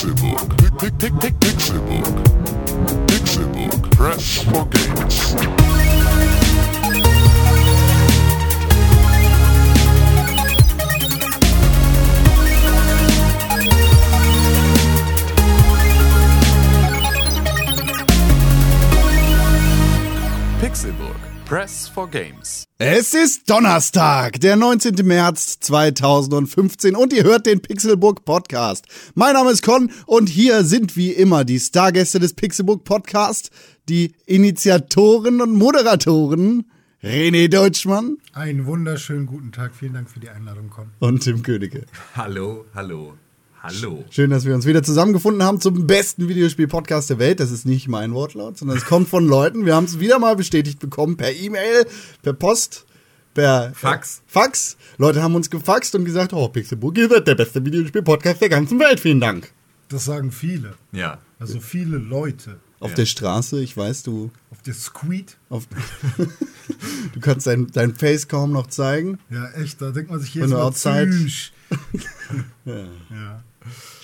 Pixelbook. Pick, pick, pick, Pixelbook. Pixelbook. Press for games. Pixelburg. Press for Games. Es ist Donnerstag, der 19. März 2015 und ihr hört den Pixelbook Podcast. Mein Name ist Con und hier sind wie immer die Stargäste des Pixelbook Podcast, die Initiatoren und Moderatoren René Deutschmann Einen wunderschönen guten Tag. Vielen Dank für die Einladung, Con. und Tim Königke. Hallo, hallo, hallo. Schön, dass wir uns wieder zusammengefunden haben zum besten Videospiel-Podcast der Welt. Das ist nicht mein Wortlaut, sondern es kommt von Leuten. Wir haben es wieder mal bestätigt bekommen per E-Mail, per Post, per Fax. Äh, Fax. Leute haben uns gefaxt und gesagt, oh, Pixelbook, ihr seid der beste Videospiel-Podcast der ganzen Welt. Vielen Dank. Das sagen viele. Ja. Also viele Leute. Auf Ja. der Straße, ich weiß, du, Auf der Squeed. auf, du kannst dein, dein Face kaum noch zeigen. Ja, echt. Da denkt man sich du mal outside- Tschüss. ja.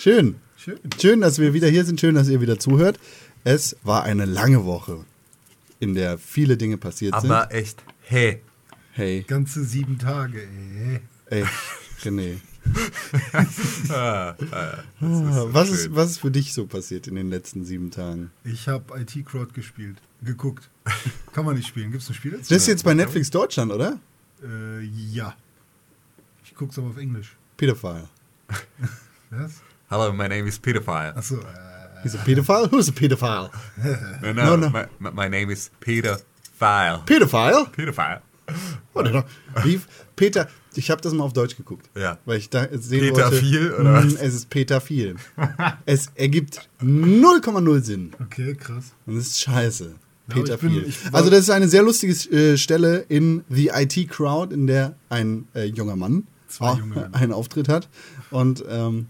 Schön. Schön. Schön, dass wir wieder hier sind. Schön, dass ihr wieder zuhört. Es war eine lange Woche, in der viele Dinge passiert Aber echt, hey. sind. Hey, Ganze sieben Tage, ey. ey, René. Ah, ah, was, ist, was ist für dich so passiert in den letzten sieben Tagen? Ich habe IT Crowd gespielt. Geguckt. Kann man nicht spielen. Gibt es ein Spiel dazu? Das ist jetzt bei Netflix Deutschland, oder? Äh, ja. Ich guck's aber auf Englisch. Pedophile. Was? Hello, my name is Pedophile. Achso, äh, He's a pedophile? Who's a pedophile? No, No, no, no. My, my- my name is Pedophile. Pedophile? Pedophile. Oder noch? Wie, Peter, ich habe das mal auf Deutsch geguckt. Ja. Weil ich da sehen Peter wollte. viel, oder mm, was? Es ist Peter viel. es ergibt 0,0 Sinn. okay, krass. Und es ist scheiße. Peter ich bin- viel. ich war- Also das ist eine sehr lustige äh, Stelle in The IT Crowd, in der ein äh, junger Mann Zwei junge Männer. einen Auftritt hat und ähm,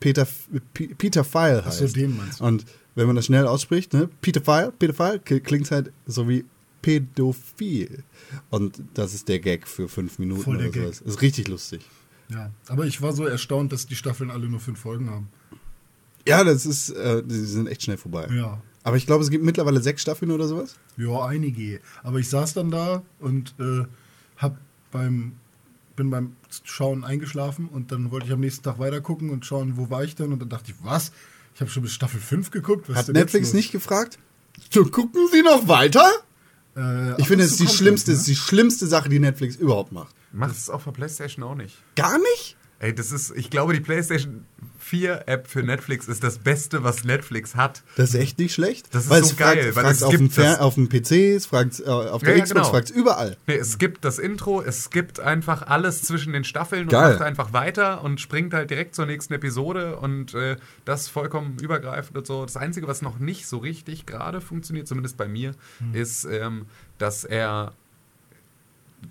Peter P Peter File Ach heißt. so, den meinst du. Und wenn man das schnell ausspricht, ne, Peter File, Peter File klingt halt so wie pädophil. Und das ist der Gag für fünf Minuten Voll der oder sowas. Ist richtig lustig. Ja. Aber ich war so erstaunt, dass die Staffeln alle nur fünf Folgen haben. Ja, das ist, äh, die sind echt schnell vorbei. Ja. Aber ich glaube, es gibt mittlerweile sechs Staffeln oder sowas. Ja, einige. Aber ich saß dann da und äh, hab beim, bin beim Schauen eingeschlafen und dann wollte ich am nächsten Tag weiter gucken und schauen, wo war ich denn? Und dann dachte ich, was? Ich habe schon bis Staffel 5 geguckt. Was Hat Netflix los? nicht gefragt? So, gucken Sie noch weiter? Äh, Ich finde, es ist die schlimmste, das, ist die schlimmste Sache, die Netflix überhaupt macht. Macht es auf der Playstation auch nicht. Gar nicht? Ey, das ist, ich glaube, die PlayStation 4 App für Netflix ist das Beste, was Netflix hat. Das ist echt nicht schlecht. Das ist weil so es geil, fragt, weil es auf, gibt dem auf dem PC, es fragt äh, auf der Ja, Xbox, genau. fragt überall. Nee, es gibt das Intro, es gibt einfach alles zwischen den Staffeln Geil. und macht einfach weiter und springt halt direkt zur nächsten Episode und äh, das vollkommen übergreifend und so. Das Einzige, was noch nicht so richtig gerade funktioniert, zumindest bei mir, Hm. ist, ähm, dass er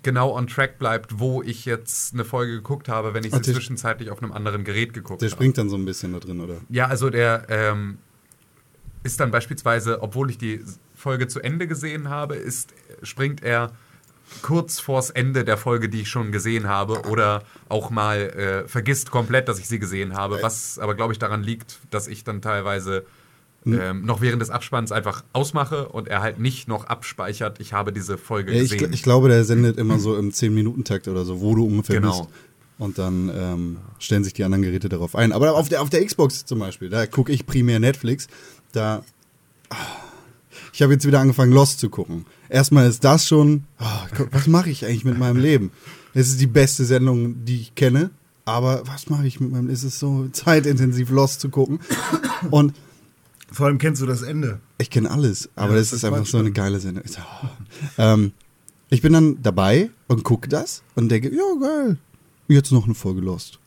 genau on track bleibt, wo ich jetzt eine Folge geguckt habe, wenn ich sie der- zwischenzeitlich auf einem anderen Gerät geguckt Der habe. springt dann so ein bisschen da drin, oder? Ja, also der ähm, ist dann beispielsweise, obwohl ich die Folge zu Ende gesehen habe, ist, springt er kurz vors Ende der Folge, die ich schon gesehen habe, oder auch mal äh, vergisst komplett, dass ich sie gesehen habe, was aber, glaube ich, daran liegt, dass ich dann teilweise Hm. ähm, noch während des Abspanns einfach ausmache und er halt nicht noch abspeichert, ich habe diese Folge Ja, ich, gesehen. gl- ich glaube, der sendet immer so im 10-Minuten-Takt oder so, wo du ungefähr Genau. bist. Und dann ähm, stellen sich die anderen Geräte darauf ein. Aber auf der, auf der Xbox zum Beispiel, da gucke ich primär Netflix. Da. ah, Ich habe jetzt wieder angefangen, Lost zu gucken. Erstmal ist das schon. guck, was mache ich eigentlich mit meinem Leben? Es ist die beste Sendung, die ich kenne. Aber was mache ich mit meinem Leben? Es ist so zeitintensiv, Lost zu gucken. Und Vor allem kennst du das Ende. ich kenne alles, aber Ja, das, das ist einfach so eine geile Sendung. Ich, so, oh. ähm, ich bin dann dabei und gucke das und denke, ja geil, jetzt noch eine Folge Lost.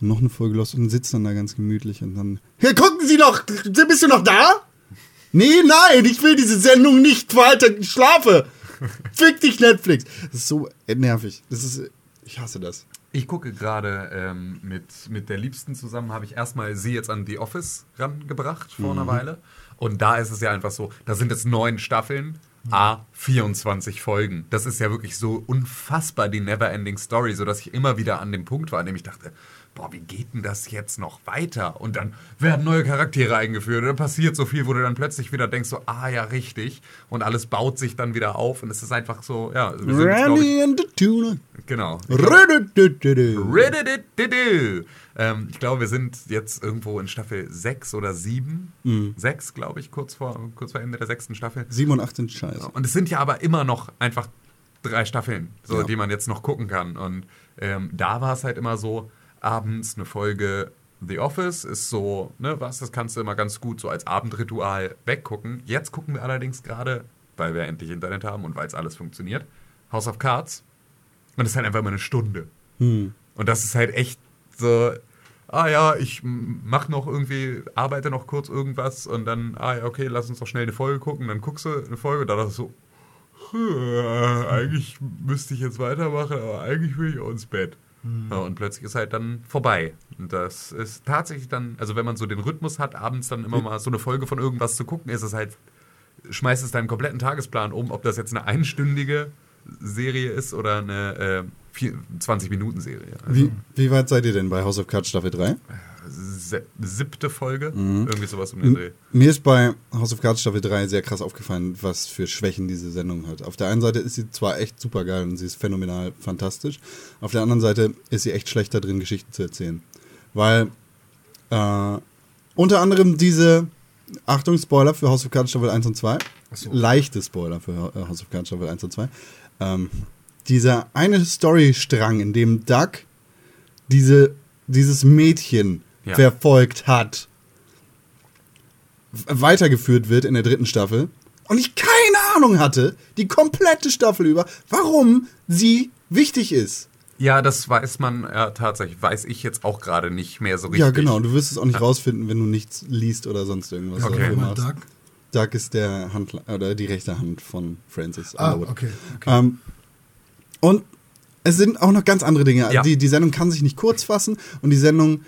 Und noch eine Folge Lost und sitze dann da ganz gemütlich und dann, ja, gucken Sie noch, bist du noch da? Nee, nein, ich will diese Sendung nicht weiter, ich schlafe. Fick dich, Netflix. Das ist so nervig. Das ist, ich hasse das. Ich gucke gerade ähm, mit, mit der Liebsten zusammen, habe ich erstmal sie jetzt an The Office rangebracht vor einer Weile. Und da ist es ja einfach so, da sind jetzt neun Staffeln, A, 24 Folgen. Das ist ja wirklich so unfassbar die Neverending Story, sodass ich immer wieder an dem Punkt war, an dem ich dachte, boah, wie geht denn das jetzt noch weiter? Und dann werden neue Charaktere eingeführt und dann passiert so viel, wo du dann plötzlich wieder denkst, so, ah ja, richtig. Und alles baut sich dann wieder auf und es ist einfach so, ja, Randy and the Tuna. genau. Ähm, ich glaube, wir sind jetzt irgendwo in Staffel 6 oder 7. Mhm. 6, glaube ich, kurz vor, kurz vor Ende der sechsten Staffel. 7 und 8 sind scheiße. Und es sind ja aber immer noch einfach drei Staffeln, so, Ja. die man jetzt noch gucken kann. Und ähm, da war es halt immer so, abends eine Folge The Office ist so, ne, was, das kannst du immer ganz gut so als Abendritual weggucken. Jetzt gucken wir allerdings gerade, weil wir endlich Internet haben und weil es alles funktioniert, House of Cards. Und das ist halt einfach immer eine Stunde. Hm. Und das ist halt echt so, ah ja, ich mach noch irgendwie, arbeite noch kurz irgendwas und dann, ah ja, okay, lass uns doch schnell eine Folge gucken. Dann guckst du eine Folge dachte ich so, "Hm, eigentlich müsste ich jetzt weitermachen, aber eigentlich will ich auch ins Bett. Ja, und plötzlich ist halt dann vorbei. Und das ist tatsächlich dann, also wenn man so den Rhythmus hat, abends dann immer mal so eine Folge von irgendwas zu gucken, ist es halt, schmeißt es deinen kompletten Tagesplan um, ob das jetzt eine einstündige Serie ist oder eine äh, 20-Minuten-Serie. Also Wie, wie weit seid ihr denn bei House of Cards Staffel 3? se- siebte Folge, Mhm. irgendwie sowas um den Dreh. Mir ist bei House of Cards Staffel 3 sehr krass aufgefallen, was für Schwächen diese Sendung hat. Auf der einen Seite ist sie zwar echt super geil und sie ist phänomenal fantastisch, auf der anderen Seite ist sie echt schlecht da drin, Geschichten zu erzählen. Weil äh, unter anderem diese, Achtung, Spoiler für House of Cards Staffel 1 und 2, so. leichte Spoiler für äh, House of Cards Staffel 1 und 2, ähm, dieser eine Storystrang, in dem Doug diese, dieses Mädchen Ja. verfolgt hat, weitergeführt wird in der dritten Staffel und ich keine Ahnung hatte, die komplette Staffel über, warum sie wichtig ist. Ja, das weiß man ja tatsächlich, weiß ich jetzt auch gerade nicht mehr so richtig. Ja, genau. Du wirst es auch nicht rausfinden, wenn du nichts liest oder sonst irgendwas. Okay. machst. Doug. Doug ist der Hand oder die rechte Hand von Francis Ah, Underwood. okay. okay. Ähm, und es sind auch noch ganz andere Dinge. Also Ja. Die, die Sendung kann sich nicht kurz fassen und die Sendung,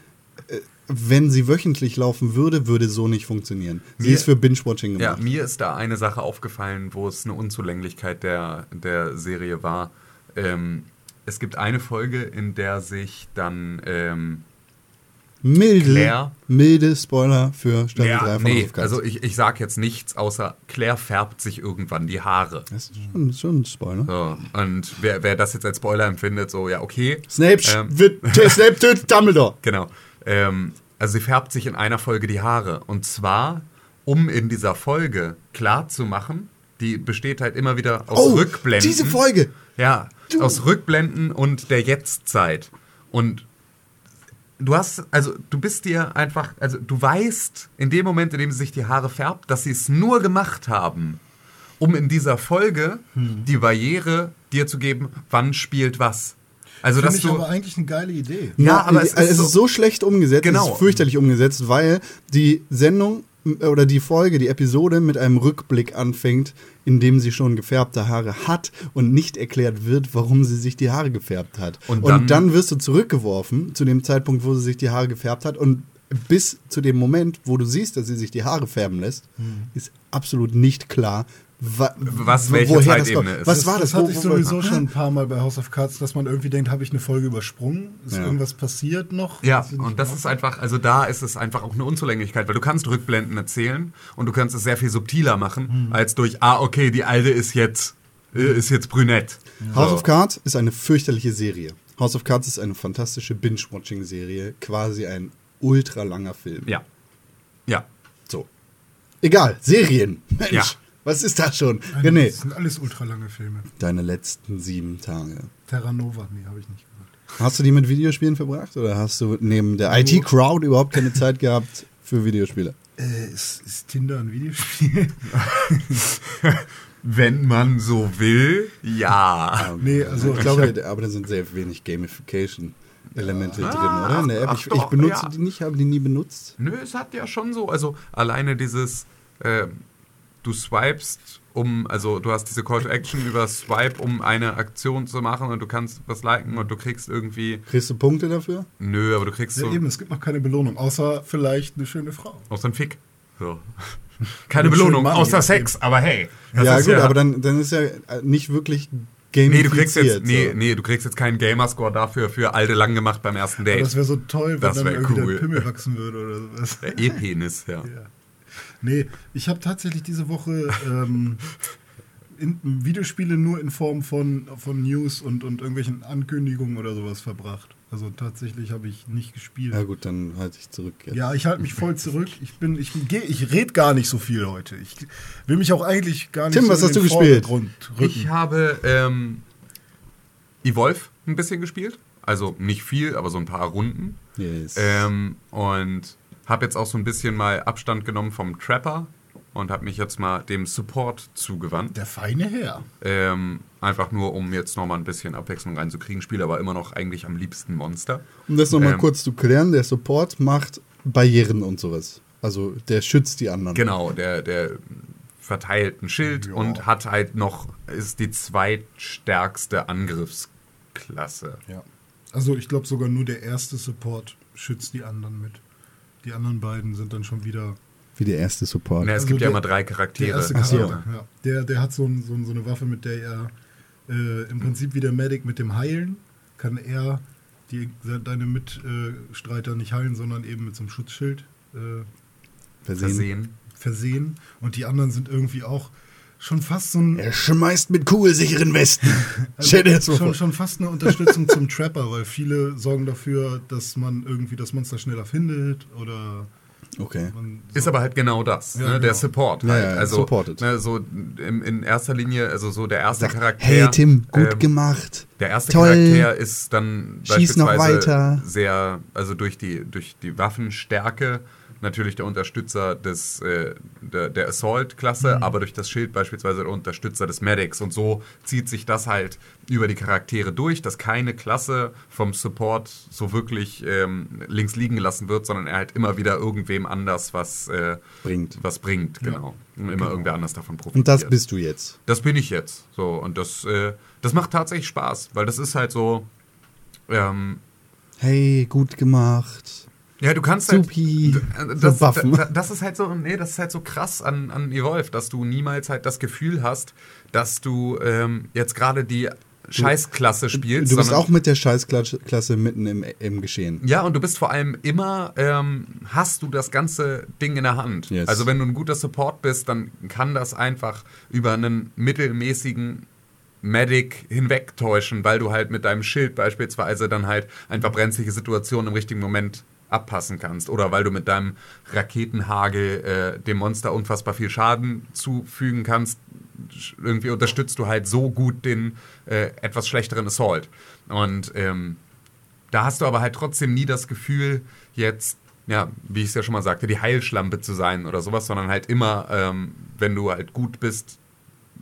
äh, wenn sie wöchentlich laufen würde, würde so nicht funktionieren. Sie Mir- ist für Binge-Watching Ja, gemacht. mir ist da eine Sache aufgefallen, wo es eine Unzulänglichkeit der, der Serie war. Ähm, es gibt eine Folge, in der sich dann ähm, milde, Claire. milde Spoiler für Staffel 3 ja, von nee, also ich, ich sag jetzt nichts, außer Claire färbt sich irgendwann die Haare. das ist schon, schon ein Spoiler. So, und wer, wer das jetzt als Spoiler empfindet, so, ja, okay. Snape, Ähm, wird, Snape tötet Dumbledore. Genau. Ähm, also sie färbt sich in einer Folge die Haare. Und zwar, um in dieser Folge klar zu machen, die besteht halt immer wieder aus Oh, Rückblenden. diese Folge. Ja, Du- aus Rückblenden und der Jetztzeit. Und du hast, also du bist dir einfach, also du weißt in dem Moment, in dem sie sich die Haare färbt, dass sie es nur gemacht haben, um in dieser Folge Hm. die Barriere dir zu geben, wann spielt was. Also, ich du. aber eigentlich eine geile Idee. Ja, Na, aber es, es, ist ist so- so schlecht umgesetzt, Genau. es ist fürchterlich umgesetzt, weil die Sendung m, oder die Folge, die Episode mit einem Rückblick anfängt, in dem sie schon gefärbte Haare hat und nicht erklärt wird, warum sie sich die Haare gefärbt hat. Und Und, dann- dann, wirst du zurückgeworfen zu dem Zeitpunkt, wo sie sich die Haare gefärbt hat und bis zu dem Moment, wo du siehst, dass sie sich die Haare färben lässt, ist absolut nicht klar, wa Was welche woher das Zeitebene kommt. ist. Was war das? Das hatte ich sowieso schon ein paar Mal bei House of Cards, dass man irgendwie denkt, habe ich eine Folge übersprungen? Ist Ja. irgendwas passiert noch? Ja, und das ist einfach, also da ist es einfach auch eine Unzulänglichkeit, weil du kannst Rückblenden erzählen und du kannst es sehr viel subtiler machen, als durch, ah, okay, die alte ist jetzt, äh, ist jetzt brünett. House So. of Cards ist eine fürchterliche Serie. House of Cards ist eine fantastische Binge-Watching-Serie, quasi ein ultra langer Film. Ja. Ja. So. Egal, Serien. Mensch, Ja. Was ist da schon? Eine- René, Das sind alles ultralange Filme. deine letzten sieben Tage. Terra Nova, nee, habe ich nicht gemacht. Hast du die mit Videospielen verbracht oder hast du neben der IT-Crowd überhaupt keine Zeit gehabt für Videospiele? Äh, ist, ist Tinder ein Videospiel? Wenn man so will, ja. nee, also ich glaube, da- aber da sind sehr wenig Gamification-Elemente drin, oder? Der App. ach Ich, doch, ich benutze ja. die nicht, habe die nie benutzt. Nö, es hat ja schon so, also alleine dieses, äh, du swipest um, also du hast diese Call to Action über Swipe, um eine Aktion zu machen und du kannst was liken und du kriegst irgendwie, Kriegst du Punkte dafür? nö, aber du kriegst ja, so, eben, es gibt noch keine Belohnung, außer vielleicht eine schöne Frau. außer ein Fick. So. Keine schönen Belohnung, Mann, außer ja. Sex, aber hey. das ja, ist gut, aber dann, dann ist ja äh, nicht wirklich Nee, du kriegst jetzt, nee, so. nee, du kriegst jetzt keinen Gamerscore dafür für alte lang gemacht beim ersten Aber Date. das wäre so toll, wenn Das dann irgendwie cool. der Pimmel wachsen würde oder sowas. Der E-Penis, ja. Ja. Nee, ich habe tatsächlich diese Woche ähm, in, Videospiele nur in Form von, von News und, und irgendwelchen Ankündigungen oder sowas verbracht. Also tatsächlich habe ich nicht gespielt. Ja gut, dann halte ich zurück jetzt. Ja, ich halte mich voll zurück. Ich bin, ich geh, ich rede gar nicht so viel heute. Ich will mich auch eigentlich gar nicht Tim, so was in hast den du gespielt? Ich habe ähm, Evolve ein bisschen gespielt. Also nicht viel, aber so ein paar Runden. Yes. Ähm, und habe jetzt auch so ein bisschen mal Abstand genommen vom Trapper und habe mich jetzt mal dem Support zugewandt. Der feine Herr. Ähm, einfach nur, um jetzt nochmal ein bisschen Abwechslung reinzukriegen. Spiele aber immer noch eigentlich am liebsten Monster. Um das nochmal ähm, kurz zu klären, der Support macht Barrieren und sowas. Also der schützt die anderen. Genau, der, der verteilt ein Schild Ja. und hat halt noch, ist die zweitstärkste Angriffsklasse. Ja. Also ich glaube sogar nur der erste Support schützt die anderen mit. Die anderen beiden sind dann schon wieder Wie der erste Support. Ne, es Also gibt ja der- immer drei Der Charaktere. erste Ach so. Charakter, ja. Der, der hat so, ein, so, ein, so eine Waffe, mit der er äh, im Prinzip wie der Medic mit dem Heilen kann er die, deine Mitstreiter nicht heilen, sondern eben mit so einem Schutzschild äh, Versehen. Versehen. versehen. Und die anderen sind irgendwie auch schon fast so ein. Er schmeißt mit kugelsicheren Westen. Also schon, schon fast eine Unterstützung zum Trapper, weil viele sorgen dafür, dass man irgendwie das Monster schneller findet oder Okay. man Ist aber halt genau das, Ja, ne? genau. der Support. Ja, Halt. ja, also supported. Ne, so in, in erster Linie, also so der erste Sagt, Charakter. hey Tim, gut ähm, gemacht. Der erste Toll. Charakter ist dann Schieß noch beispielsweise weiter. sehr, also durch die, durch die Waffenstärke natürlich der Unterstützer des, äh, der, der Assault-Klasse, Mhm. aber durch das Schild beispielsweise der Unterstützer des Medics. Und so zieht sich das halt über die Charaktere durch, dass keine Klasse vom Support so wirklich ähm, links liegen gelassen wird, sondern er halt immer wieder irgendwem anders was äh, Bringt. Was bringt, genau. Und immer Genau. irgendwer anders davon profitiert. Und das bist du jetzt. Das bin ich jetzt. So, und das, äh, das macht tatsächlich Spaß, weil das ist halt so. Ähm, Hey, gut gemacht. Ja, du kannst Supi. halt. So Das, Waffen. da- das ist halt so, nee, das ist halt so krass an, an Evolve, dass du niemals halt das Gefühl hast, dass du ähm, jetzt gerade die Scheißklasse spielst. Du bist auch mit der Scheißklasse mitten im, im Geschehen. Ja, und du bist vor allem immer, ähm, hast du das ganze Ding in der Hand. Yes. Also wenn du ein guter Support bist, dann kann das einfach über einen mittelmäßigen Medic hinwegtäuschen, weil du halt mit deinem Schild beispielsweise dann halt einfach brenzliche Situationen im richtigen Moment abpassen kannst. Oder weil du mit deinem Raketenhagel äh, dem Monster unfassbar viel Schaden zufügen kannst, irgendwie unterstützt du halt so gut den äh, etwas schlechteren Assault. Und ähm, da hast du aber halt trotzdem nie das Gefühl, jetzt, ja, wie ich es ja schon mal sagte, die Heilschlampe zu sein oder sowas, sondern halt immer, ähm, wenn du halt gut bist,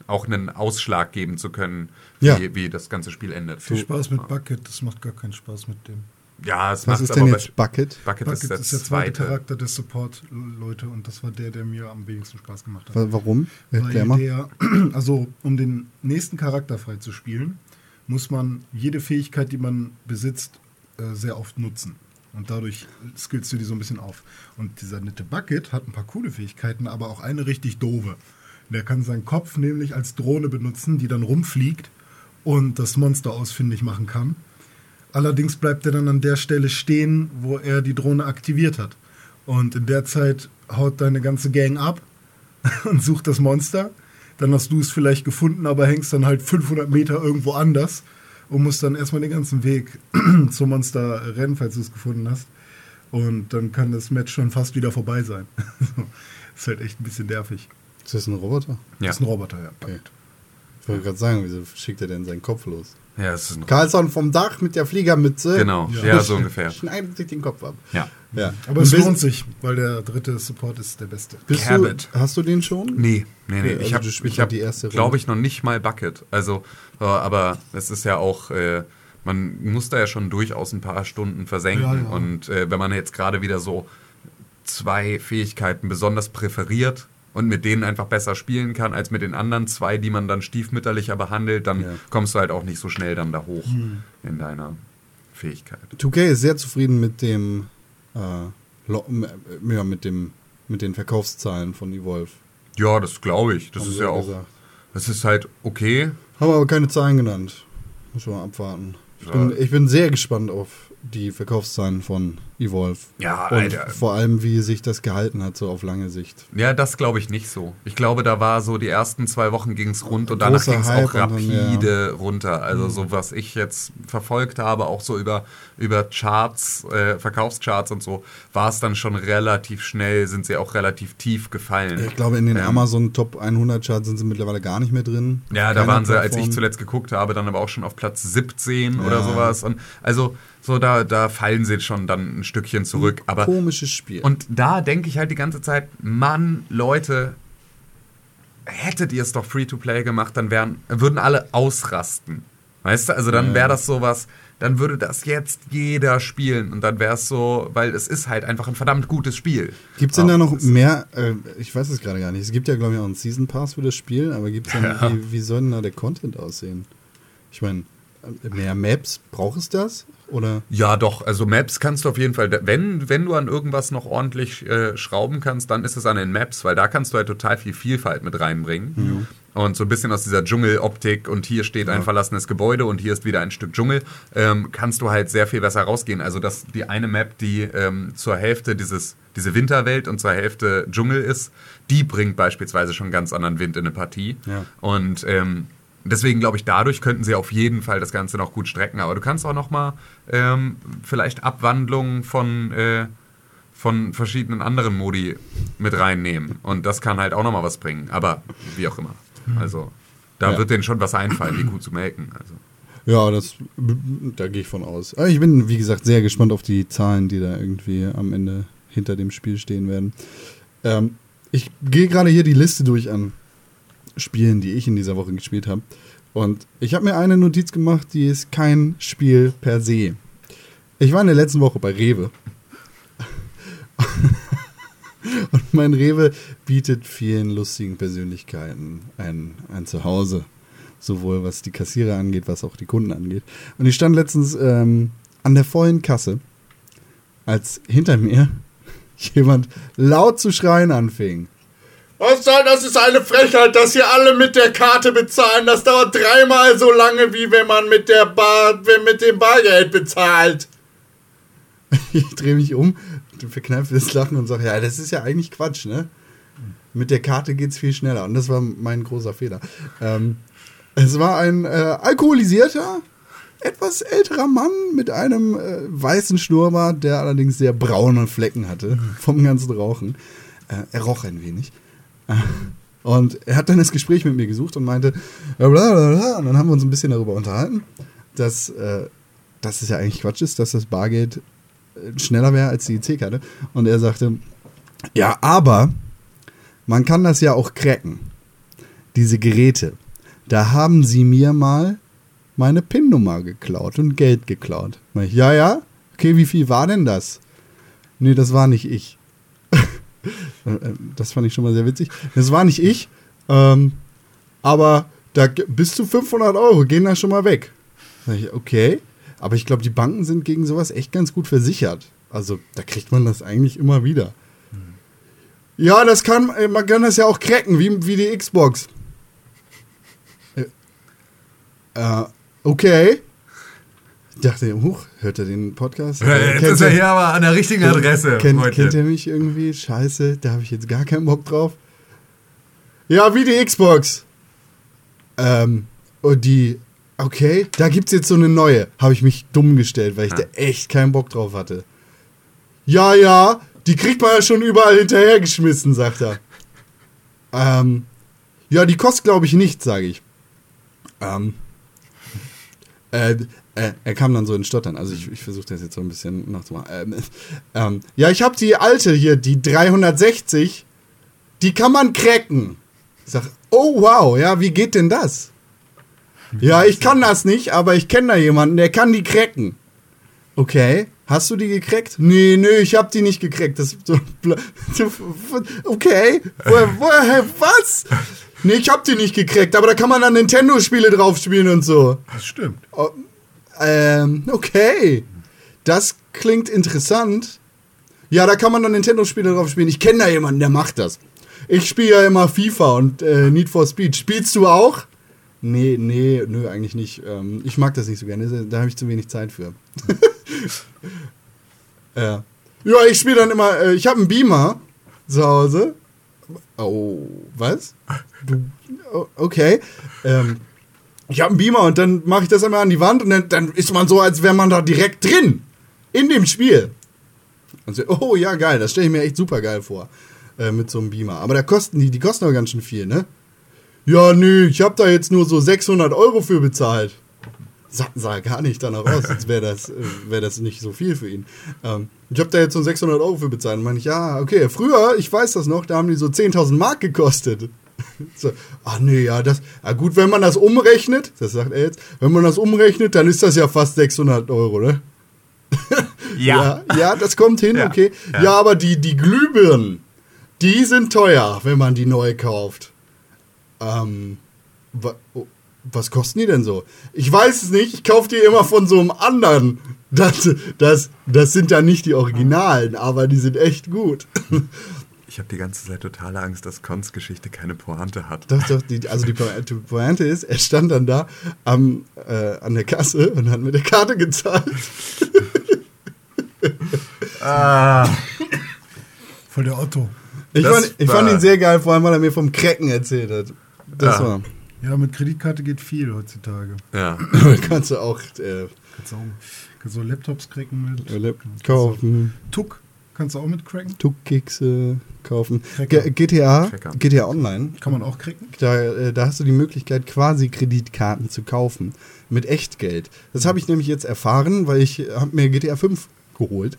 auch einen Ausschlag geben zu können, wie, Ja. wie das ganze Spiel endet. Viel Spaß mit Bucket, das macht gar keinen Spaß mit dem. Ja, es Was macht ist aber denn jetzt Bucket? Bucket, Bucket ist der, ist der zweite zweite. Charakter des Support-Leute und das war der, der mir am wenigsten Spaß gemacht hat. Wa- Warum? Erklär Weil mal. der, also um den nächsten Charakter frei zu spielen, muss man jede Fähigkeit, die man besitzt, äh, sehr oft nutzen. Und dadurch skillst du die so ein bisschen auf. Und dieser nette Bucket hat ein paar coole Fähigkeiten, aber auch eine richtig doofe. Der kann seinen Kopf nämlich als Drohne benutzen, die dann rumfliegt und das Monster ausfindig machen kann. Allerdings bleibt er dann an der Stelle stehen, wo er die Drohne aktiviert hat. Und in der Zeit haut deine ganze Gang ab und sucht das Monster. Dann hast du es vielleicht gefunden, aber hängst dann halt 500 Meter irgendwo anders und musst dann erstmal den ganzen Weg zum Monster rennen, falls du es gefunden hast. Und dann kann das Match schon fast wieder vorbei sein. ist halt echt ein bisschen nervig. Ist das ein Roboter? Ja. Das ist ein Roboter, ja. Okay. Ich wollte gerade sagen, wieso schickt er denn seinen Kopf los? Ja, es ist ein Carlson vom Dach mit der Fliegermütze. Genau, Ja. ja, so ungefähr. Schneidet sich den Kopf ab. Ja. Ja. Aber es lohnt sich, weil der dritte Support ist der beste. Bist du, Cabot. hast du den schon? Nee, nee, nee. Also ich habe, du spielst ich hab, die erste Runde. glaube ich, noch nicht mal Bucket. Also, äh, aber es ist ja auch, äh, man muss da ja schon durchaus ein paar Stunden versenken. Ja, ja. Und äh, wenn man jetzt gerade wieder so zwei Fähigkeiten besonders präferiert und mit denen einfach besser spielen kann als mit den anderen zwei, die man dann stiefmütterlicher behandelt, dann Ja. kommst du halt auch nicht so schnell dann da hoch Hm. in deiner Fähigkeit. 2K ist sehr zufrieden mit dem, äh, m- ja, mit dem, mit den Verkaufszahlen von Evolve. Ja, das glaube ich. Das Haben ist ja auch gesagt. Das ist halt okay. Haben aber keine Zahlen genannt. Muss man mal abwarten. Ich, Ja. bin, ich bin sehr gespannt auf die Verkaufszahlen von Evolve. Ja, Und Alter. vor allem, wie sich das gehalten hat, so auf lange Sicht. Ja, das glaube ich nicht so. Ich glaube, da war so die ersten zwei Wochen ging es rund und danach ging es auch und dann, rapide runter. Also so was ich jetzt verfolgt habe, auch so über, über Charts, äh, Verkaufscharts und so, war es dann schon relativ schnell, sind sie auch relativ tief gefallen. Ich glaube, in den Ähm, Amazon Top 100 Charts sind sie mittlerweile gar nicht mehr drin. Ja, da waren sie, als ich zuletzt geguckt habe, dann aber auch schon auf Platz 17 Ja. oder sowas. Und also so da, da fallen sie schon dann ein Stückchen zurück. Aber Komisches Spiel. und da denke ich halt die ganze Zeit, Mann, Leute, hättet ihr es doch Free-to-Play gemacht, dann wären, würden alle ausrasten. Weißt du, also dann wäre das sowas, dann würde das jetzt jeder spielen und dann wäre es so, weil es ist halt einfach ein verdammt gutes Spiel. Gibt es denn da noch mehr? Äh, ich weiß es gerade gar nicht. Es gibt ja, glaube ich, auch einen Season Pass für das Spiel, aber gibt es dann, Ja. wie, wie soll denn da der Content aussehen? Ich meine, mehr Maps, braucht es das? Oder? Ja, doch. Also Maps kannst du auf jeden Fall, wenn, wenn du an irgendwas noch ordentlich äh, schrauben kannst, dann ist es an den Maps, weil da kannst du halt total viel Vielfalt mit reinbringen. Und so ein bisschen aus dieser Dschungeloptik und hier steht ein verlassenes Gebäude und hier ist wieder ein Stück Dschungel, ähm, kannst du halt sehr viel besser rausgehen. Also dass die eine Map, die ähm, zur Hälfte dieses, diese Winterwelt und zur Hälfte Dschungel ist, die bringt beispielsweise schon ganz anderen Wind in eine Partie. Ja. Und ähm, deswegen glaube ich, dadurch könnten sie auf jeden Fall das Ganze noch gut strecken. Aber du kannst auch noch mal ähm, vielleicht Abwandlungen von, äh, von verschiedenen anderen Modi mit reinnehmen. Und das kann halt auch noch mal was bringen. Aber wie auch immer. Also da Ja. wird denen schon was einfallen, die Kuh zu melken. Also. Ja, das, da gehe ich von aus. Aber ich bin, wie gesagt, sehr gespannt auf die Zahlen, die da irgendwie am Ende hinter dem Spiel stehen werden. Ähm, ich gehe gerade hier die Liste durch an Spielen, die ich in dieser Woche gespielt habe. Und ich habe mir eine Notiz gemacht, die ist kein Spiel per se. Ich war in der letzten Woche bei Rewe. Und mein Rewe bietet vielen lustigen Persönlichkeiten ein, ein Zuhause. Sowohl was die Kassierer angeht, was auch die Kunden angeht. Und ich stand letztens ähm, an der vollen Kasse, als hinter mir jemand laut zu schreien anfing. Was soll, das ist eine Frechheit, dass hier alle mit der Karte bezahlen. Das dauert dreimal so lange, wie wenn man mit der Bar, wenn mit dem Bargeld bezahlt. Ich drehe mich um, verkneife das Lachen und sage, ja, das ist ja eigentlich Quatsch, ne? Mit der Karte geht's viel schneller. Und das war mein großer Fehler. Ähm, es war ein äh, alkoholisierter, etwas älterer Mann mit einem äh, weißen Schnurrbart, der allerdings sehr braune Flecken hatte vom ganzen Rauchen. Äh, er roch ein wenig. Äh, Und er hat dann das Gespräch mit mir gesucht und meinte, ja, bla, bla, bla. und dann haben wir uns ein bisschen darüber unterhalten, dass, äh, dass es ja eigentlich Quatsch ist, dass das Bargeld äh, schneller wäre als die EC-Karte. Und er sagte, ja, aber man kann das ja auch cracken. Diese Geräte. Da haben sie mir mal meine PIN-Nummer geklaut und Geld geklaut. Ich, ja, ja. Okay, wie viel war denn das? Nee, das war nicht ich. Äh, das fand ich schon mal sehr witzig. Das war nicht ich, ähm, aber da bis zu 500 Euro gehen da schon mal weg. Ich, okay, aber ich glaube, die Banken sind gegen sowas echt ganz gut versichert. Also da kriegt man das eigentlich immer wieder. Ja, das kann, äh, man kann das ja auch cracken, wie, wie die Xbox. Äh, äh, okay. Ich dachte, huch, hört er den Podcast? Äh, Jetzt kennt ist er er- hier aber an der richtigen Adresse. Kennt, Freunde. kennt ihr mich irgendwie? Scheiße, da habe ich jetzt gar keinen Bock drauf. Ja, wie die Xbox. Ähm, und die, okay, da gibt's jetzt so eine neue. Habe ich mich dumm gestellt, weil ich da echt keinen Bock drauf hatte. Ja, ja, die kriegt man ja schon überall hinterhergeschmissen, sagt er. Ähm, ja, die kostet, glaube ich, nichts, sage ich. Ähm, äh, äh, er kam dann so in Stottern. Also ich, ich versuche das jetzt so ein bisschen nachzumachen. Ähm, ähm, ja, ich habe die alte hier, die 360. Die kann man cracken. Ich sag, oh wow, ja, wie geht denn das? Ja, ich kann das nicht, aber ich kenne da jemanden, der kann die cracken. Okay, hast du die gecrackt? Nee, nee, ich hab die nicht gecrackt. Das, okay, woher, woher, was? Nee, ich hab die nicht gecrackt, aber da kann man dann Nintendo-Spiele drauf spielen und so. Das stimmt. Ähm, okay. Das klingt interessant. Ja, da kann man dann Nintendo-Spiele drauf spielen. Ich kenne da jemanden, der macht das. Ich spiele ja immer FIFA und äh, Need for Speed. Spielst du auch? Nee, nee, nö, eigentlich nicht. Ähm, ich mag das nicht so gerne. Da habe ich zu wenig Zeit für. ja. Ja, ich spiele dann immer, äh, ich habe einen Beamer zu Hause. Oh, was? Du, oh, okay. Ähm, ich habe einen Beamer und dann mache ich das einmal an die Wand und dann, dann ist man so, als wäre man da direkt drin. In dem Spiel. Und so, oh ja, geil, das stelle ich mir echt super geil vor. Äh, mit so einem Beamer. Aber da kosten die, die kosten aber ganz schön viel, ne? Ja, nö, ich habe da jetzt nur so 600 Euro für bezahlt. Sah, sah gar nicht danach aus, als wäre das, äh, wär das nicht so viel für ihn. Ähm, ich habe da jetzt so 600 Euro für bezahlt. Und meine ich, ja, okay, früher, ich weiß das noch, da haben die so 10.000 Mark gekostet. So, ach nee, ja, das, ja gut, wenn man das umrechnet, das sagt er jetzt, wenn man das umrechnet, dann ist das ja fast 600 Euro, ne? Ja. Ja, ja, das kommt hin, Ja, okay. Ja. ja. aber die, die Glühbirnen, die sind teuer, wenn man die neu kauft. Ähm, wa oh, was kosten die denn so? Ich weiß es nicht, ich kaufe die immer von so einem anderen. Das, das, das sind ja nicht die Originalen, aber die sind echt gut. Ich habe die ganze Zeit totale Angst, dass Cons Geschichte keine Pointe hat. Doch, doch, die, also die Po- die Pointe ist, er stand dann da am, äh, an der Kasse und hat mit der Karte gezahlt. Ah. Voll der Otto. Ich, fand, ich fand ihn sehr geil, vor allem, weil er mir vom Cracken erzählt hat. Das Ja. war. Ja, mit Kreditkarte geht viel heutzutage. Ja. kannst du auch äh, Kannst auch kannst so Laptops cracken mit. Lap- kaufen, Tuck kannst du auch mit cracken. Tuckkekse kaufen. Cracker. GTA, Cracker. GTA Online, Kann man auch cracken. da, äh, da hast du die Möglichkeit, quasi Kreditkarten zu kaufen. Mit Echtgeld. Das habe ich nämlich jetzt erfahren, weil ich habe mir GTA 5 geholt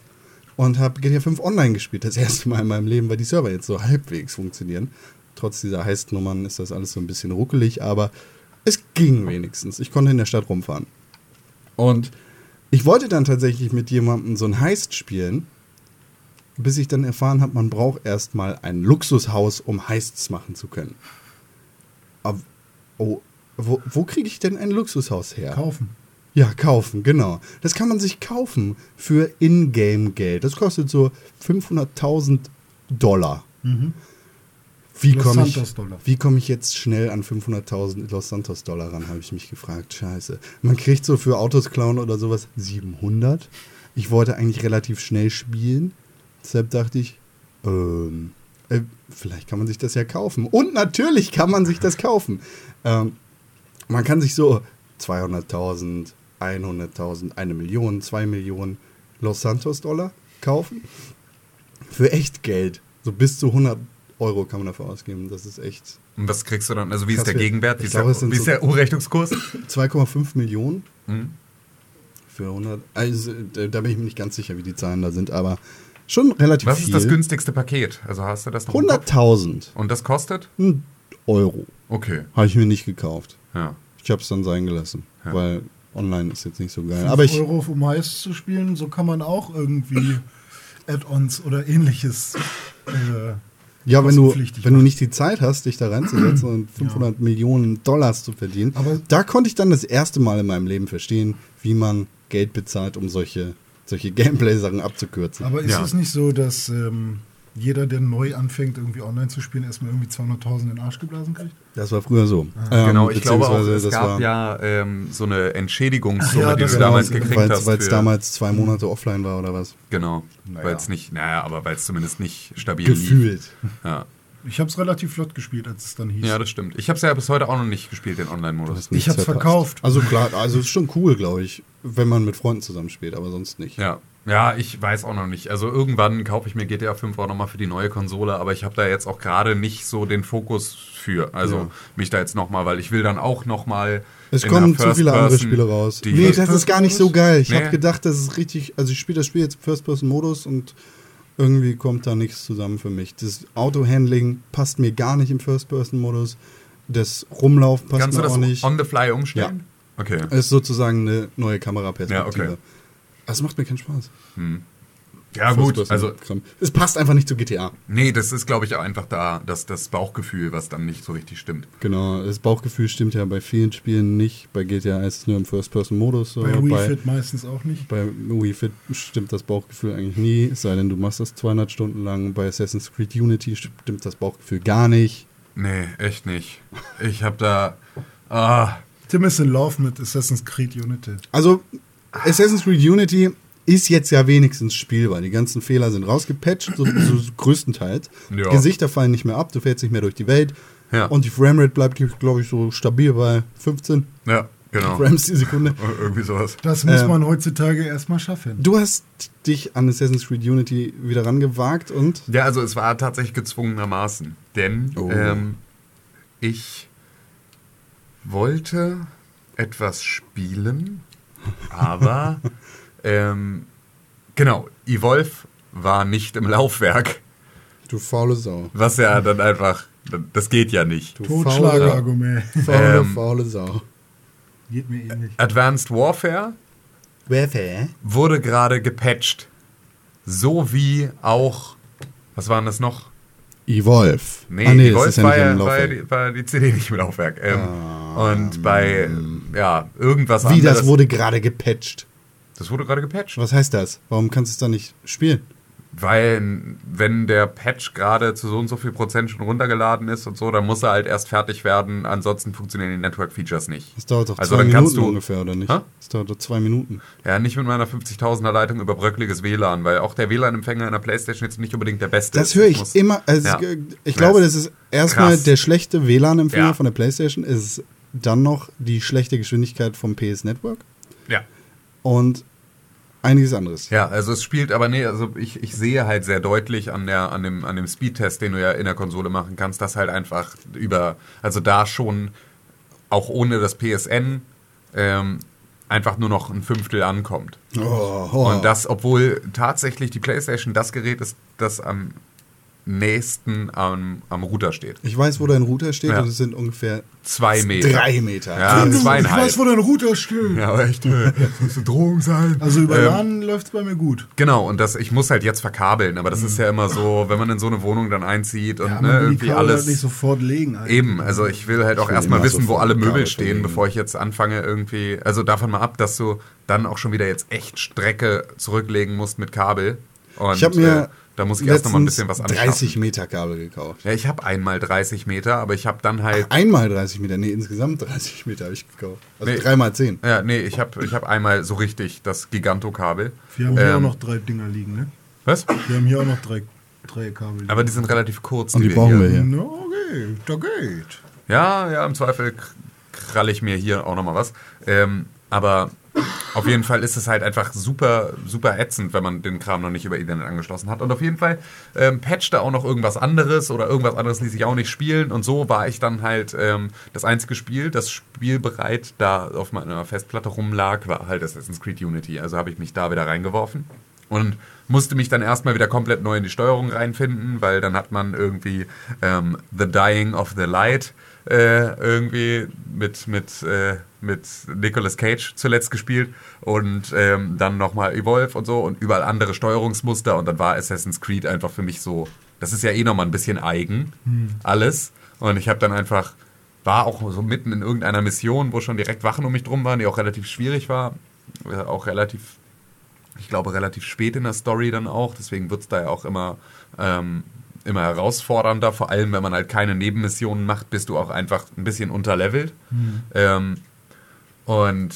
und habe GTA 5 online gespielt. Das erste Mal in meinem Leben, weil die Server jetzt so halbwegs funktionieren. Trotz dieser Heist-Nummern ist das alles so ein bisschen ruckelig, aber es ging wenigstens. Ich konnte in der Stadt rumfahren. Und ich wollte dann tatsächlich mit jemandem so ein Heist spielen, bis ich dann erfahren habe, man braucht erstmal ein Luxushaus, um Heists machen zu können. Aber, oh, wo, wo kriege ich denn ein Luxushaus her? Kaufen. Ja, kaufen, genau. Das kann man sich kaufen für Ingame-Geld. Das kostet so 500.000 Dollar. Wie Los komme ich, wie komm ich jetzt schnell an 500.000 Los Santos Dollar ran, habe ich mich gefragt. Scheiße. Man kriegt so für Autos klauen oder sowas 700. Ich wollte eigentlich relativ schnell spielen. Deshalb dachte ich, ähm, äh, vielleicht kann man sich das ja kaufen. Und natürlich kann man sich das kaufen. Ähm, man kann sich so 200.000, 100.000, eine Million, zwei Millionen Los Santos Dollar kaufen. Für echt Geld. So bis zu 100 Euro kann man dafür ausgeben. Das ist echt Und was kriegst du dann? Also wie ist der Gegenwert? Wie ist, glaube, der, wie ist der Umrechnungskurs? 2,5 Millionen Hm? für 100. Also da bin ich mir nicht ganz sicher, wie die Zahlen da sind, aber schon relativ Was viel. ist das günstigste Paket? Also hast du das noch im Kopf? 100.000 Und das kostet? Euro. Okay. Habe ich mir nicht gekauft. Ja. Ich habe es dann sein gelassen, Ja. weil online ist jetzt nicht so geil. Aber ich, Euro, um Heist zu spielen, so kann man auch irgendwie Add-ons oder ähnliches. Äh, ja, wenn du, wenn du nicht die Zeit hast, dich da reinzusetzen und 500 Millionen Dollars zu verdienen, Aber- da konnte ich dann das erste Mal in meinem Leben verstehen, wie man Geld bezahlt, um solche, solche Gameplay-Sachen abzukürzen. aber ist Ja. es nicht so, dass ähm, jeder, der neu anfängt, irgendwie online zu spielen, erstmal irgendwie 200.000 in den Arsch geblasen kriegt? das war früher so. genau, Ähm, ich glaube auch, es das gab war- ja ähm, so eine Entschädigungssumme, Ach ja, die du genau, damals weil- gekriegt hast. Weil es damals zwei Monate offline war oder was? Genau. Naja. Weil es nicht, naja, aber weil es zumindest nicht stabil lief. Gefühlt. Ja. Ich habe es relativ flott gespielt, als es dann hieß. ja, das stimmt. Ich habe es ja bis heute auch noch nicht gespielt, den Online-Modus. nichts hab's verpasst. verkauft. Also klar, also ist schon cool, glaube ich, wenn man mit Freunden zusammenspielt, aber sonst nicht. Ja. Ja, ich weiß auch noch nicht. Also irgendwann kaufe ich mir GTA 5 auch nochmal für die neue Konsole, aber ich habe da jetzt auch gerade nicht so den Fokus für. Also Ja. mich da jetzt nochmal, weil ich will dann auch nochmal. Es kommen zu viele andere Spiele raus. Nee, das ist gar nicht so geil. Ich Nee. habe gedacht, das ist richtig. Also ich spiele das Spiel jetzt im First-Person-Modus und irgendwie kommt da nichts zusammen für mich. Das Auto-Handling passt mir gar nicht im First-Person-Modus. Das Rumlaufen passt Kannst du mir das auch nicht. on the fly umstellen? Okay. Es ist sozusagen eine neue Kameraperspektive. Ja, okay. Das macht mir keinen Spaß. Hm. Ja, gut, also-. Es passt einfach nicht zu GTA. Nee, das ist, glaube ich, auch einfach da, dass das Bauchgefühl, was dann nicht so richtig stimmt. Genau, das Bauchgefühl stimmt ja bei vielen Spielen nicht. Bei GTA ist es nur im First-Person-Modus so. Bei Wii bei, Fit meistens auch nicht. bei Wii Fit stimmt das Bauchgefühl eigentlich nie, es sei denn, du machst das 200 Stunden lang. Bei Assassin's Creed Unity stimmt das Bauchgefühl gar nicht. Nee, echt nicht. Ich habe da. Ah, Tim ist in Love mit Assassin's Creed Unity. Also, Assassin's Creed Unity ist jetzt ja wenigstens spielbar. Die ganzen Fehler sind rausgepatcht, so, so größtenteils. Ja. Gesichter fallen nicht mehr ab, du fährst nicht mehr durch die Welt. Ja. Und die Framerate bleibt, glaube ich, so stabil bei 15 ja, genau. Frames die Sekunde. Irgendwie sowas. Das muss Ähm, man heutzutage erstmal schaffen. Du hast dich an Assassin's Creed Unity wieder rangewagt und Ja, also es war tatsächlich gezwungenermaßen. Denn Oh. ähm, ich wollte etwas spielen, aber ähm, genau, Evolve war nicht im Laufwerk, du faule Sau. was ja dann einfach, das geht ja nicht. Du Totschlagargument. faule, Ähm, faule Sau. Geht mir ähnlich. Advanced Warfare Werfe? wurde gerade gepatcht. So wie auch, was waren das noch? Evolve. Nee, ah, nee Evolve war, ja, war, die, war die CD nicht im Laufwerk. Ähm, Ah, und bei, ja, irgendwas Wie, anderes. das wurde gerade gepatcht? Das wurde gerade gepatcht. Was heißt das? Warum kannst du es dann nicht spielen? Weil, wenn der Patch gerade zu so und so viel Prozent schon runtergeladen ist und so, dann muss er halt erst fertig werden. Ansonsten funktionieren die Network-Features nicht. Das dauert doch Also zwei Minuten du- ungefähr, oder nicht? Hä? Das dauert doch zwei Minuten. Ja, nicht mit meiner 50.000er Leitung über bröckliges WLAN, weil auch der WLAN-Empfänger in der Playstation jetzt nicht unbedingt der beste Das ist. höre ich muss- immer. Also Ja. Ich glaube, das ist erstmal Krass. der schlechte WLAN-Empfänger Ja. von der PlayStation. Ist dann noch die schlechte Geschwindigkeit vom PS Network Ja. und einiges anderes. Ja, also es spielt, aber nee, also ich, ich sehe halt sehr deutlich an der, an dem, an dem Speedtest, den du ja in der Konsole machen kannst, dass halt einfach über, also da schon auch ohne das PSN ähm, einfach nur noch ein Fünftel ankommt. Oh, oh. Und das, obwohl tatsächlich die PlayStation das Gerät ist, das am nächsten am, am Router steht. ich weiß, wo dein Router steht Ja. und es sind ungefähr Zwei Meter. drei Meter. Ja, Ich zweieinhalb. weiß, wo dein Router steht. Ja, aber echt, äh, das müsste Drohung sein. Also über Ähm, LAN läuft es bei mir gut. Genau, und das, ich muss halt jetzt verkabeln, aber das ist ja immer so, wenn man in so eine Wohnung dann einzieht und Ja, ne, irgendwie Kabel alles. halt nicht sofort legen. eigentlich. Eben, also ich will halt auch erstmal wissen, wo alle Möbel stehen, verlegen. bevor ich jetzt anfange irgendwie, also davon mal ab, dass du dann auch schon wieder jetzt echt Strecke zurücklegen musst mit Kabel. Und Ich habe mir äh, da muss ich erst noch mal ein bisschen was anschaffen. 30 Meter Kabel gekauft. Ja, ich habe einmal 30 Meter, aber ich habe dann halt Einmal 30 Meter, nee, insgesamt 30 Meter habe ich gekauft. Also Nee. dreimal 10. ja, nee, ich habe ich hab einmal so richtig das Gigantokabel. Wir haben hier Ähm, auch noch drei Dinger liegen, ne? Was? Wir haben hier auch noch drei, drei Kabel liegen. Aber die sind relativ kurz. Und die brauchen wir hier. Na, okay, da geht. Ja, ja, im Zweifel kralle ich mir hier auch nochmal was. Ähm, aber auf jeden Fall ist es halt einfach super, super ätzend, wenn man den Kram noch nicht über Ethernet angeschlossen hat. Und auf jeden Fall ähm, patcht da auch noch irgendwas anderes oder irgendwas anderes ließ sich auch nicht spielen. Und so war ich dann halt ähm, das einzige Spiel, das spielbereit da auf meiner Festplatte rumlag, war halt Assassin's Creed Unity. Also habe ich mich da wieder reingeworfen. Und musste mich dann erstmal wieder komplett neu in die Steuerung reinfinden, weil dann hat man irgendwie ähm, The Dying of the Light äh, irgendwie mit, mit, äh, mit Nicolas Cage zuletzt gespielt und ähm, dann nochmal Evolve und so und überall andere Steuerungsmuster und dann war Assassin's Creed einfach für mich so, das ist ja eh nochmal ein bisschen eigen, alles. Und ich habe dann einfach, war auch so mitten in irgendeiner Mission, wo schon direkt Wachen um mich drum waren, die auch relativ schwierig war, äh, auch relativ ich glaube, relativ spät in der Story dann auch. Deswegen wird es da ja auch immer, ähm, immer herausfordernder. Vor allem, wenn man halt keine Nebenmissionen macht, bist du auch einfach ein bisschen unterlevelt. Ähm, und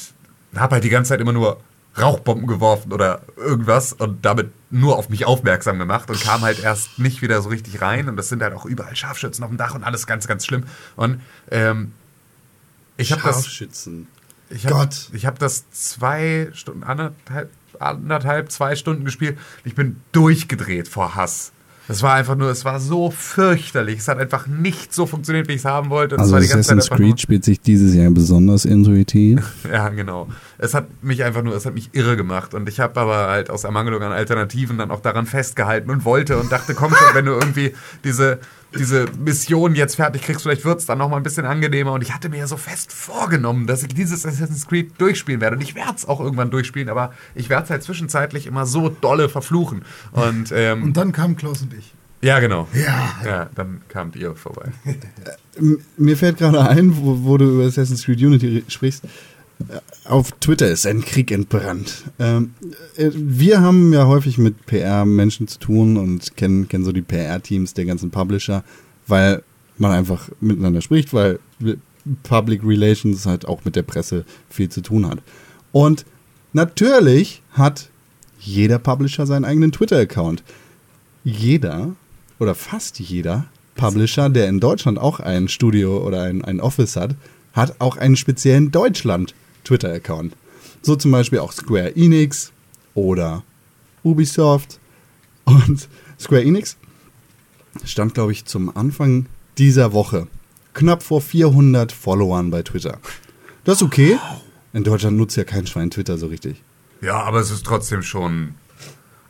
habe halt die ganze Zeit immer nur Rauchbomben geworfen oder irgendwas und damit nur auf mich aufmerksam gemacht und kam halt erst nicht wieder so richtig rein. Und das sind halt auch überall Scharfschützen auf dem Dach und alles ganz, ganz schlimm. Und ähm, ich habe das Scharfschützen. ich hab, Gott. Ich habe das zwei Stunden, anderthalb, anderthalb, zwei Stunden gespielt. Ich bin durchgedreht vor Hass. Das war einfach nur, es war so fürchterlich. Es hat einfach nicht so funktioniert, wie ich es haben wollte. Und es Also war die ganze Zeit Assassin's Creed spielt sich dieses Jahr besonders intuitiv. Ja, genau. Es hat mich einfach nur, es hat mich irre gemacht. Und ich habe aber halt aus Ermangelung an Alternativen dann auch daran festgehalten und wollte und dachte, komm schon, wenn du irgendwie diese, diese Mission jetzt fertig kriegst, vielleicht wird es dann nochmal ein bisschen angenehmer. Und ich hatte mir ja so fest vorgenommen, dass ich dieses Assassin's Creed durchspielen werde. Und ich werde es auch irgendwann durchspielen, aber ich werde es halt zwischenzeitlich immer so dolle verfluchen. Und, ähm, Und dann kamen Klaus und ich. ja, genau. Ja. Ja, dann kamt ihr vorbei. M- Mir fällt gerade ein, wo, wo du über Assassin's Creed Unity sprichst. Auf Twitter ist ein Krieg entbrannt. Ähm, äh, wir haben ja häufig mit PR-Menschen zu tun und kennen, kennen so die PR-Teams der ganzen Publisher, weil man einfach miteinander spricht, weil Public Relations halt auch mit der Presse viel zu tun hat. Und natürlich hat jeder Publisher seinen eigenen Twitter-Account. Jeder oder fast jeder Publisher, der in Deutschland auch ein Studio oder ein, ein Office hat, hat auch einen speziellen Deutschland-Twitter-Account. So zum Beispiel auch Square Enix oder Ubisoft. Und Square Enix stand, glaube ich, zum Anfang dieser Woche knapp vor 400 Followern bei Twitter. Das ist okay. In Deutschland nutzt ja kein Schwein Twitter so richtig. Ja, aber es ist trotzdem schon.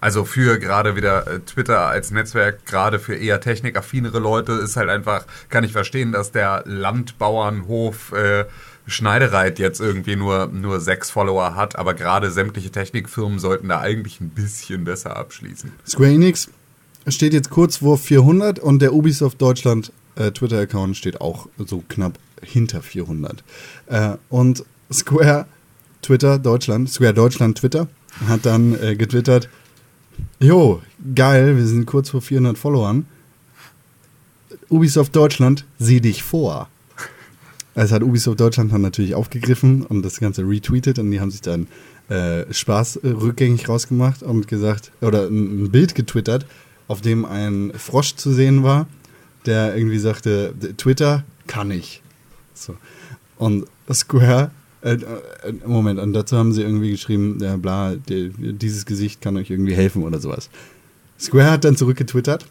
Also für gerade wieder äh, Twitter als Netzwerk, gerade für eher technikaffinere Leute, ist halt einfach, kann ich verstehen, dass der Landbauernhof äh, Schneidereit jetzt irgendwie nur, nur sechs Follower hat, aber gerade sämtliche Technikfirmen sollten da eigentlich ein bisschen besser abschließen. Square Enix steht jetzt kurz vor 400 und der Ubisoft Deutschland äh, Twitter-Account steht auch so knapp hinter 400. Äh, und Square Twitter Deutschland, Square Deutschland Twitter, hat dann äh, getwittert, jo, geil, wir sind kurz vor 400 Followern. Ubisoft Deutschland, sieh dich vor. Das hat Ubisoft Deutschland dann natürlich aufgegriffen und das Ganze retweetet und die haben sich dann äh, Spaß äh, rückgängig rausgemacht und gesagt, oder ein, Bild getwittert, auf dem ein Frosch zu sehen war, der irgendwie sagte, Twitter kann ich. So. Und Square, äh, äh, Moment, und dazu haben sie irgendwie geschrieben, ja bla, die, dieses Gesicht kann euch irgendwie helfen oder sowas. Square hat dann zurückgetwittert,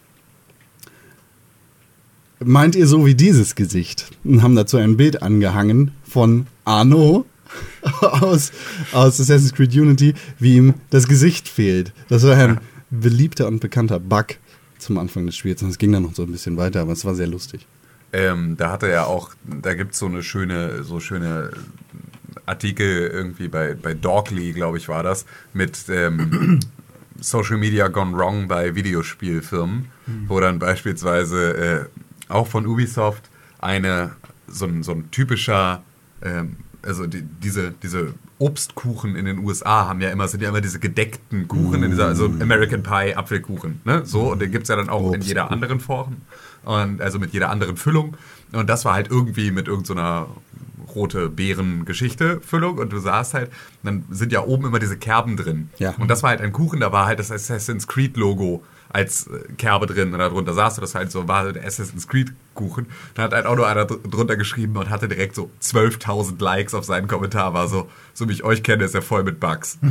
meint ihr so wie dieses Gesicht? Und haben dazu ein Bild angehangen von Arno aus, aus Assassin's Creed Unity, wie ihm das Gesicht fehlt. Das war ein beliebter und bekannter Bug zum Anfang des Spiels. Und es ging dann noch so ein bisschen weiter, aber es war sehr lustig. Ähm, da hatte er auch, da gibt es so eine schöne, so schöne Artikel irgendwie bei, bei Dogly, glaube ich, war das, mit ähm, Social Media Gone Wrong bei Videospielfirmen, wo dann beispielsweise äh, auch von Ubisoft eine, so ein, so ein typischer, ähm, also die, diese, diese Obstkuchen in den USA haben ja immer, sind ja immer diese gedeckten Kuchen, in dieser, also American Pie Apfelkuchen, ne? So, und den gibt es ja dann auch in jeder Obstkuchen. anderen Form. Und also mit jeder anderen Füllung. Und das war halt irgendwie mit irgendeiner rote Beeren-Geschichte, Füllung. Und du sahst halt, dann sind ja oben immer diese Kerben drin. Ja. Und das war halt ein Kuchen, da war halt das Assassin's Creed-Logo als äh, Kerbe drin. Und darunter sahst du das halt so, war der Assassin's Creed-Kuchen. Da hat halt auch nur einer dr- drunter geschrieben und hatte direkt so 12.000 Likes auf seinen Kommentar. War so, so wie ich euch kenne, ist er voll mit Bugs.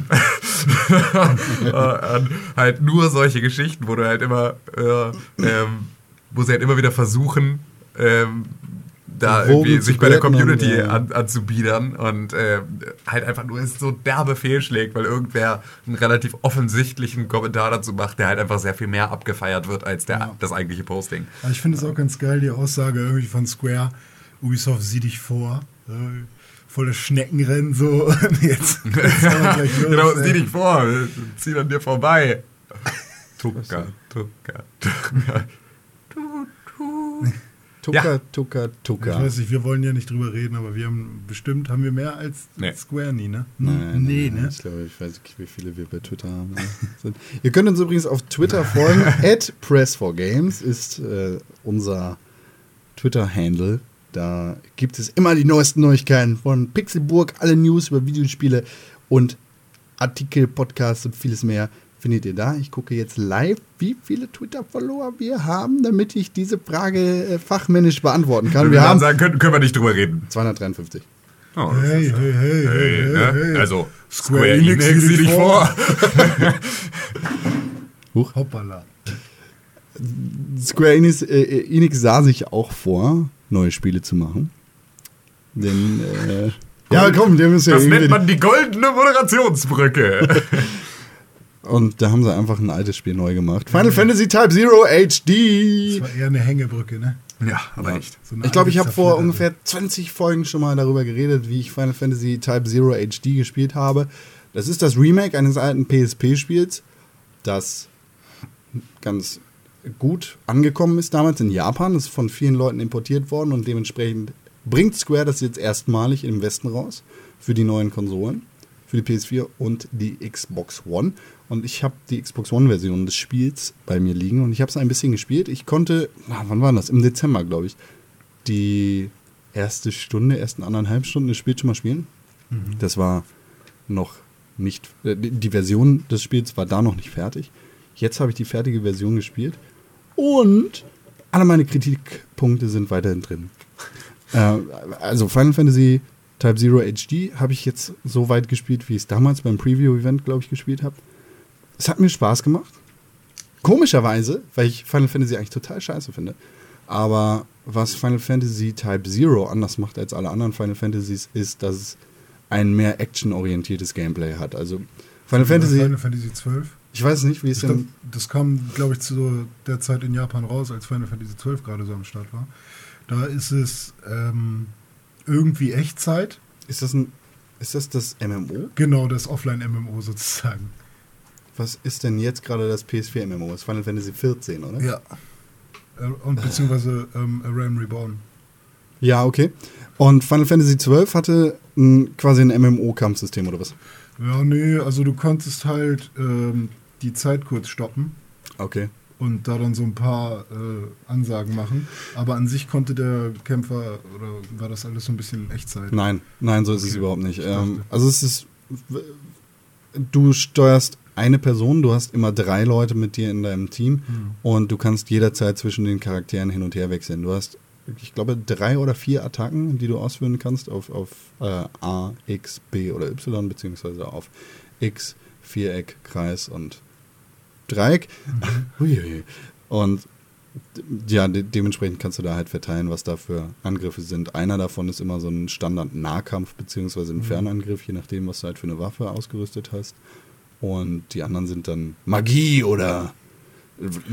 Äh, halt nur solche Geschichten, wo du halt immer, äh, ähm, wo sie halt immer wieder versuchen, ähm, da Wogen irgendwie sich bei der Community an, anzubiedern und äh, halt einfach nur so derbe fehlschlägt, weil irgendwer einen relativ offensichtlichen Kommentar dazu macht, der halt einfach sehr viel mehr abgefeiert wird als der, Ja. das eigentliche Posting. Aber ich finde es auch ganz geil, die Aussage irgendwie von Square, Ubisoft sieh dich vor. So, voll das Schneckenrennen so. Und jetzt, jetzt los, genau, ey. sieh dich vor, zieh an dir vorbei. Tucker, Tucker, Tucker. Tucker, Ja. Tucker, Ich Tucker. weiß nicht, wir wollen ja nicht drüber reden, aber wir haben bestimmt, haben wir mehr als Nee. Square nie, ne? Nein, nee, nein, ne? Ich glaube, ich weiß nicht, wie viele wir bei Twitter haben. Sind- Ihr könnt uns übrigens auf Twitter folgen. At Press4Games ist äh, unser Twitter-Handle. Da gibt es immer die neuesten Neuigkeiten von Pixelburg, alle News über Videospiele und Artikel, Podcasts und vieles mehr findet ihr da. Ich gucke jetzt live, wie viele Twitter-Follower wir haben, damit ich diese Frage äh, fachmännisch beantworten kann. Wenn Wir wir dann haben sagen, können, können wir nicht drüber reden. 253. Oh, Hey, ist- hey, hey, hey, hey, ne? hey. Also, Square Square Enix, Enix, sieh dich vor. Hoppala. Square Enix, äh, Enix sah sich auch vor, neue Spiele zu machen. Denn, äh, ja, komm, der muss ja Das nennt man die goldene Moderationsbrücke. Und da haben sie einfach ein altes Spiel neu gemacht. Final Fantasy Type Zero HD. Das war eher eine Hängebrücke, ne? Ja, aber echt. So Ich glaube, ich habe vor ungefähr 20 Folgen schon mal darüber geredet, wie ich Final Fantasy Type Zero HD gespielt habe. Das ist das Remake eines alten PSP-Spiels, das ganz gut angekommen ist damals in Japan. Das ist von vielen Leuten importiert worden und dementsprechend bringt Square das jetzt erstmalig im Westen raus für die neuen Konsolen, für die PS4 und die Xbox One. Und ich habe die Xbox One-Version des Spiels bei mir liegen und ich habe es ein bisschen gespielt. Ich konnte, na, wann war das? Im Dezember, glaube ich, die erste Stunde, ersten anderthalb Stunden des Spiels schon mal spielen. Das war noch nicht, äh, die die Version des Spiels war da noch nicht fertig. Jetzt habe ich die fertige Version gespielt und alle meine Kritikpunkte sind weiterhin drin. äh, also Final Fantasy Type Zero HD habe ich jetzt so weit gespielt, wie ich es damals beim Preview-Event, glaube ich, gespielt habe. Es hat mir Spaß gemacht. Komischerweise, weil ich Final Fantasy eigentlich total scheiße finde. Aber was Final Fantasy Type Zero anders macht als alle anderen Final Fantasies, ist, dass es ein mehr actionorientiertes Gameplay hat. Also Final Fantasy, Final Fantasy 12. ich weiß nicht, wie es denn. das kam, glaube ich, zu der Zeit in Japan raus, als Final Fantasy 12 gerade so am Start war. Da ist es ähm, irgendwie Echtzeit. Ist das ein. Ist das das MMO? Genau, das Offline-MMO sozusagen. Was ist denn jetzt gerade das PS4 MMO? Das ist Final Fantasy 14, oder? Ja. Äh, Und beziehungsweise ähm, A Realm Reborn. Ja, okay. Und Final Fantasy 12 hatte ein, quasi ein MMO-Kampfsystem oder was? Ja, nee, also du konntest halt ähm, die Zeit kurz stoppen Okay. Und da dann so ein paar äh, Ansagen machen. Aber an sich konnte der Kämpfer, oder war das alles so ein bisschen Echtzeit? Nein, nein, so ist es Okay. überhaupt nicht. Ich Ähm, also es ist, du steuerst eine Person, du hast immer drei Leute mit dir in deinem Team Hm. und du kannst jederzeit zwischen den Charakteren hin und her wechseln. Du hast, ich glaube, drei oder vier Attacken, die du ausführen kannst auf, auf äh, A, X, B oder Y, beziehungsweise auf X, Viereck, Kreis und Huiui. Und ja, de dementsprechend kannst du da halt verteilen, was da für Angriffe sind. Einer davon ist immer so ein Standard-Nahkampf beziehungsweise ein Fernangriff, je nachdem, was du halt für eine Waffe ausgerüstet hast. Und die anderen sind dann Magie oder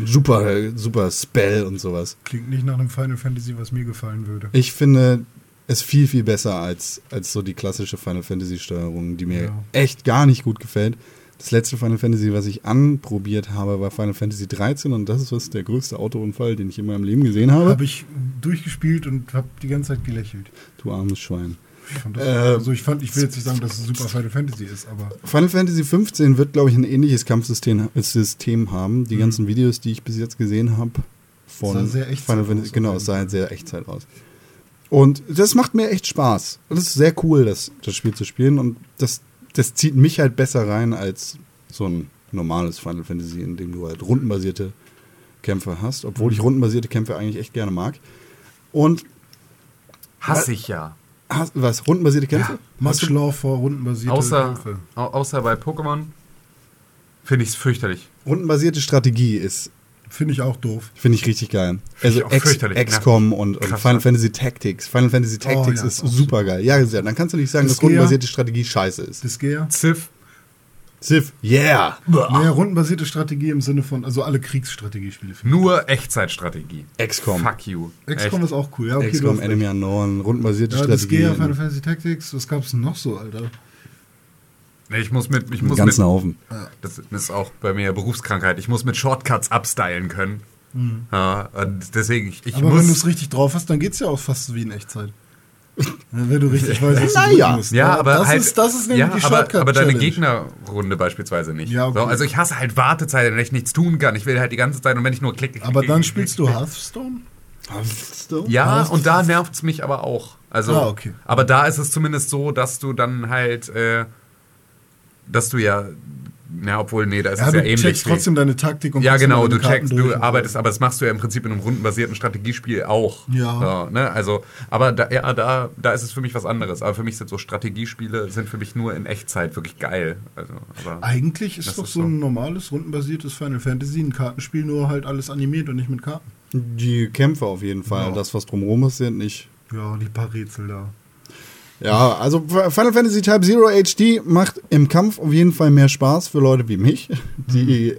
super, super Spell und sowas. Klingt nicht nach einem Final Fantasy, was mir gefallen würde. Ich finde es viel, viel besser als, als so die klassische Final Fantasy-Steuerung, die mir Ja. echt gar nicht gut gefällt. Das letzte Final Fantasy, was ich anprobiert habe, war Final Fantasy 13 und das ist was der größte Autounfall, den ich in meinem Leben gesehen habe. Habe ich durchgespielt und habe die ganze Zeit gelächelt. Du armes Schwein. Ich fand das, Äh, also ich fand, ich will jetzt nicht sagen, dass es super Final Fantasy ist, aber Final Fantasy 15 wird, glaube ich, ein ähnliches Kampfsystem System haben. Die ganzen Videos, die ich bis jetzt gesehen habe, von Mhm. Sah sehr Echtzeit Final Fantasy, aus, genau, es sah halt sehr Echtzeit aus. Und das macht mir echt Spaß. Und es ist sehr cool, das, das Spiel zu spielen. Und das, das zieht mich halt besser rein als so ein normales Final Fantasy, in dem du halt rundenbasierte Kämpfe hast. Obwohl Mhm. ich rundenbasierte Kämpfe eigentlich echt gerne mag. Und Hasse ich ja. hast, was, rundenbasierte Kämpfe? Match Law vor rundenbasierte Außer, Kämpfe. au außer bei Pokémon finde ich es fürchterlich. Rundenbasierte Strategie ist Finde ich auch doof. Finde ich richtig geil. Finde ich Also fürchterlich. XCOM und, und Krass, Final ne? Fantasy Tactics. Final Fantasy Tactics ja, ist super geil. Ja, dann kannst du nicht sagen, dass rundenbasierte Strategie scheiße ist. Disgaea? Civ. Civ, yeah! Naja, rundenbasierte Strategie im Sinne von, also alle Kriegsstrategiespiele. finde Nur Echtzeitstrategie. XCOM. Fuck you. XCOM Echt. ist auch cool, ja. Okay, XCOM, Enemy. Unknown, rundenbasierte Ja, Strategie. Disgaea, Final Fantasy Tactics, was gab's denn noch so, Alter? Nee, ich muss mit. Ich muss ganzen mit Haufen. das ist auch bei mir Berufskrankheit. Ich muss mit Shortcuts abstylen können. Ja, und deswegen, ich, ich Mhm. Aber wenn du muss. es richtig drauf hast, dann geht's ja auch fast wie in Echtzeit. Ja, wenn du richtig weißt, was du Naja. drücken musst. Ja, aber das halt, ist, das ist nämlich ja, die aber, Shortcut aber deine Challenge. Gegnerrunde beispielsweise nicht. Ja, okay. so, also ich hasse halt Wartezeit, wenn ich nichts tun kann. Ich will halt die ganze Zeit und wenn ich nur klicke. Aber dann spielst du Hearthstone? Ja, Hast- und da nervt es mich aber auch. Also, Ah, okay. aber da ist es zumindest so, dass du dann halt, äh, dass du ja, na, obwohl, nee, da ist Ja, es du ja ähnlich. checkst wie- trotzdem deine Taktik und ja, genau, du checkst, du arbeitest, so. aber das machst du ja im Prinzip in einem rundenbasierten Strategiespiel auch. Ja. ne? Also, aber da, ja, da, da ist es für mich was anderes. Aber für mich sind so Strategiespiele sind für mich nur in Echtzeit wirklich geil. Also, aber Eigentlich ist doch ist so so. ein normales, rundenbasiertes Final Fantasy ein Kartenspiel, nur halt alles animiert und nicht mit Karten. Die Kämpfe auf jeden Fall. Ja. Das, was drumherum ist, sind nicht. Ja, die paar Rätsel da. Ja, also Final Fantasy Type Zero HD macht im Kampf auf jeden Fall mehr Spaß für Leute wie mich, die,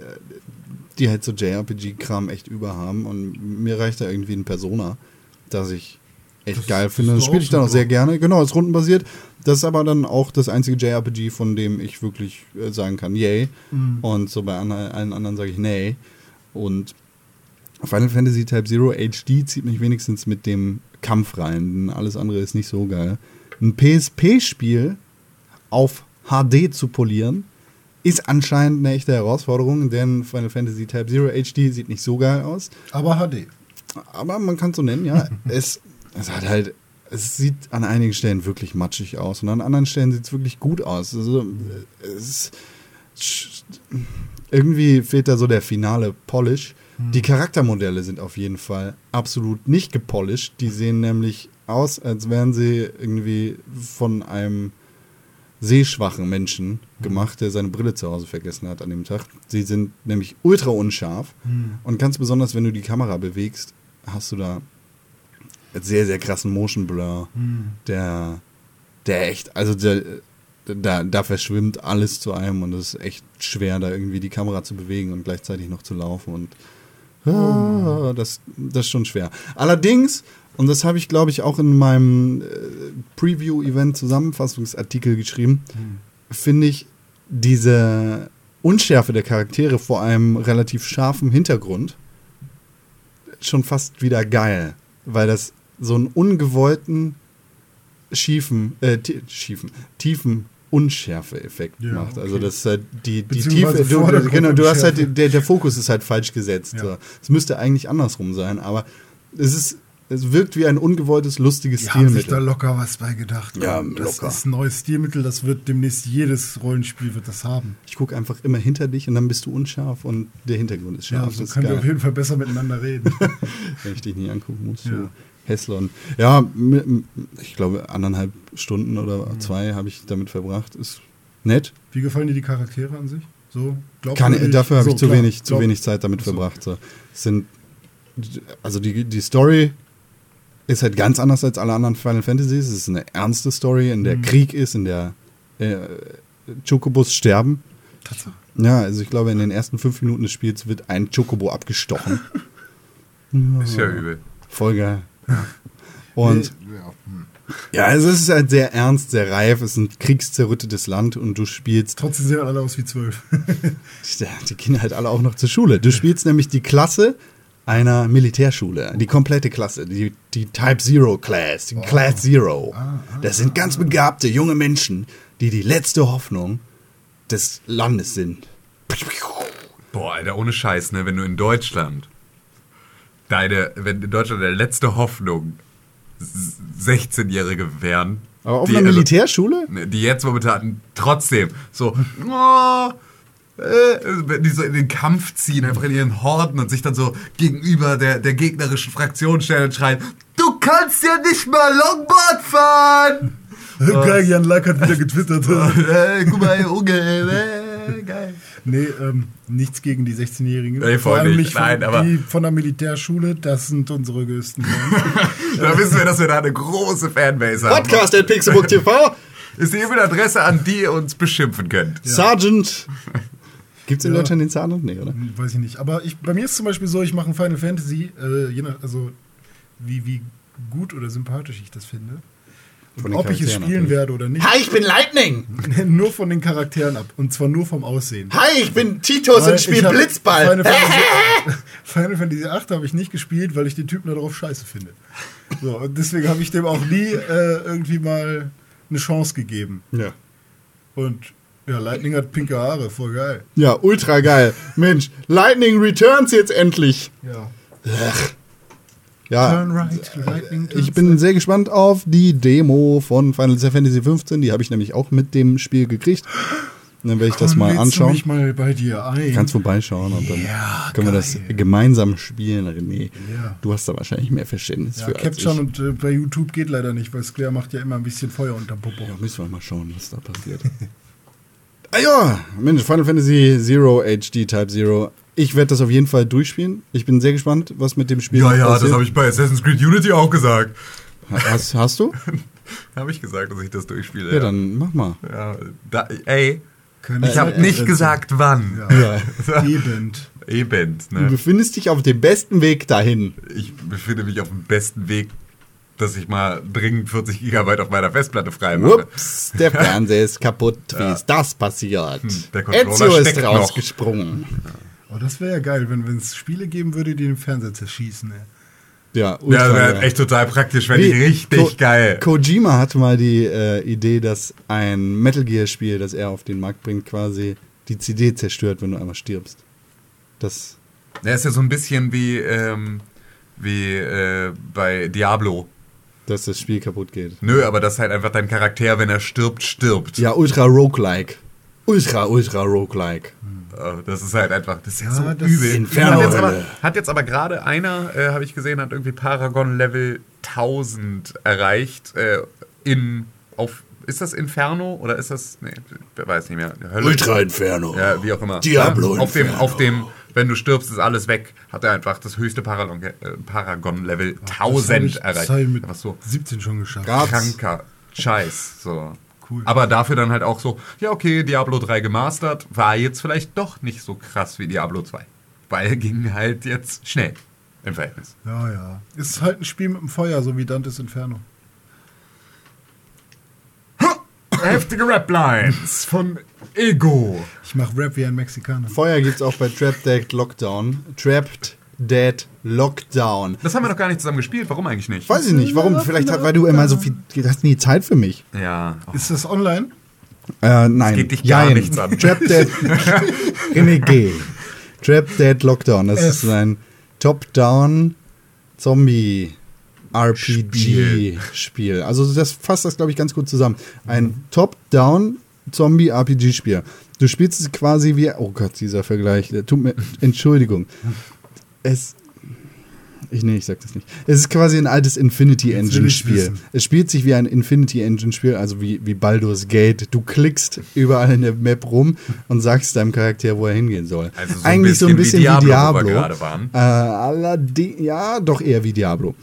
die halt so JRPG-Kram echt überhaben. Und mir reicht da irgendwie ein Persona, das ich echt Das- geil finde. Das spiele ich dann auch sehr gerne. Genau, ist rundenbasiert. Das ist aber dann auch das einzige JRPG, von dem ich wirklich äh, sagen kann, yay. Mhm. Und so bei allen anderen sage ich nee. Und Final Fantasy Type Zero HD zieht mich wenigstens mit dem Kampf rein. Alles andere ist nicht so geil. Ein PSP-Spiel auf HD zu polieren, ist anscheinend eine echte Herausforderung, denn Final Fantasy Type Zero HD sieht nicht so geil aus. Aber HD. Aber man kann es so nennen, ja. es, es hat halt, es sieht an einigen Stellen wirklich matschig aus und an anderen Stellen sieht es wirklich gut aus. Also, es irgendwie fehlt da so der finale Polish. Die Charaktermodelle sind auf jeden Fall absolut nicht gepolished. Die sehen nämlich aus, als wären sie irgendwie von einem sehschwachen Menschen gemacht, der seine Brille zu Hause vergessen hat an dem Tag. Sie sind nämlich ultra unscharf. Und ganz besonders, wenn du die Kamera bewegst, hast du da sehr, sehr krassen Motion Blur, der, der echt, also der, da, da verschwimmt alles zu einem und es ist echt schwer, da irgendwie die Kamera zu bewegen und gleichzeitig noch zu laufen und ah, das, das ist schon schwer. Allerdings, und das habe ich, glaube ich, auch in meinem äh, Preview-Event-Zusammenfassungsartikel geschrieben, finde ich diese Unschärfe der Charaktere vor einem relativ scharfen Hintergrund schon fast wieder geil, weil das so einen ungewollten schiefen, äh, schiefen, tiefen Unschärfe-Effekt Ja, macht. Also okay. das ist halt die, die Tiefe, du, du, genau, du hast halt, der, der Fokus ist halt falsch gesetzt. Ja. Es müsste eigentlich andersrum sein, aber es ist, es wirkt wie ein ungewolltes, lustiges Die haben sich da Stilmittel. locker was bei gedacht. Ja, das locker. ist ein neues Stilmittel, das wird demnächst jedes Rollenspiel wird das haben. Ich gucke einfach immer hinter dich und dann bist du unscharf und der Hintergrund ist Ja, scharf. so das ist können wir auf jeden Fall besser miteinander reden. wenn ich dich nie angucken muss. Ja. So. Hässlon. Ja, ich glaube, anderthalb Stunden oder Mhm. zwei habe ich damit verbracht. Ist nett. Wie gefallen dir die Charaktere an sich? So, Kann, nicht? dafür habe So, ich zu klar, wenig, zu wenig Zeit damit so. verbracht. So. Sind, also die, die Story ist halt ganz anders als alle anderen Final Fantasies. Es ist eine ernste Story, in der Mhm. Krieg ist, in der äh, Chocobos sterben. Tatsache. Ja, also ich glaube, in den ersten fünf Minuten des Spiels wird ein Chocobo abgestochen. Ist ja übel. Voll geil. Und ja, hm. Ja, also es ist halt sehr ernst, sehr reif. Es ist ein kriegszerrüttetes Land und du spielst, Trotzdem sehen alle aus wie zwölf. die, die gehen halt alle auch noch zur Schule. Du spielst nämlich die Klasse einer Militärschule. Die komplette Klasse. Die, die Type Zero Class. Die Class Zero. Das sind ganz begabte junge Menschen, die die letzte Hoffnung des Landes sind. Boah, Alter, ohne Scheiß, ne? Wenn du in Deutschland deine, wenn in Deutschland der letzte Hoffnung s- 16-Jährige wären. Aber auf die, einer also- Militärschule? Ne, die jetzt momentan trotzdem so, oh, äh, wenn die so in den Kampf ziehen, einfach in ihren Horden und sich dann so gegenüber der, der gegnerischen Fraktion stellen und schreien, du kannst ja nicht mal Longboard fahren! Geil, Jan Lack hat wieder getwittert. äh, guck mal, Junge, äh, geil. nee, ähm, nichts gegen die 16-Jährigen. Nee, voll Vor allem nicht. von, Nein, aber- die von der Militärschule, das sind unsere größten Fans. Da wissen wir, dass wir da eine große Fanbase haben. Podcast at Pixelbook TV. Ist die E-Mail-Adresse, an die ihr uns beschimpfen könnt. Sergeant. Gibt es in Ja. Deutschland den Sergeant? Nee, oder? Weiß ich nicht. Aber ich, bei mir ist zum Beispiel so, ich mache ein Final Fantasy, äh, je nach, also wie, wie gut oder sympathisch ich das finde. Und ob ich es spielen natürlich. werde oder nicht. Hi, ich bin Lightning. nur von den Charakteren ab. Und zwar nur vom Aussehen. Hi, ich bin Titus Weil und spiele Blitzball. Final Fantasy, Final Fantasy 8 habe ich nicht gespielt, weil ich den Typen darauf scheiße finde. So, und deswegen habe ich dem auch nie äh, irgendwie mal eine Chance gegeben. Ja. Und ja, Lightning hat pinke Haare, voll geil. ja, ultra geil. Mensch, Lightning Returns jetzt endlich. Ja. Ja, Turn right, Lightning ich bin sehr gespannt auf die Demo von Final Fantasy 15. Die habe ich nämlich auch mit dem Spiel gekriegt. Und dann werde ich das Komm, mal lädst anschauen. Du mich mal bei dir ein. Kannst vorbeischauen und dann Ja, können wir das geil. gemeinsam spielen, René. Ja. Du hast da wahrscheinlich mehr Verständnis ja, für als Capture ich. und äh, bei YouTube geht leider nicht, weil Square macht ja immer ein bisschen Feuer unterm Popo. Ja, müssen wir mal schauen, was da passiert. ah ja, Mensch, Final Fantasy Zero HD Type Zero. Ich werde das auf jeden Fall durchspielen. Ich bin sehr gespannt, was mit dem Spiel Ja, ja, das passiert. habe ich bei Assassin's Creed Unity auch gesagt. Hast, hast du? Habe ich gesagt, dass ich das durchspiele. Ja, dann mach mal. Ja, da, ey, Keine ich habe nicht gesagt, wann. Ja. Eben. Eben, Du ne? befindest dich auf dem besten Weg dahin. Ich befinde mich auf dem besten Weg, dass ich mal dringend 40 Gigabyte auf meiner Festplatte frei mache. Ups, der Fernseher ist kaputt. Wie ist das passiert? Hm, der Controller Ezio ist rausgesprungen. Oh, das wäre ja geil, wenn es Spiele geben würde, die den Fernseher zerschießen. Ey. Ja, Ja, ultra das wäre echt total praktisch, wenn ich richtig Ko geil. Kojima hatte mal die äh, Idee, dass ein Metal Gear Spiel, das er auf den Markt bringt, quasi die CD zerstört, wenn du einmal stirbst. Das Der ist ja so ein bisschen wie, ähm, wie äh, bei Diablo. Dass das Spiel kaputt geht. Nö, aber das halt einfach dein Charakter, wenn er stirbt, stirbt. Ja, ultra roguelike. Ultra, ultra roguelike. Äh, Das ist halt einfach, das ist ja, Ja, so das- übel. Inferno- Hat jetzt aber, hat jetzt aber gerade einer, äh, habe ich gesehen, hat irgendwie Paragon Level 1000 erreicht. Äh, in, auf, ist das Inferno oder ist das, nee, wer weiß nicht mehr. Hölle. Inferno. Ja, wie auch immer. Diablo Ja, auf dem, Inferno. auf dem, wenn du stirbst, ist alles weg. Hat er einfach das höchste Paragon, äh, Paragon Level 1000 das hab erreicht. ich, das ich mit Was so 17 schon geschafft. Kranker Scheiß. So. Cool. Aber dafür dann halt auch so, ja, okay, Diablo 3 gemastert, war jetzt vielleicht doch nicht so krass wie Diablo 2. Weil ging halt jetzt schnell im Verhältnis. Ja, ja. Ist halt ein Spiel mit dem Feuer, so wie Dantes Inferno. Heftige Raplines von Ego. Ich mach Rap wie ein Mexikaner. Feuer gibt's auch bei Trapped Dead Lockdown. Trapped Dead Lockdown. Das haben wir noch gar nicht zusammen gespielt, warum eigentlich nicht? Weiß ich nicht, warum? Vielleicht, hat, weil du immer so viel. Du hast nie Zeit für mich. Ja. Oh, Ist das online? Äh, nein. geht dich gar Jein. nichts an. Trapped Dead. Renegade. Trapped Dead Lockdown. Das F. ist ein Top-Down Zombie RPG-Spiel. Also das fasst das, glaube ich, ganz gut zusammen. Ein Top-Down Zombie-RPG-Spiel. Du spielst es quasi wie. Oh Gott, dieser Vergleich. Tut mir. Entschuldigung. Es. Ich, nee, ich sag das nicht. Es ist quasi ein altes Infinity Jetzt will Engine ich's Spiel. wissen. Es spielt sich wie ein Infinity Engine Spiel, also wie, wie Baldur's Gate. Du klickst überall in der Map rum und sagst deinem Charakter, wo er hingehen soll. Also so Eigentlich so ein bisschen wie Diablo. gerade waren. Äh, allerdings, ja, doch eher wie Diablo.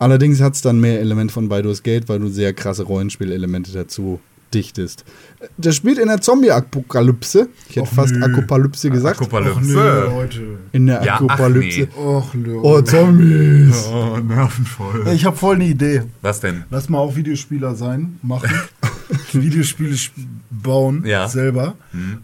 Allerdings hat es dann mehr Elemente von Baldur's Gate, weil du sehr krasse Rollenspielelemente dazu dichtest. Das spielt in der Zombie-Apokalypse. Ich hätte Och, fast nö. Apokalypse gesagt. Och, nö, in der Ja, ach Apokalypse. nee. Och, nö. Oh, Zombies. Oh, nervenvoll. Ich habe voll eine Idee. Was denn? Lass mal auch Videospieler sein, machen. Videospiele sp- bauen Ja. selber.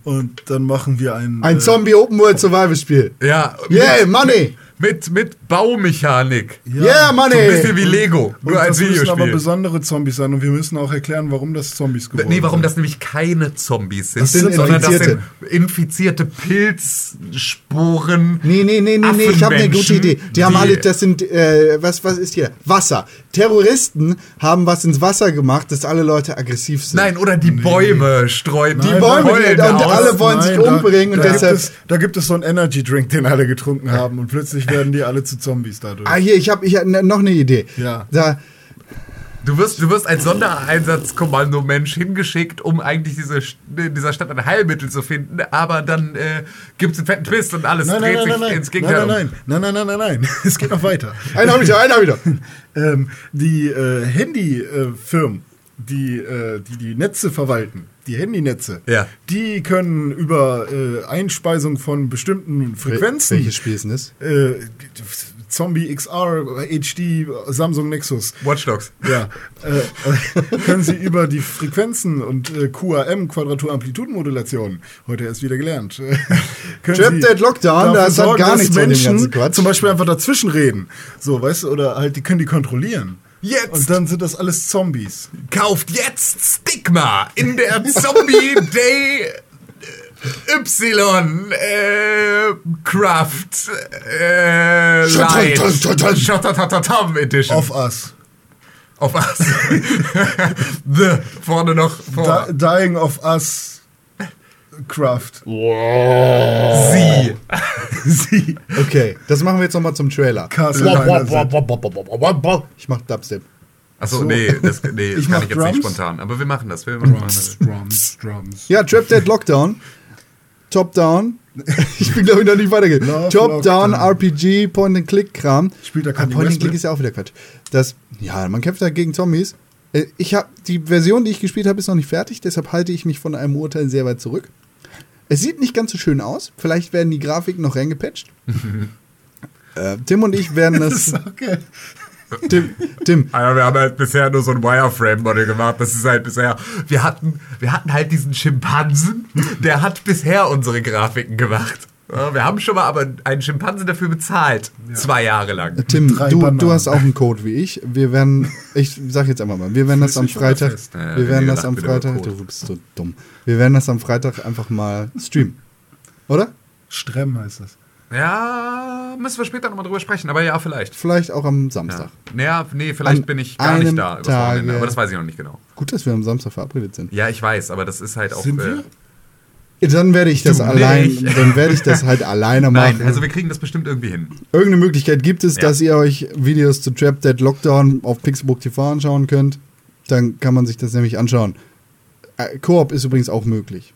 Und dann machen wir ein. Ein äh, Zombie-Open-World-Survival-Spiel. Ja, Yeah, Money! Mit, mit Baumechanik. Yeah, So ein bisschen wie Lego, Und nur als das müssen aber Videospiel. besondere Zombies sein und wir müssen auch erklären, warum das Zombies geworden Nee, warum sind. das nämlich keine Zombies sind, Das sind sondern das Infizierte. sind infizierte Pilzsporen. Nee, nee, nee, nee, nee, ich habe eine gute Idee. Die haben die- alle, das sind, äh, was, was ist hier? Wasser. Terroristen haben was ins Wasser gemacht, dass alle Leute aggressiv sind. Nein, oder die Bäume streuen Die die Bäume, die- und alle wollen sich da- umbringen und da deshalb- Gibt es, da gibt es so einen Energy Drink, den alle getrunken haben und plötzlich werden die alle zu Zombies dadurch. Ah, hier, ich habe ich hab ne- noch eine Idee. Ja. Da, Du wirst, du wirst als Sondereinsatzkommando-Mensch hingeschickt, um eigentlich diese, dieser Stadt ein Heilmittel zu finden, aber dann äh, gibt es einen fetten Twist und alles Nein, nein, dreht nein, sich nein, nein. ins Nein, Gegenteil. nein, nein, nein, nein, nein, nein, nein. Es geht noch weiter. einen habe ich da, einen habe ich da. ähm, die äh, Handyfirmen, die, äh, die die Netze verwalten, die Handynetze, Ja. die können über äh, Einspeisung von bestimmten Frequenzen Welches Spiel ist denn das? äh, Zombie XR, HD, Samsung Nexus. Watch Dogs. Ja, äh, äh, können Sie über die Frequenzen und äh, QAM, Quadratur-Amplitudenmodulation, heute erst wieder gelernt, äh, können Trap Dead Lockdown, da ist halt gar nichts Menschen zum Beispiel einfach dazwischen reden. So, weißt du, oder halt, die können die kontrollieren. Jetzt! Und dann sind das alles Zombies. Kauft jetzt Stigma in der Zombie Day Y äh, Craft äh, Light. Shotatatam Edition. Of Us. Auf was? The vorne noch vor. Di Dying of Us Craft. Sie. Sie. Okay, das machen wir jetzt nochmal zum Trailer. Ich mach Dubstep. Achso, So. nee, das, nee, das Ich kann ich jetzt nicht Drums. spontan. Aber wir machen das. Wir machen Drums, das. Drums, Drums. Ja, Trap Dead Lockdown. Top Down. Ich bin, glaube ich, noch nicht weitergegangen. Love Top Down, Lockdown. RPG, Point-and-Click-Kram. Spielt da Ah, Kanye West Point-and-Click ist ja auch wieder Quatsch. Das, ja, man kämpft da gegen Zombies. Äh, Ich habe die Version, die ich gespielt habe, ist noch nicht fertig, deshalb halte ich mich von einem Urteil sehr weit zurück. Es sieht nicht ganz so schön aus. Vielleicht werden die Grafiken noch reingepatcht. äh, Tim und ich werden das. Okay. Tim, Tim, Aber wir haben halt bisher nur so ein Wireframe-Model gemacht. Das ist halt bisher. Wir hatten, wir hatten halt diesen Schimpansen, der hat bisher unsere Grafiken gemacht. Ja, wir haben schon mal aber einen Schimpansen dafür bezahlt. Zwei Jahre lang. Tim, Drei du, du hast auch einen Code wie ich. Wir werden, ich sag jetzt einfach mal, wir werden das am Freitag, fest? Ja, wir werden das am Freitag, du bist so dumm. Wir werden das am Freitag einfach mal streamen. Oder? Strem heißt das. Ja, müssen wir später nochmal drüber sprechen, aber ja, vielleicht. Vielleicht auch am Samstag. Ja. Naja, nee, vielleicht An bin ich gar nicht da übers Tage- Wochenende, aber das weiß ich noch nicht genau. Gut, dass wir am Samstag verabredet sind. Ja, ich weiß, aber das ist halt auch. Sind äh, wir? Dann werde ich das allein, nicht. dann werde ich das halt alleine machen. Nein, also wir kriegen das bestimmt irgendwie hin. Irgendeine Möglichkeit gibt es, Ja. dass ihr euch Videos zu Trap Dead Lockdown auf Pixelbook TV anschauen könnt. Dann kann man sich das nämlich anschauen. Äh, Koop ist übrigens auch möglich.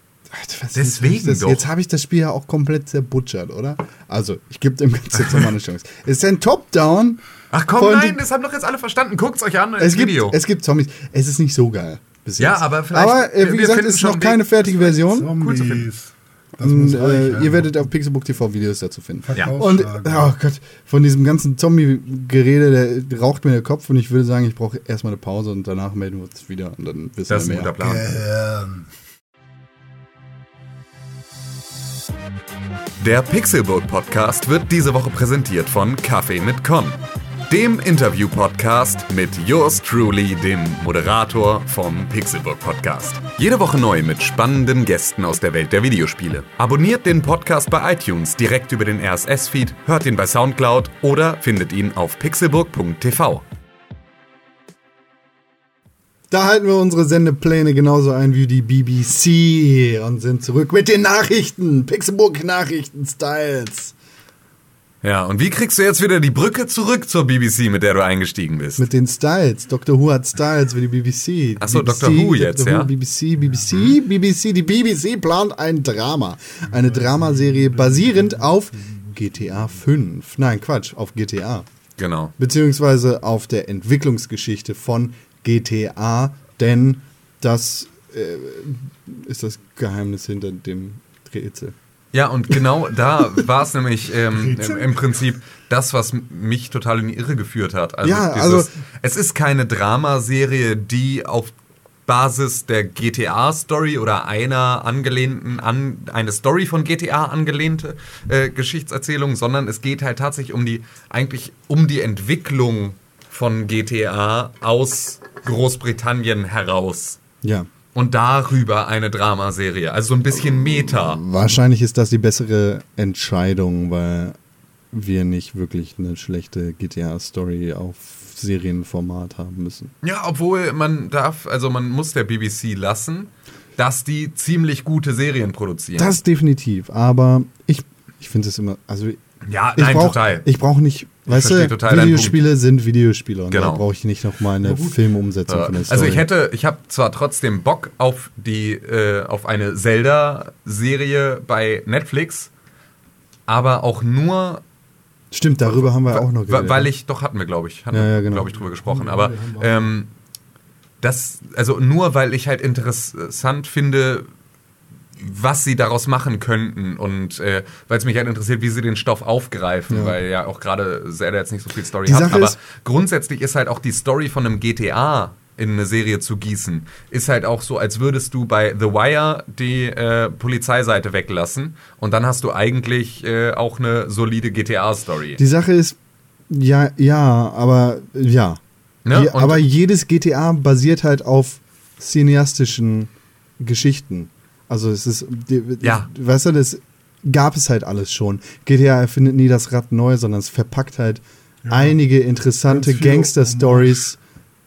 Deswegen ist das? doch. Jetzt habe ich das Spiel ja auch komplett zerbutschert, oder? Also, ich gebe dem Ganzen jetzt nochmal eine Chance. Es ist ein Top-Down. Ach komm, nein, die- das haben doch jetzt alle verstanden. Guckt's euch an, Es das gibt, Video. es gibt Zombies. Es ist nicht so geil. Bis Ja, jetzt. aber vielleicht- Aber äh, wie gesagt, es ist noch keine fertige Version. cool zu finden. Zombies. Das muss Und, äh, ihr werdet auf Pixelbook TV Videos dazu finden. Ja. Und oh Gott, von diesem ganzen Zombie-Gerede, der raucht mir der Kopf und ich würde sagen, ich brauche erstmal eine Pause und danach melden wir uns wieder und dann wissen Das ist wir ein mehr. guter Plan. Gehirn. Der Pixelbook Podcast wird diese Woche präsentiert von Kaffee mit Con, dem Interview-Podcast mit yours truly, dem Moderator vom Pixelbook Podcast. Jede Woche neu mit spannenden Gästen aus der Welt der Videospiele. Abonniert den Podcast bei iTunes direkt über den RSS-Feed, hört ihn bei Soundcloud oder findet ihn auf pixelburg.tv. Da halten wir unsere Sendepläne genauso ein wie die BBC und sind zurück mit den Nachrichten. Pixelbook Nachrichten-Styles. Ja, und wie kriegst du jetzt wieder die Brücke zurück zur BBC, mit der du eingestiegen bist? Mit den Styles. Dr. Who hat Styles wie die BBC. Ach so, BBC, Dr. Who jetzt, Dr. ja? BBC, BBC, BBC. Die BBC plant ein Drama. Eine Dramaserie basierend auf GTA 5. Nein, Quatsch, auf GTA. genau. beziehungsweise auf der Entwicklungsgeschichte von GTA, denn das äh, ist das Geheimnis hinter dem Rätsel. Ja, und genau da war es nämlich ähm, im, Prinzip das, was mich total in die Irre geführt hat. Also, Ja, also- es ist keine Dramaserie, die auf Basis der GTA-Story oder einer angelehnten, an, eine Story von GTA angelehnte äh, Geschichtserzählung, sondern es geht halt tatsächlich um die, eigentlich um die Entwicklung von GTA aus Großbritannien heraus. Ja. Und darüber eine Dramaserie. Also so ein bisschen Meta. Wahrscheinlich ist das die bessere Entscheidung, weil wir nicht wirklich eine schlechte GTA-Story auf Serienformat haben müssen. Ja, obwohl man darf, also man muss der BBC lassen, dass die ziemlich gute Serien produzieren. Das definitiv, aber ich, ich finde es immer, also ja, ich nein, brauch, total. Ich brauche nicht, weißt du, Videospiele sind Videospiele und Genau. da brauche ich nicht noch mal eine Filmumsetzung von der Story. also ich hätte, ich habe zwar trotzdem Bock auf die, äh, auf eine Zelda-Serie bei Netflix, aber auch nur, Stimmt, darüber haben wir auch noch wa- weil ich, doch hatten wir, glaube ich, hatten Ja, wir, ja, genau. glaube ich, drüber gesprochen, Ja, aber ähm, das, also nur weil ich halt interessant finde, was sie daraus machen könnten und äh, weil es mich halt interessiert, wie sie den Stoff aufgreifen, Ja. weil ja auch gerade Zelda jetzt nicht so viel Story Die hat. Sache Aber grundsätzlich ist halt auch die Story von einem GTA in eine Serie zu gießen, ist halt auch so, als würdest du bei The Wire die äh, Polizeiseite weglassen und dann hast du eigentlich äh, auch eine solide GTA-Story. Die Sache ist, ja, ja, aber ja. Ne? Je, aber jedes GTA basiert halt auf cineastischen Geschichten. Also es ist, die, Ja. weißt du, das gab es halt alles schon. GTA erfindet nie das Rad neu, sondern es verpackt halt einige interessante Gangster-Stories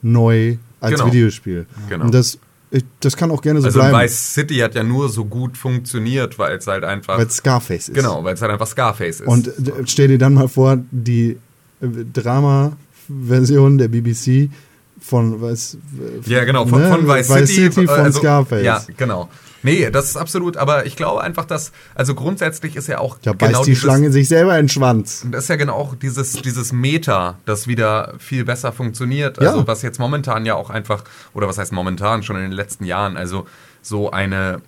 neu als Genau. Videospiel. Genau. Und das, ich, das kann auch gerne so also bleiben, Vice City hat ja nur so gut funktioniert, weil es halt einfach weil es Scarface ist. genau, weil es halt einfach Scarface ist. Und d- stell dir dann mal vor, die äh, Drama-Version der BBC von was Ja, genau, von, ne? von Vice, Vice City. City von also, Scarface. Ja, genau. Nee, das ist absolut, aber ich glaube einfach, dass, also grundsätzlich ist ja auch Da beißt genau die dieses, Schlange sich selber in den Schwanz. Das ist ja genau auch dieses, dieses Meta, das wieder viel besser funktioniert. Ja. Also was jetzt momentan ja auch einfach, oder was heißt momentan, schon in den letzten Jahren, also so eine,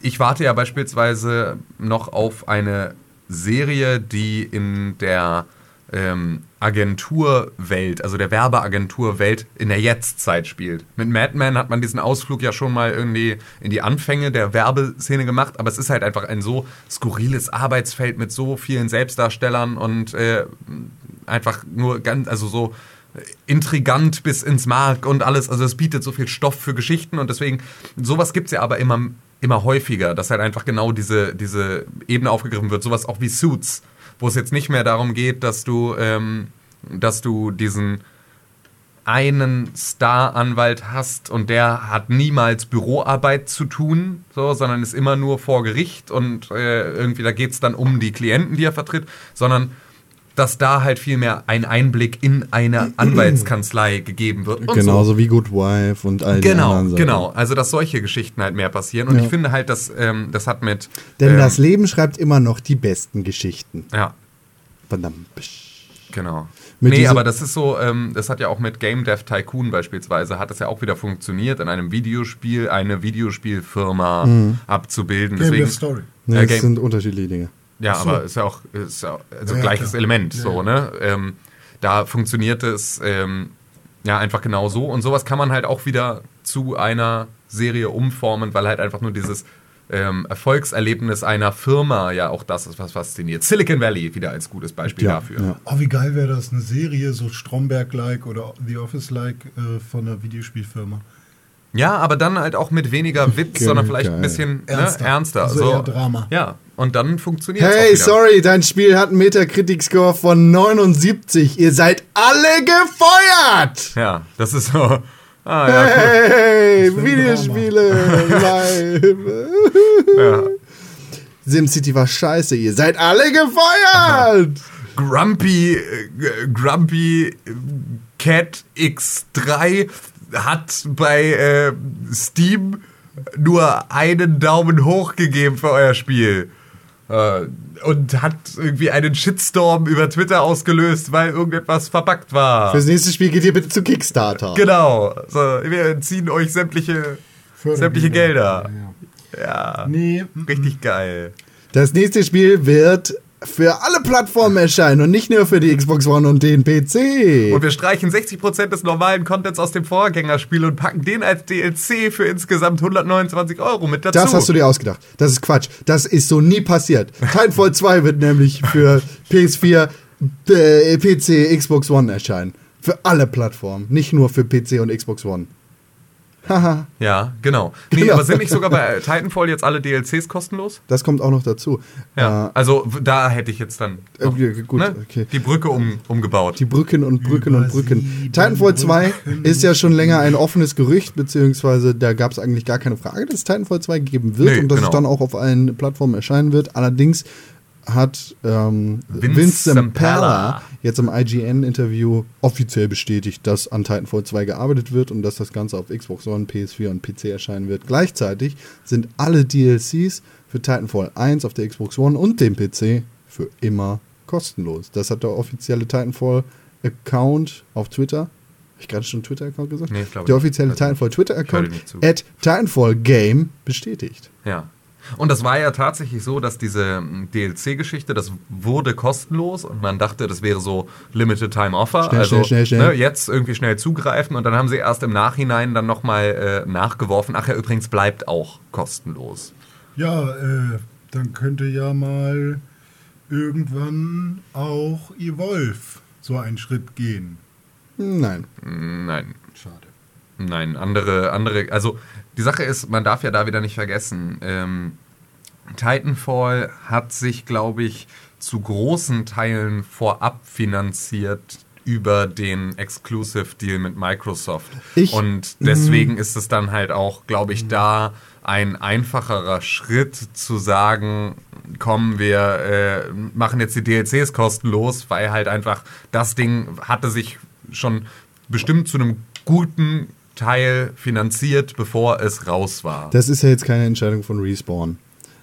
ich warte ja beispielsweise noch auf eine Serie, die in der ähm, Agenturwelt, also der Werbeagenturwelt in der Jetztzeit spielt. Mit Mad Men hat man diesen Ausflug ja schon mal irgendwie in die Anfänge der Werbeszene gemacht, aber es ist halt einfach ein so skurriles Arbeitsfeld mit so vielen Selbstdarstellern und äh, einfach nur ganz, also so intrigant bis ins Mark und alles. Also es bietet so viel Stoff für Geschichten und deswegen, sowas gibt's ja aber immer, immer häufiger, dass halt einfach genau diese, diese Ebene aufgegriffen wird. Sowas auch wie Suits, wo es jetzt nicht mehr darum geht, dass du, ähm, dass du diesen einen Star-Anwalt hast und der hat niemals Büroarbeit zu tun, so, sondern ist immer nur vor Gericht und äh, irgendwie da geht's dann um die Klienten, die er vertritt, sondern dass da halt viel mehr ein Einblick in eine Anwaltskanzlei gegeben wird. Und Genauso wie Good Wife und all die Genau, anderen Sachen. genau. Also, dass solche Geschichten halt mehr passieren. Und Ja. ich finde halt, dass ähm, das hat mit. Denn ähm, das Leben schreibt immer noch die besten Geschichten. Ja, Verdammt. genau. Mit nee, aber das ist so, ähm, das hat ja auch mit Game Dev Tycoon beispielsweise, hat es ja auch wieder funktioniert, in einem Videospiel eine Videospielfirma Mhm. abzubilden. Game Deswegen, Dev Story. Nee, Äh, das Game- sind unterschiedliche Dinge. Ja, so. aber ist ja auch, ist ja also Ja, ja, gleiches klar. Element, Ja, so, ja. ne? Ähm, da funktioniert es ähm, ja einfach genau so. Und sowas kann man halt auch wieder zu einer Serie umformen, weil halt einfach nur dieses ähm, Erfolgserlebnis einer Firma ja auch das ist, was fasziniert. Silicon Valley wieder als gutes Beispiel Ja, dafür. ja. Oh, wie geil wäre das, eine Serie, so Stromberg-like oder The Office-like äh, von einer Videospielfirma. Ja, aber dann halt auch mit weniger Witz, Geil. sondern vielleicht ein bisschen Ernster. Ne, ernster. Also eher Drama. Ja, und dann funktioniert es Hey, sorry, dein Spiel hat einen Metacritic-Score von 79. Ihr seid alle gefeuert! Ja, das ist so. Ah, ja, cool. Hey, ein Videospiele live. ja. SimCity war scheiße, ihr seid alle gefeuert! Grumpy, äh, Grumpy Cat X3 hat bei äh, Steam nur einen Daumen hoch gegeben für euer Spiel. Äh, und hat irgendwie einen Shitstorm über Twitter ausgelöst, weil irgendetwas verpackt war. Fürs nächste Spiel geht ihr bitte zu Kickstarter. Genau. So, wir entziehen euch sämtliche, sämtliche Gelder. Ja. Nee, Richtig geil. Das nächste Spiel wird für alle Plattformen erscheinen und nicht nur für die Xbox One und den PC. Und wir streichen 60% des normalen Contents aus dem Vorgängerspiel und packen den als DLC für insgesamt 129 Euro mit dazu. Das hast du dir ausgedacht. Das ist Quatsch. Das ist so nie passiert. Titanfall 2 wird nämlich für PS4, äh, PC, Xbox One erscheinen. Für alle Plattformen, nicht nur für PC und Xbox One. Haha, Ja, genau. Nee, Genau. aber sind nicht sogar bei Titanfall jetzt alle DLCs kostenlos? das kommt auch noch dazu. Ja. Äh, also da hätte ich jetzt dann noch, Okay, gut, ne, okay. die Brücke um, umgebaut. Die Brücken und Brücken und Über Brücken. sieben Titanfall 2 Brücken. ist ja schon länger ein offenes Gerücht, beziehungsweise da gab es eigentlich gar keine Frage, dass es Titanfall 2 geben wird Nee, und dass genau. es dann auch auf allen Plattformen erscheinen wird. Allerdings hat ähm, Vince Vince, Zampella. Jetzt im IGN-Interview offiziell bestätigt, dass an Titanfall 2 gearbeitet wird und dass das Ganze auf Xbox One, PS4 und PC erscheinen wird. Gleichzeitig sind alle DLCs für Titanfall 1 auf der Xbox One und dem PC für immer kostenlos. Das hat der offizielle Titanfall-Account auf Twitter. Habe ich gerade schon Twitter-Account gesagt? Nee, ich glaube der offizielle Also, Titanfall Twitter-Account at Titanfall Game bestätigt. Ja. Und das war ja tatsächlich so, dass diese mm, DLC-Geschichte, das wurde kostenlos und man dachte, das wäre so Limited Time Offer. Schnell, also schnell, schnell, schnell. Ne, jetzt irgendwie schnell zugreifen und dann haben sie erst im Nachhinein dann nochmal äh, nachgeworfen. Ach ja, übrigens bleibt auch kostenlos. Ja, äh, dann könnte ja mal irgendwann auch Evolve so einen Schritt gehen. Nein. Nein, Schade. Nein, andere, andere, also die Sache ist, man darf ja da wieder nicht vergessen, ähm, Titanfall hat sich, glaube ich, zu großen Teilen vorab finanziert über den Exclusive Deal mit Microsoft. Ich- Und deswegen ist es dann halt auch, glaube ich, da ein einfacherer Schritt zu sagen, komm, wir äh, machen jetzt die DLCs kostenlos, weil halt einfach das Ding hatte sich schon bestimmt zu einem guten Teil finanziert, bevor es raus war. Das ist ja jetzt keine Entscheidung von Respawn,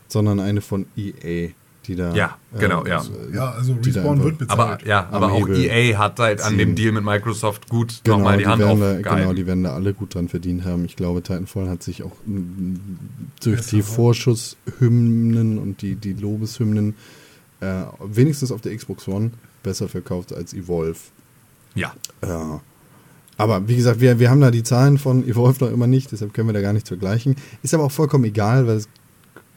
sondern eine von EA, die da. Ja, genau, ja. Ja, also die da Respawn wird bezahlt. aber ja, aber auch Hebel EA hat halt an dem. Deal mit Microsoft gut Genau, nochmal die, die Hand werden da, aufgehalten. genau, die werden da alle gut dran verdient haben. Ich glaube, Titanfall hat sich auch durch die. Vorschusshymnen und die, die Lobeshymnen äh, wenigstens auf der Xbox One besser verkauft als Evolve. ja, Ja. Aber wie gesagt, wir, wir haben da die Zahlen von Evolve noch immer nicht, deshalb können wir da gar nichts vergleichen. Ist aber auch vollkommen egal, weil es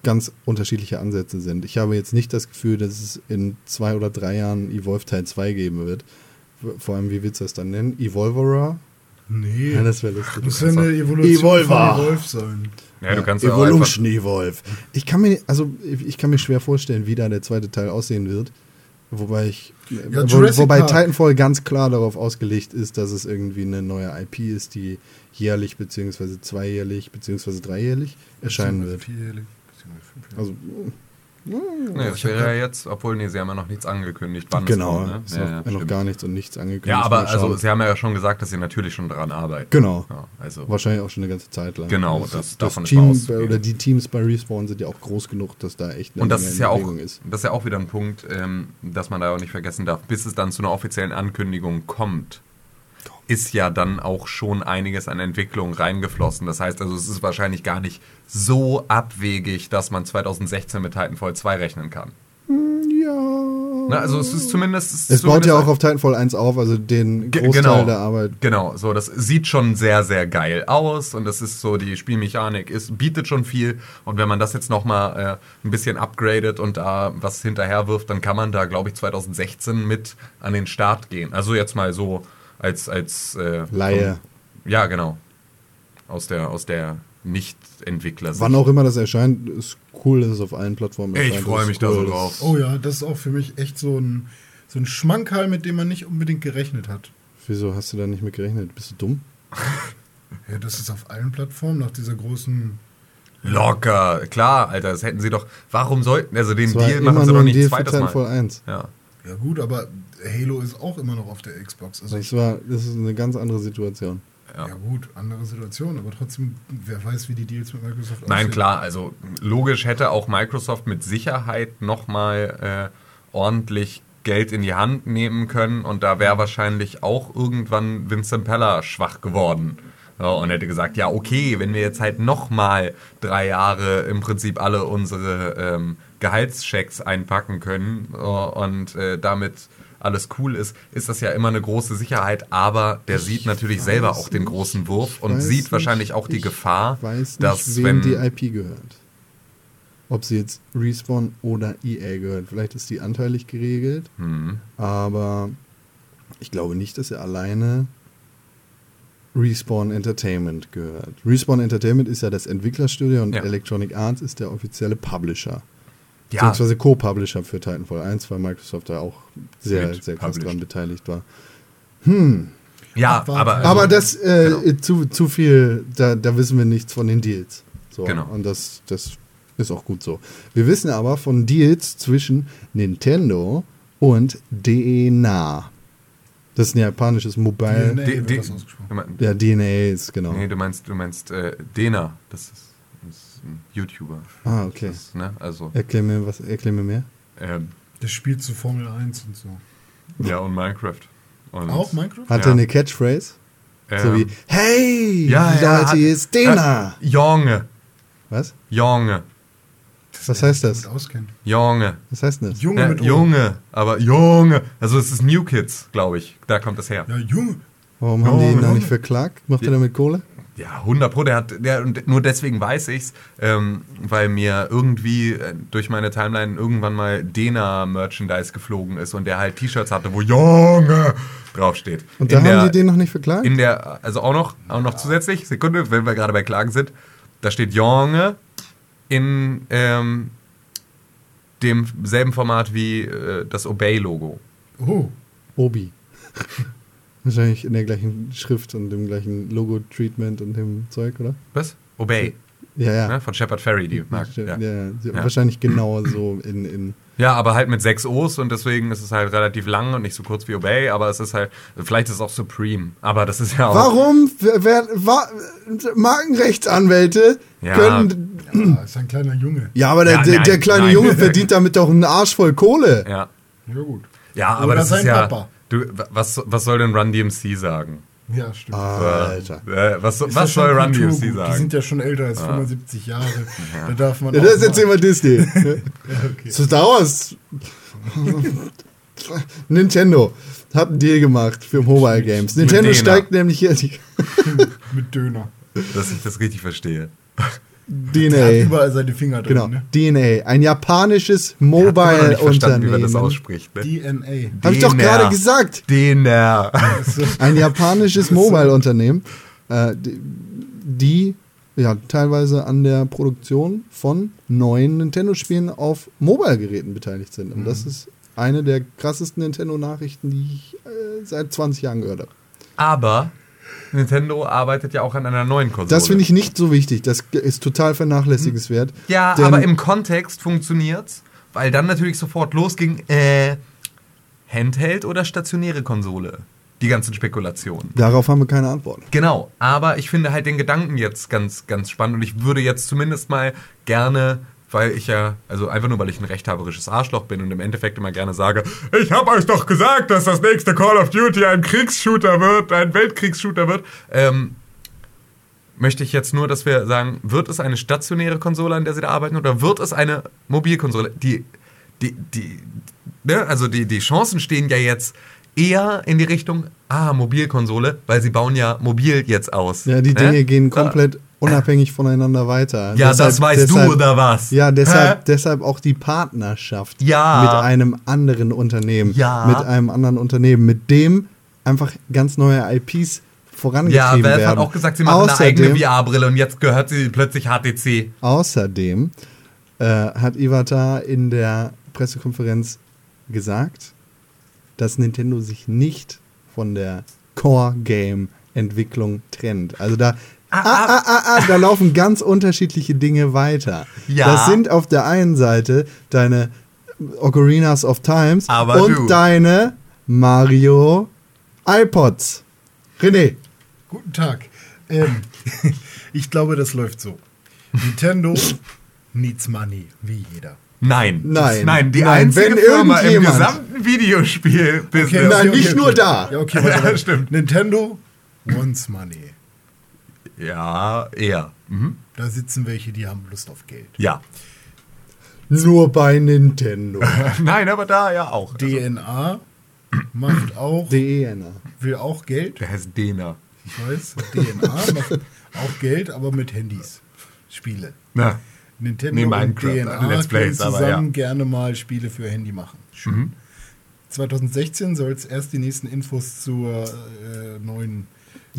ganz unterschiedliche Ansätze sind. Ich habe jetzt nicht das Gefühl, dass es in zwei oder drei Jahren Evolve Teil 2 geben wird. Vor allem, wie willst du das dann nennen? Evolverer? nee, Ja, das wäre lustig. muss ja eine Evolution Evolver. von Evolve sein. ja, du kannst ja auch einfach, Evolution Evolve. Ich kann mir, also ich kann mir schwer vorstellen, wie da der zweite Teil aussehen wird. Wobei ich, Ja, wo, wobei Park. Titanfall ganz klar darauf ausgelegt ist, dass es irgendwie eine neue IP ist, die jährlich beziehungsweise zweijährlich beziehungsweise dreijährlich erscheinen wird. Vierjährig, beziehungsweise fünfjährig. Also nee, das wäre ja jetzt, obwohl, nee, sie haben ja noch nichts angekündigt, wann genau, es kommt. Ne? ist Ja, noch, ja, noch gar nichts und nichts angekündigt. ja, aber also, sie haben ja schon gesagt, dass sie natürlich schon daran arbeiten. genau, Ja, also, wahrscheinlich auch schon eine ganze Zeit lang. Genau, das, das- das, davon ist Team auszugehen. oder die Teams bei Respawn sind ja auch groß genug, dass da echt eine Und das ist ja auch, Bewegung ist. das ist ja auch wieder ein Punkt, ähm, dass man da auch nicht vergessen darf. Bis es dann zu einer offiziellen Ankündigung kommt, ist ja dann auch schon einiges an Entwicklung reingeflossen. Das heißt also, es ist wahrscheinlich gar nicht so abwegig, dass man 2016 mit Titanfall 2 rechnen kann. Ja. Na, also es ist zumindest... Es baut zumindest ja auch auf Titanfall 1 auf, also den Großteil genau. der Arbeit. Genau, so das sieht schon sehr, sehr geil aus und das ist so, die Spielmechanik ist, bietet schon viel und wenn man das jetzt nochmal äh, ein bisschen upgradet und da was hinterher wirft, dann kann man da, glaube ich, 2016 mit an den Start gehen. Also jetzt mal so als, als äh, Laie. Vom, ja, genau. Aus der, aus der Nicht-Entwickler. Wann auch immer das erscheint, ist cool, dass es auf allen Plattformen Ich erscheint. freu Das ist mich da so cool, drauf. Oh ja, das ist auch für mich echt so ein, so ein Schmankerl, mit dem man nicht unbedingt gerechnet hat. wieso hast du da nicht mit gerechnet? Bist du dumm? Ja, das ist auf allen Plattformen nach dieser großen. Locker, klar, Alter, das hätten sie doch. Warum sollten, also den Deal machen sie doch ein nicht zweites Mal. 1. Ja. Ja gut, aber Halo ist auch immer noch auf der Xbox. Also Das, war, das ist eine ganz andere Situation. Ja. ja. gut, andere Situation, aber trotzdem, wer weiß, wie die Deals mit Microsoft Nein, aussehen. klar, also logisch hätte auch Microsoft mit Sicherheit nochmal äh, ordentlich Geld in die Hand nehmen können und da wäre wahrscheinlich auch irgendwann Vincent Peller schwach geworden. Ja, und hätte gesagt, ja, okay, wenn wir jetzt halt nochmal drei Jahre im Prinzip alle unsere ähm, Gehaltschecks einpacken können äh, und äh, damit alles cool ist, ist das ja immer eine große Sicherheit, aber der sieht natürlich selber auch den großen Wurf ich und sieht nicht, wahrscheinlich auch die ich Gefahr, weiß nicht, dass wem wenn die IP gehört. Ob sie jetzt Respawn oder EA gehört. Vielleicht ist die anteilig geregelt, Hm. aber ich glaube nicht, dass er alleine Respawn Entertainment gehört. Respawn Entertainment ist ja das Entwicklerstudio und Ja. Electronic Arts ist der offizielle Publisher. Ja, Beziehungsweise Co-Publisher für Titanfall 1, weil Microsoft da auch sehr, Mit sehr krass dran beteiligt war. ja, Abwarten. aber, also, Aber das äh, genau. zu, zu viel, da, da wissen wir nichts von den Deals. So, Genau. Und das, das ist auch gut so. Wir wissen aber von Deals zwischen Nintendo und DNA. Das ist ein japanisches Mobile. DNA. D- das ausgesprochen. Ja, DNA ist genau. Nee, du meinst, du meinst äh, Dena. Das ist, das ist ein YouTuber. Ah, okay. Das ne? Also, Erklär mir, was, erklär mir mehr. ähm, Der spielt zu Formel 1 und so. ja, und Minecraft. Und, Auch Minecraft? Hat Ja. er eine Catchphrase? so ähm, wie, hey, ja, ja, Leute, hat- hier ist Dena. hat- Junge, Was? Junge, Was heißt das? Junge. Was heißt das? Junge Ja, mit O. Junge, aber Junge. Also es ist New Kids, glaube ich. Da kommt das her. Ja, Junge. Warum haben die ihn noch Junge. nicht verklagt? Macht er damit Kohle? Ja, 100 Pro, der hat, der, und nur deswegen weiß ich's, ähm, weil mir irgendwie äh, durch meine Timeline irgendwann mal Dena-Merchandise geflogen ist und der halt T-Shirts hatte, wo Junge draufsteht. Und da In haben der- die den noch nicht verklagt? In der, also auch noch, auch noch zusätzlich, Sekunde, wenn wir gerade bei Klagen sind, da steht Junge in ähm, demselben Format wie äh, das Obey-Logo. Oh. Obi. Wahrscheinlich in der gleichen Schrift und dem gleichen Logo-Treatment und dem Zeug, oder? Was? Obey, Ja, ja. ne? von Shepard Ferry, die Marke. ja. Ja. ja, Ja. Wahrscheinlich genau so in, in Ja, aber halt mit sechs O's und deswegen ist es halt relativ lang und nicht so kurz wie Obey, aber es ist halt, vielleicht ist es auch Supreme, aber das ist ja auch. Warum? Wer, wer, wa, Markenrechtsanwälte Ja. können. Ja, ist ein kleiner Junge. Ja, aber der, Ja, der, nein, der kleine nein. Junge verdient damit doch einen Arsch voll Kohle. Ja. Ja, gut. Ja, aber Oder das ist sein ja. Papa. Du, was, was soll denn Run DMC sagen? Ja, stimmt. Alter. Äh, was ja was schon soll Run. DMC Die sagen? sind ja schon älter als 75 Jahre. Da darf man Ja, auch das ist jetzt mal- immer Disney. Ja, okay. So Star Wars. Nintendo hat einen Deal gemacht für Mobile Games. Nintendo steigt nämlich hier die Mit Döner. Dass ich das richtig verstehe. Der hat DNA. überall seine Finger drin. Genau, Ne? DNA. Ein japanisches nicht verstanden, wie man das Mobile-Unternehmen. ausspricht. Ne? DNA. Hab ich doch DNA. gerade gesagt. DNA. Ein japanisches Mobile-Unternehmen, äh, die, die ja teilweise an der Produktion von neuen Nintendo-Spielen auf Mobile-Geräten beteiligt sind. Und Mhm. das ist eine der krassesten Nintendo-Nachrichten, die ich äh, seit 20 Jahren gehört habe. Aber Nintendo arbeitet ja auch an einer neuen Konsole. Das finde ich nicht so wichtig. Das ist total vernachlässigenswert. Ja, Denn- aber im Kontext funktioniert's, weil dann natürlich sofort losging, äh, Handheld oder stationäre Konsole? Die ganzen Spekulationen. Darauf haben wir keine Antwort. Genau, aber ich finde halt den Gedanken jetzt ganz, ganz spannend und ich würde jetzt zumindest mal gerne, weil ich ja, also einfach nur, weil ich ein rechthaberisches Arschloch bin und im Endeffekt immer gerne sage, ich habe euch doch gesagt, dass das nächste Call of Duty ein Kriegsshooter wird, ein Weltkriegsshooter wird, ähm, möchte ich jetzt nur, dass wir sagen, wird es eine stationäre Konsole, an der sie da arbeiten, oder wird es eine Mobilkonsole? Die, die, die, ne? also die, die Chancen stehen ja jetzt eher in die Richtung, ah, Mobilkonsole, weil sie bauen ja mobil jetzt aus. Ja, die ne? Dinge gehen komplett unabhängig voneinander weiter. Ja, Deshalb- das weißt deshalb, du, oder was? Ja, deshalb, Hä? deshalb auch die Partnerschaft Ja. mit einem anderen Unternehmen. Ja. Mit einem anderen Unternehmen, mit dem einfach ganz neue IPs vorangetrieben Ja, werden. hat auch gesagt, sie machen außerdem, eine eigene VR-Brille und jetzt gehört sie plötzlich HTC. Außerdem äh, hat Iwata in der Pressekonferenz gesagt, dass Nintendo sich nicht von der Core-Game-Entwicklung trennt. Also da, ah, ah, ah, ah, da laufen ganz unterschiedliche Dinge weiter. Ja. Das sind auf der einen Seite deine Ocarinas of Times Aber und du. deine Mario iPods. René, Guten Tag. Ähm, ich glaube, das läuft so. Nintendo needs money, wie jeder. Nein. Nein. Nein, die Nein, einzige wenn Firma im gesamten Videospiel-Business. Nein, nicht nur da. Ja, okay, Ja, stimmt. Nintendo wants money. Ja, eher. Mhm. Da sitzen welche, die haben Lust auf Geld. Ja. nur bei Nintendo. Nein, aber da ja auch. Also, DNA macht auch, DNA. will auch Geld. der heißt Dena. Ich weiß, DNA macht auch Geld, aber mit Handys. Spiele. Na. Nintendo Nee, und Minecraft, DNA Let's Plays, können aber zusammen ja. gerne mal Spiele für Handy machen. Schön. 2016 soll es erst die nächsten Infos zur äh, neuen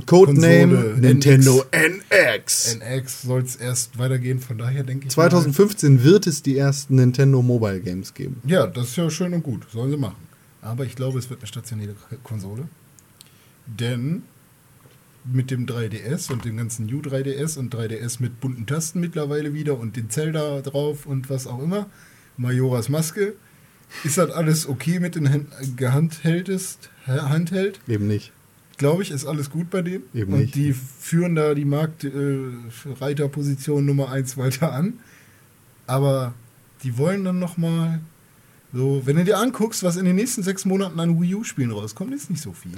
Codename Konsole, Nintendo NX. NX soll es erst weitergehen. Von daher denke ich. 2015 wird es die ersten Nintendo Mobile Games geben. Mal, ja, das ist ja schön und gut. Sollen sie machen. Aber ich glaube, es wird eine stationäre Konsole. Denn mit dem 3DS und dem ganzen New 3DS und 3DS mit bunten Tasten mittlerweile wieder und den Zelda drauf und was auch immer, Majoras Maske, ist das alles okay mit den Hand- gehandhältest, Handheld? Eben nicht. Glaube ich, ist alles gut bei denen. Eben und nicht. die führen da die Marktreiterposition Nummer 1 weiter an. Aber die wollen dann nochmal so, wenn du dir anguckst, was in den nächsten sechs Monaten an Wii U-Spielen rauskommt, ist nicht so viel.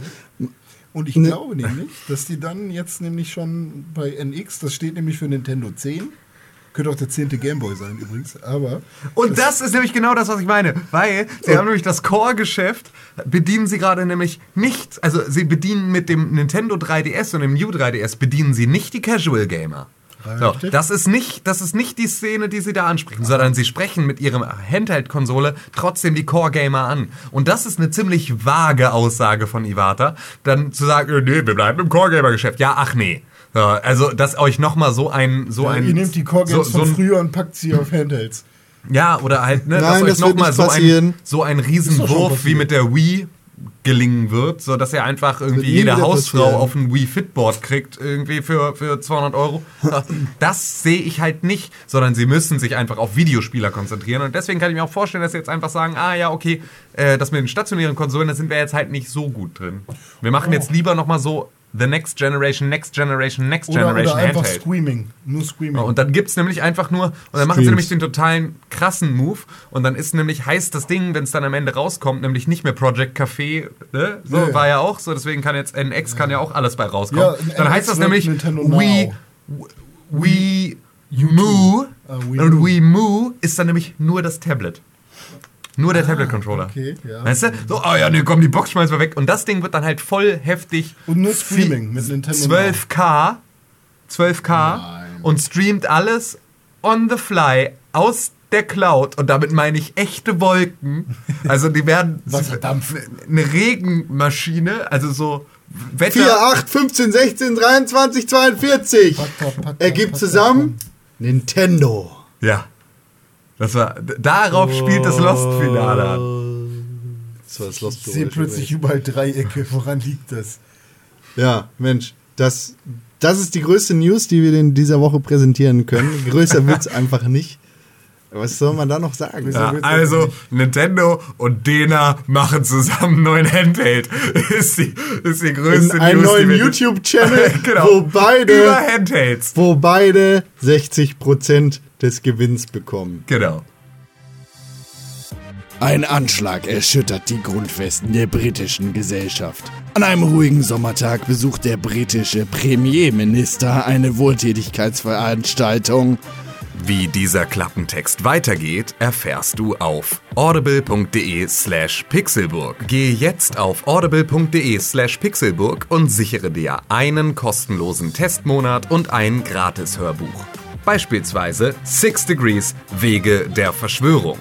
Und ich Ne. glaube nämlich, dass die dann jetzt nämlich schon bei NX, das steht nämlich für Nintendo 10, könnte auch der 10. Gameboy sein übrigens, aber Und das ist nämlich genau das, was ich meine. Weil sie haben nämlich das Core-Geschäft, bedienen sie gerade nämlich nicht, also sie bedienen mit dem Nintendo 3DS und dem New 3DS bedienen sie nicht die Casual Gamer. So, das, ist nicht, das ist nicht die Szene, die sie da ansprechen, sondern sie sprechen mit ihrem Handheld-Konsole trotzdem die Core-Gamer an. Und das ist eine ziemlich vage Aussage von Iwata, dann zu sagen, äh, nee, wir bleiben im Core-Gamer-Geschäft. Ja, ach nee. So, also, dass euch nochmal so ein... So ein ihr nehmt die Core Games so, so von früher und packt sie auf Handhelds. ja, oder halt, ne, Nein, dass euch nochmal so ein, so ein Riesenwurf wie mit der Wii gelingen wird, so dass er einfach irgendwie jede Hausfrau passieren. auf ein Wii Fitboard kriegt, irgendwie für, für 200 Euro. Das sehe ich halt nicht, sondern sie müssen sich einfach auf Videospieler konzentrieren. Und deswegen kann ich mir auch vorstellen, dass sie jetzt einfach sagen, ah ja, okay, äh, das mit den stationären Konsolen, da sind wir jetzt halt nicht so gut drin. Wir machen jetzt lieber nochmal so The Next Generation, Next Generation, Next Oder, Generation oder einfach Handheld. Screaming. Nur Screaming. Ja, Und dann gibt's nämlich einfach nur, und dann machen sie Streams. nämlich den totalen krassen Move und dann ist nämlich, heißt das Ding, wenn es dann am Ende rauskommt, nämlich nicht mehr Project Café, ne? so Ja, ja. war ja auch so, deswegen kann jetzt NX kann ja auch alles bei rauskommen. Ja, dann NX heißt das nämlich Now. Wii Moo Wii und. Wii Moo ist dann nämlich nur das Tablet. Nur der Tablet-Controller. Ah, okay, ja. Weißt du? So, oh ja, nee, komm, die Box schmeißen wir weg. Und das Ding wird dann halt voll heftig. Und nur Streaming mit Nintendo 12K. 12K. Nein. Und streamt alles on the fly aus der Cloud. Und damit meine ich echte Wolken. Also die werden Wasserdampf. eine Regenmaschine, also so Wetter. 4, 8, 15, 16, 23, 42. Patter, patter, Ergibt zusammen Nintendo. Ja. Das war, darauf spielt das Lost-Finale an. Das war das Lost Ich sehe plötzlich überall Dreiecke. Woran liegt das? Ja, Mensch, das, das ist die größte News, die wir in dieser Woche präsentieren können. Größer wird's einfach nicht. Was soll man da noch sagen? Ja, also Nintendo und Dena machen zusammen einen neuen Handheld. ist die, ist die größte In einen News, neuen YouTube-Channel, genau, wo beide über Handhelds. wo beide 60% des Gewinns bekommen. Genau. Ein Anschlag erschüttert die Grundfesten der britischen Gesellschaft. An einem ruhigen Sommertag besucht der britische Premierminister eine Wohltätigkeitsveranstaltung. Wie dieser Klappentext weitergeht, erfährst du auf audible.de slash pixelburg. Gehe jetzt auf audible.de slash pixelburg und sichere dir einen kostenlosen Testmonat und ein Gratis-Hörbuch. Beispielsweise Six Degrees Wege der Verschwörung.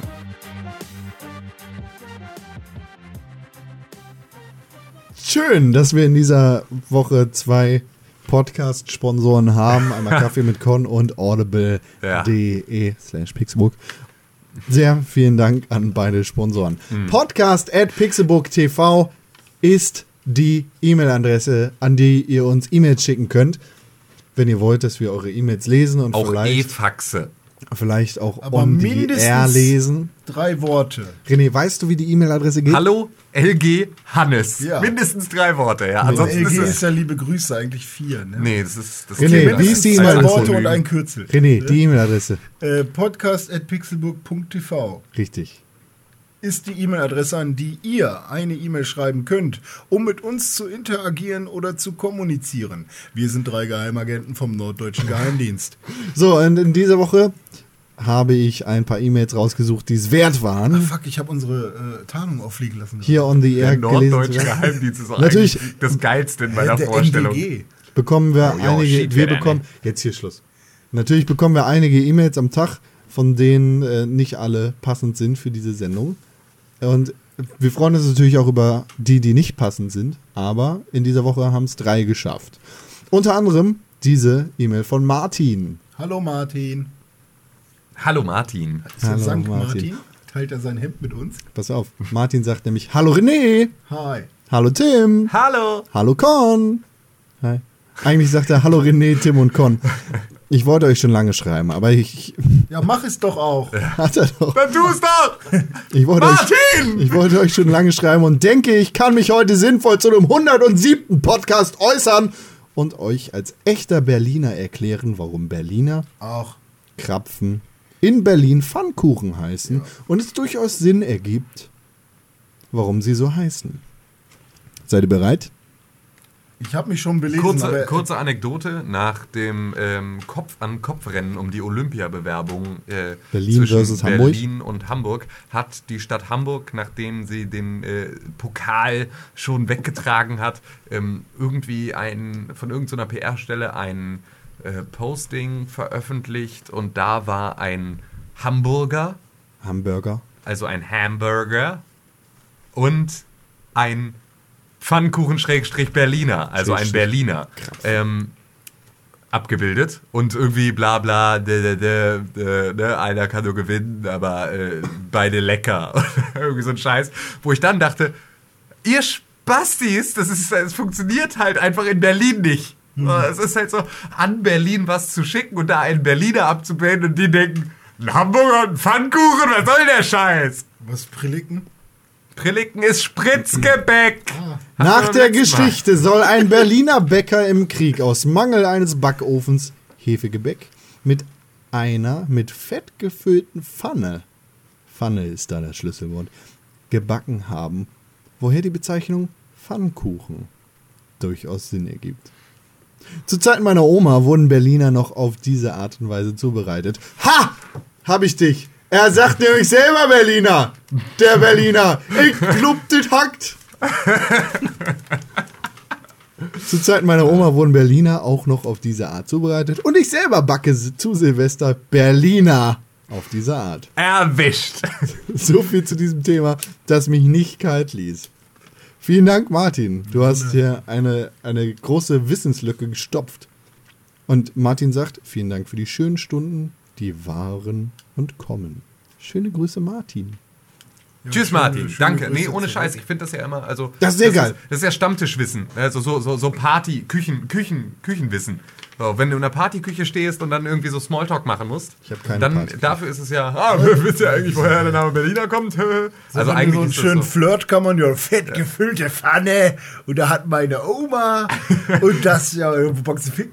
Schön, dass wir in dieser Woche zwei Podcast-Sponsoren haben. Einmal Kaffee mit Con und audible.de slash pixelbook. Sehr vielen Dank an beide Sponsoren. Podcast at pixelbook TV ist die E-Mail-Adresse, an die ihr uns E-Mails schicken könnt. Wenn ihr wollt, dass wir eure E-Mails lesen und Auch vielleicht, E-Faxe. Vielleicht auch Aber on the mindestens- air lesen. Drei Worte. René, weißt du, wie die E-Mail-Adresse geht? Hallo, LG Hannes. Ja. Mindestens drei Worte, ja. Also Ansonsten LG ist ist es. ja liebe Grüße, eigentlich vier. Ne? Nee, das ist. Das René, klingt wie ist die E-Mail-Adresse? Worte und ein Kürzel. René, die E-Mail-Adresse. Äh, podcast at pixelbook.tv Richtig. Ist die E-Mail-Adresse, an die ihr eine E-Mail schreiben könnt, um mit uns zu interagieren oder zu kommunizieren. Wir sind drei Geheimagenten vom Norddeutschen Geheimdienst. So, und in dieser Woche habe ich ein paar E-Mails rausgesucht, die es wert Ah, waren, fuck, ich habe unsere äh, Tarnung auffliegen lassen. hier on the Der air zu norddeutsche. Geheimdienst ist auch Natürlich. eigentlich das Geilste in meiner der Vorstellung. NDG. Bekommen wir Oh, jo, einige, shit, wir bekommen, jetzt hier Schluss. Natürlich bekommen wir einige E-Mails am Tag, von denen äh, nicht alle passend sind für diese Sendung. Und wir freuen uns natürlich auch über die, die nicht passend sind, aber in dieser Woche haben es drei geschafft. Unter anderem diese E-Mail von Martin. Hallo Martin. Hallo Martin. Ist Hallo, Sankt Martin. Martin. Teilt er sein Hemd mit uns? Pass auf, Martin sagt nämlich, hallo René, Hi. hallo Tim, Hallo. Hallo Con. Hi. Eigentlich sagt er Hallo René, Tim und Con. Ich wollte euch schon lange schreiben, aber ich Ja, mach es doch auch. hat er doch. Dann tu's doch. Ich wollte, euch, Martin! ich wollte euch schon lange schreiben und denke, ich kann mich heute sinnvoll zu einem 107. Podcast äußern und euch als echter Berliner erklären, warum Berliner Auch. Krapfen in Berlin Pfannkuchen heißen und es durchaus Sinn ergibt, warum sie so heißen. Seid ihr bereit? Ich habe mich schon belesen, Kurze, aber kurze Anekdote nach dem ähm, Kopf-an-Kopf-Rennen um die Olympiabewerbung äh, Berlin zwischen versus Hamburg. Berlin und Hamburg hat die Stadt Hamburg, nachdem sie den äh, Pokal schon weggetragen hat, ähm, irgendwie ein, von irgendeiner PR-Stelle ein äh, Posting veröffentlicht und da war ein Hamburger, Hamburger. also ein Hamburger und ein Pfannkuchen-Berliner, also ein. Berliner, ähm, abgebildet und irgendwie bla bla, de, de, de, ne, einer kann nur gewinnen, aber äh, beide lecker. irgendwie so ein Scheiß, wo ich dann dachte, ihr Spastis, das, ist, das funktioniert halt einfach in Berlin nicht. Es ist halt so, an Berlin was zu schicken und da einen Berliner abzubilden und die denken, ein Hamburger und ein Pfannkuchen, was soll der Scheiß? Was Prilliken? Prilliken ist Spritzgebäck. Hatten Nach der letztes Mal. Geschichte soll ein Berliner Bäcker im Krieg aus Mangel eines Backofens Hefegebäck mit einer mit Fett gefüllten Pfanne, Pfanne ist da das Schlüsselwort, gebacken haben, woher die Bezeichnung Pfannkuchen durchaus Sinn ergibt. Zu Zeiten meiner Oma wurden Berliner noch auf diese Art und Weise zubereitet. Ha! Hab ich dich! Er sagt nämlich selber Berliner! Der Berliner! Ich glaub, das hackt! Zu Zeiten meiner Oma wurden Berliner auch noch auf diese Art zubereitet. Und ich selber backe zu Silvester Berliner auf diese Art. Erwischt. So viel zu diesem Thema, das mich nicht kalt ließ. Vielen Dank, Martin. Du hast hier eine, eine große Wissenslücke gestopft. Und Martin sagt, vielen Dank für die schönen Stunden, die waren und kommen. Schöne Grüße, Martin. Ja, Tschüss, schöne- Martin. schöne Danke. Grüße Nee, ohne. Scheiß. Ich finde das ja immer, also. Das ist sehr geil. Ist, das ist ja Stammtischwissen. Also so, so, so Party, Küchen, Küchen, Küchenwissen. So, wenn du in einer Partyküche stehst und dann irgendwie so Smalltalk machen musst, Ich hab keine dann dafür ist es ja, ah, wisst ihr eigentlich, woher der Name Berliner kommt? also Also eigentlich so einen das schönen so. Flirt kann man ja fett gefüllte Pfanne und da hat meine Oma und das ja ficken. Funktioniert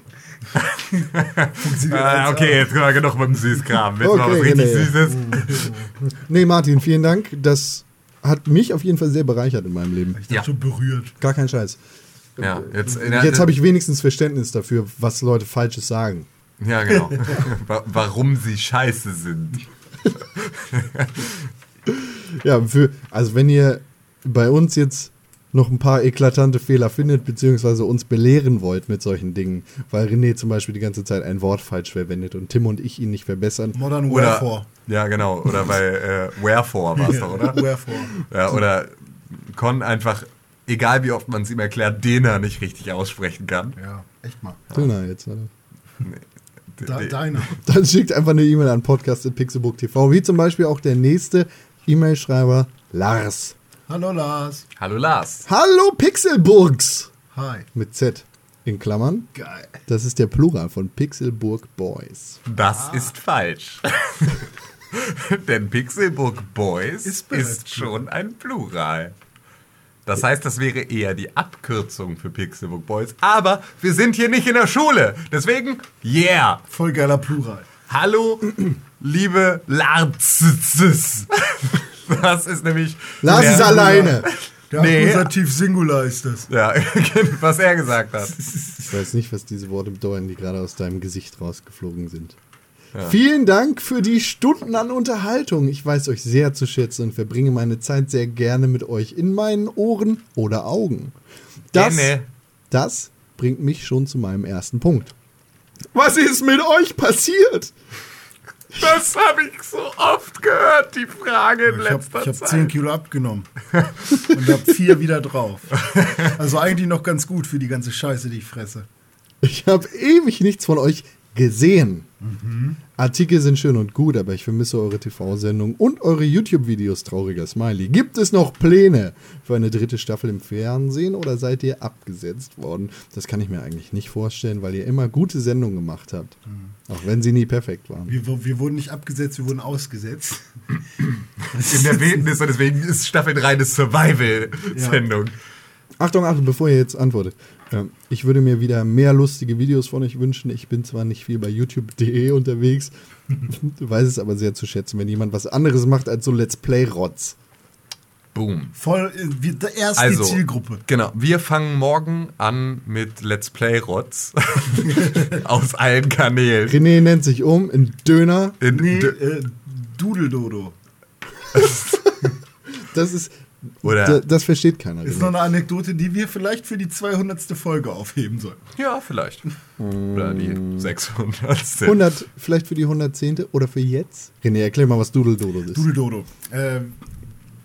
Ah, okay, jetzt mal genug mit dem Süßkram. Jetzt mal was Okay, richtig nee. Süßes. Nee, Martin, vielen Dank. Das hat mich auf jeden Fall sehr bereichert in meinem Leben. Ich dachte Ja. berührt. Gar kein Scheiß. Ja, jetzt, Jetzt habe ich wenigstens Verständnis dafür, was Leute Falsches sagen. Ja, genau. Wa- Warum sie scheiße sind. Ja, für, also wenn ihr bei uns jetzt noch ein paar eklatante Fehler findet, beziehungsweise uns belehren wollt mit solchen Dingen, weil René zum Beispiel die ganze Zeit ein Wort falsch verwendet und Tim und ich ihn nicht verbessern. Modern Oder, Wherefore. ja, genau. Oder bei äh, Wherefore war es doch, oder? Wherefore. Ja, oder Con einfach, egal wie oft man es ihm erklärt, Dena nicht richtig aussprechen kann. Ja, echt mal. Döner jetzt, oder? Da, Die- deiner. Dann schickt einfach eine E-Mail an podcast.pixelbook.tv, wie zum Beispiel auch der nächste E-Mail-Schreiber Lars. Hallo Lars. Hallo Lars. Hallo Pixelburgs! Hi. Mit Z in Klammern. Geil. Das ist der Plural von Pixelburg Boys. Das ist falsch. Denn Pixelburg Boys Ist ist, schon ein Plural. Das heißt, das wäre eher die Abkürzung für Pixelburg Boys. Aber wir sind hier nicht in der Schule. Deswegen, yeah. Voll geiler Plural. Hallo, liebe Larzes. Das ist nämlich. Lars der- ist alleine. Der Nee. Akkusativ Singular ist das. Ja, was er gesagt hat. Ich weiß nicht, was diese Worte bedeuten, die gerade aus deinem Gesicht rausgeflogen sind. Vielen Dank für die Stunden an Unterhaltung. Ich weiß euch sehr zu schätzen und verbringe meine Zeit sehr gerne mit euch in meinen Ohren oder Augen. Das, Gerne. das bringt mich schon zu meinem ersten Punkt. Was ist mit euch passiert? Das habe ich so oft gehört, die Frage in Ich habe letzter ich hab Zeit. 10 Kilo abgenommen. und habe 4 wieder drauf. Also eigentlich noch ganz gut für die ganze Scheiße, die ich fresse. Ich habe ewig nichts von euch gesehen. Artikel sind schön und gut, aber ich vermisse eure TV-Sendung und eure YouTube-Videos, trauriger Smiley. Gibt es noch Pläne für eine dritte Staffel im Fernsehen oder seid ihr abgesetzt worden? Das kann ich mir eigentlich nicht vorstellen, weil ihr immer gute Sendungen gemacht habt. Auch wenn sie nie perfekt waren. Wir, wir wurden nicht abgesetzt, wir wurden ausgesetzt. in der Wildnis und deswegen ist Staffel 3 eine Survival-Sendung. Achtung, Achtung, bevor ihr jetzt antwortet. Ich würde mir wieder mehr lustige Videos von euch wünschen. Ich bin zwar nicht viel bei youtube.de unterwegs, weiß es aber sehr zu schätzen, wenn jemand was anderes macht als so Let's Play-Rotz. Boom. Voll, äh, erst Also, die Zielgruppe. Genau, wir fangen morgen an mit Let's Play Rots aus allen Kanälen. René nennt sich um in Döner. In, Nee, äh, Dudeldodo. Das ist. Oder- da, das versteht keiner. Ist noch eine Anekdote, die wir vielleicht für die 200. Folge aufheben sollen. ja, vielleicht. Oder die 600. 100, vielleicht für die 110. oder für jetzt? René, erklär mal, was Doodle Doodle ist. Dudeldodo. Äh,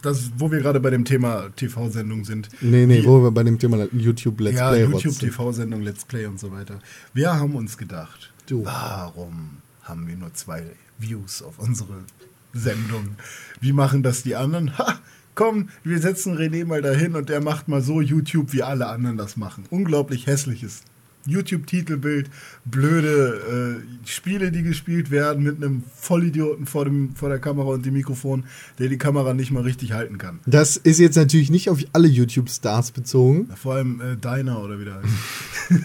das, wo wir gerade bei dem Thema TV-Sendung sind. Nee, nee, Wie- wo wir bei dem Thema YouTube Let's ja, Play YouTube, sind. TV-Sendung, Let's Play und so weiter. Wir haben uns gedacht, Du. warum haben wir nur zwei Views auf unsere Sendung? Wie machen das die anderen? Ha! Komm, wir setzen René mal dahin und der macht mal so YouTube, wie alle anderen das machen. Unglaublich hässliches YouTube-Titelbild, blöde äh, Spiele, die gespielt werden mit einem Vollidioten vor, dem, vor der Kamera und dem Mikrofon, der die Kamera nicht mal richtig halten kann. Das ist jetzt natürlich nicht auf alle YouTube-Stars bezogen. Vor allem äh, Deiner oder wie der heißt.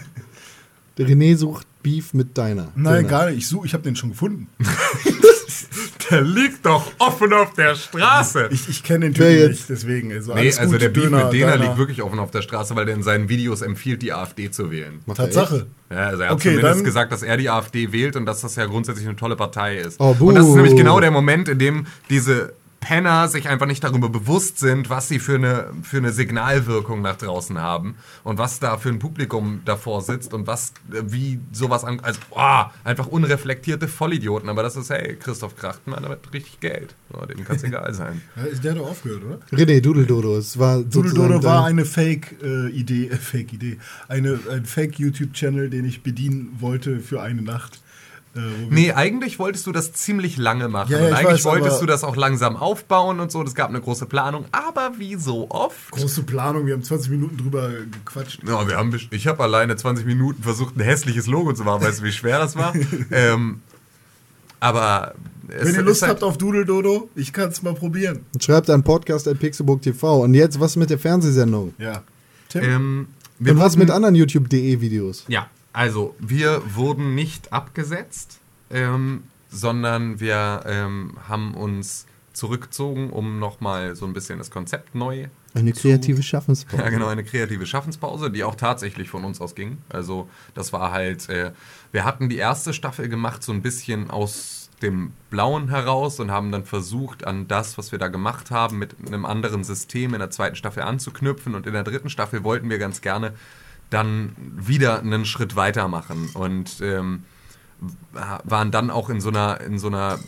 Der René sucht Beef mit deiner. Nein, Döner. gar nicht. Ich, such, ich habe den schon gefunden. Der liegt doch offen auf der Straße. Ich, ich kenne den Typen jetzt? nicht, deswegen. Also, Nee, also gut, der Beef Döner, mit Dena liegt wirklich offen auf der Straße, weil der in seinen Videos empfiehlt, die AfD zu wählen. Tatsache. Ja, also er hat Okay, zumindest dann- gesagt, dass er die AfD wählt und dass das ja grundsätzlich eine tolle Partei ist. Oh, und das ist nämlich genau der Moment, in dem diese Penner sich einfach nicht darüber bewusst sind, was sie für eine, für eine Signalwirkung nach draußen haben und was da für ein Publikum davor sitzt und was, äh, wie sowas an, also, boah, einfach unreflektierte Vollidioten. Aber das ist, hey, Christoph Krachtmann, damit richtig Geld. So, dem kann es egal sein. Der hat doch aufgehört, oder? René Dudeldodo, es war Doodle sozusagen Dodo war eine Fake-Idee, äh, Fake-Idee, eine, ein Fake-YouTube-Channel, den ich bedienen wollte für eine Nacht. Äh, Nee, eigentlich wolltest du das ziemlich lange machen. Ja, ja, und ich eigentlich weiß, wolltest du das auch langsam aufbauen und so. Es gab eine große Planung. Aber wie so oft. Große Planung, wir haben 20 Minuten drüber gequatscht. Ja, wir haben, ich habe alleine 20 Minuten versucht, ein hässliches Logo zu machen. Weißt du, wie schwer das war? ähm, aber es Wenn ihr Lust halt- habt auf Doodle Dodo, ich kann es mal probieren. Schreibt an podcast.pixelburg TV. Und jetzt was mit der Fernsehsendung? Ja. Tim? ähm, wir Und was mit anderen YouTube.de Videos? Ja, also wir wurden nicht abgesetzt, ähm, sondern wir ähm, haben uns zurückgezogen, um nochmal so ein bisschen das Konzept neu Eine kreative Schaffenspause. Ja, genau, eine kreative Schaffenspause, die auch tatsächlich von uns aus ging. Also, das war halt, äh, wir hatten die erste Staffel gemacht, so ein bisschen aus dem Blauen heraus und haben dann versucht, an das, was wir da gemacht haben, mit einem anderen System in der zweiten Staffel anzuknüpfen. Und in der dritten Staffel wollten wir ganz gerne dann wieder einen Schritt weitermachen und ähm, waren dann auch in so einer, in so einer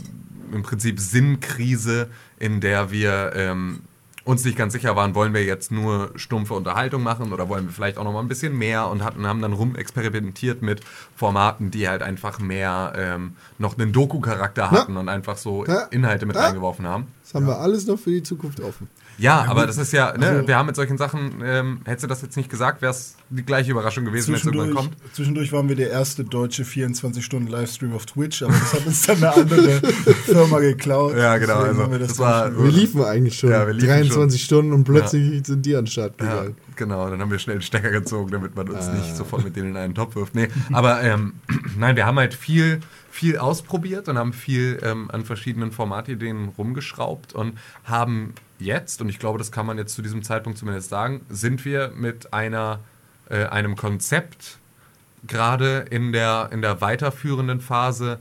im Prinzip Sinnkrise, in der wir ähm, uns nicht ganz sicher waren, wollen wir jetzt nur stumpfe Unterhaltung machen oder wollen wir vielleicht auch noch mal ein bisschen mehr und hatten, haben dann rumexperimentiert mit Formaten, die halt einfach mehr ähm, noch einen Doku-Charakter hatten und einfach so Ja. Inhalte mit Ja. reingeworfen haben. Das haben wir alles noch für die Zukunft offen. Ja, aber das ist ja, ne, Also- wir haben mit solchen Sachen, ähm, hättest du das jetzt nicht gesagt, wäre es die gleiche Überraschung gewesen, wenn es irgendwann kommt. zwischendurch waren wir der erste deutsche 24-Stunden-Livestream auf Twitch, aber das hat uns dann eine andere Firma geklaut. Ja, genau, also wir das war- schon- Wir liefen eigentlich schon Ja, liefen 23 Stunden und plötzlich sind die an den Start Ja, gegangen. genau, dann haben wir schnell den Stecker gezogen, damit man uns Ah. nicht sofort mit denen in einen Topf wirft. Nee, aber ähm, nein, wir haben halt viel, viel ausprobiert und haben viel ähm, an verschiedenen Formatideen rumgeschraubt und haben jetzt, und ich glaube, das kann man jetzt zu diesem Zeitpunkt zumindest sagen, sind wir mit einer, äh, einem Konzept gerade in der, in der weiterführenden Phase,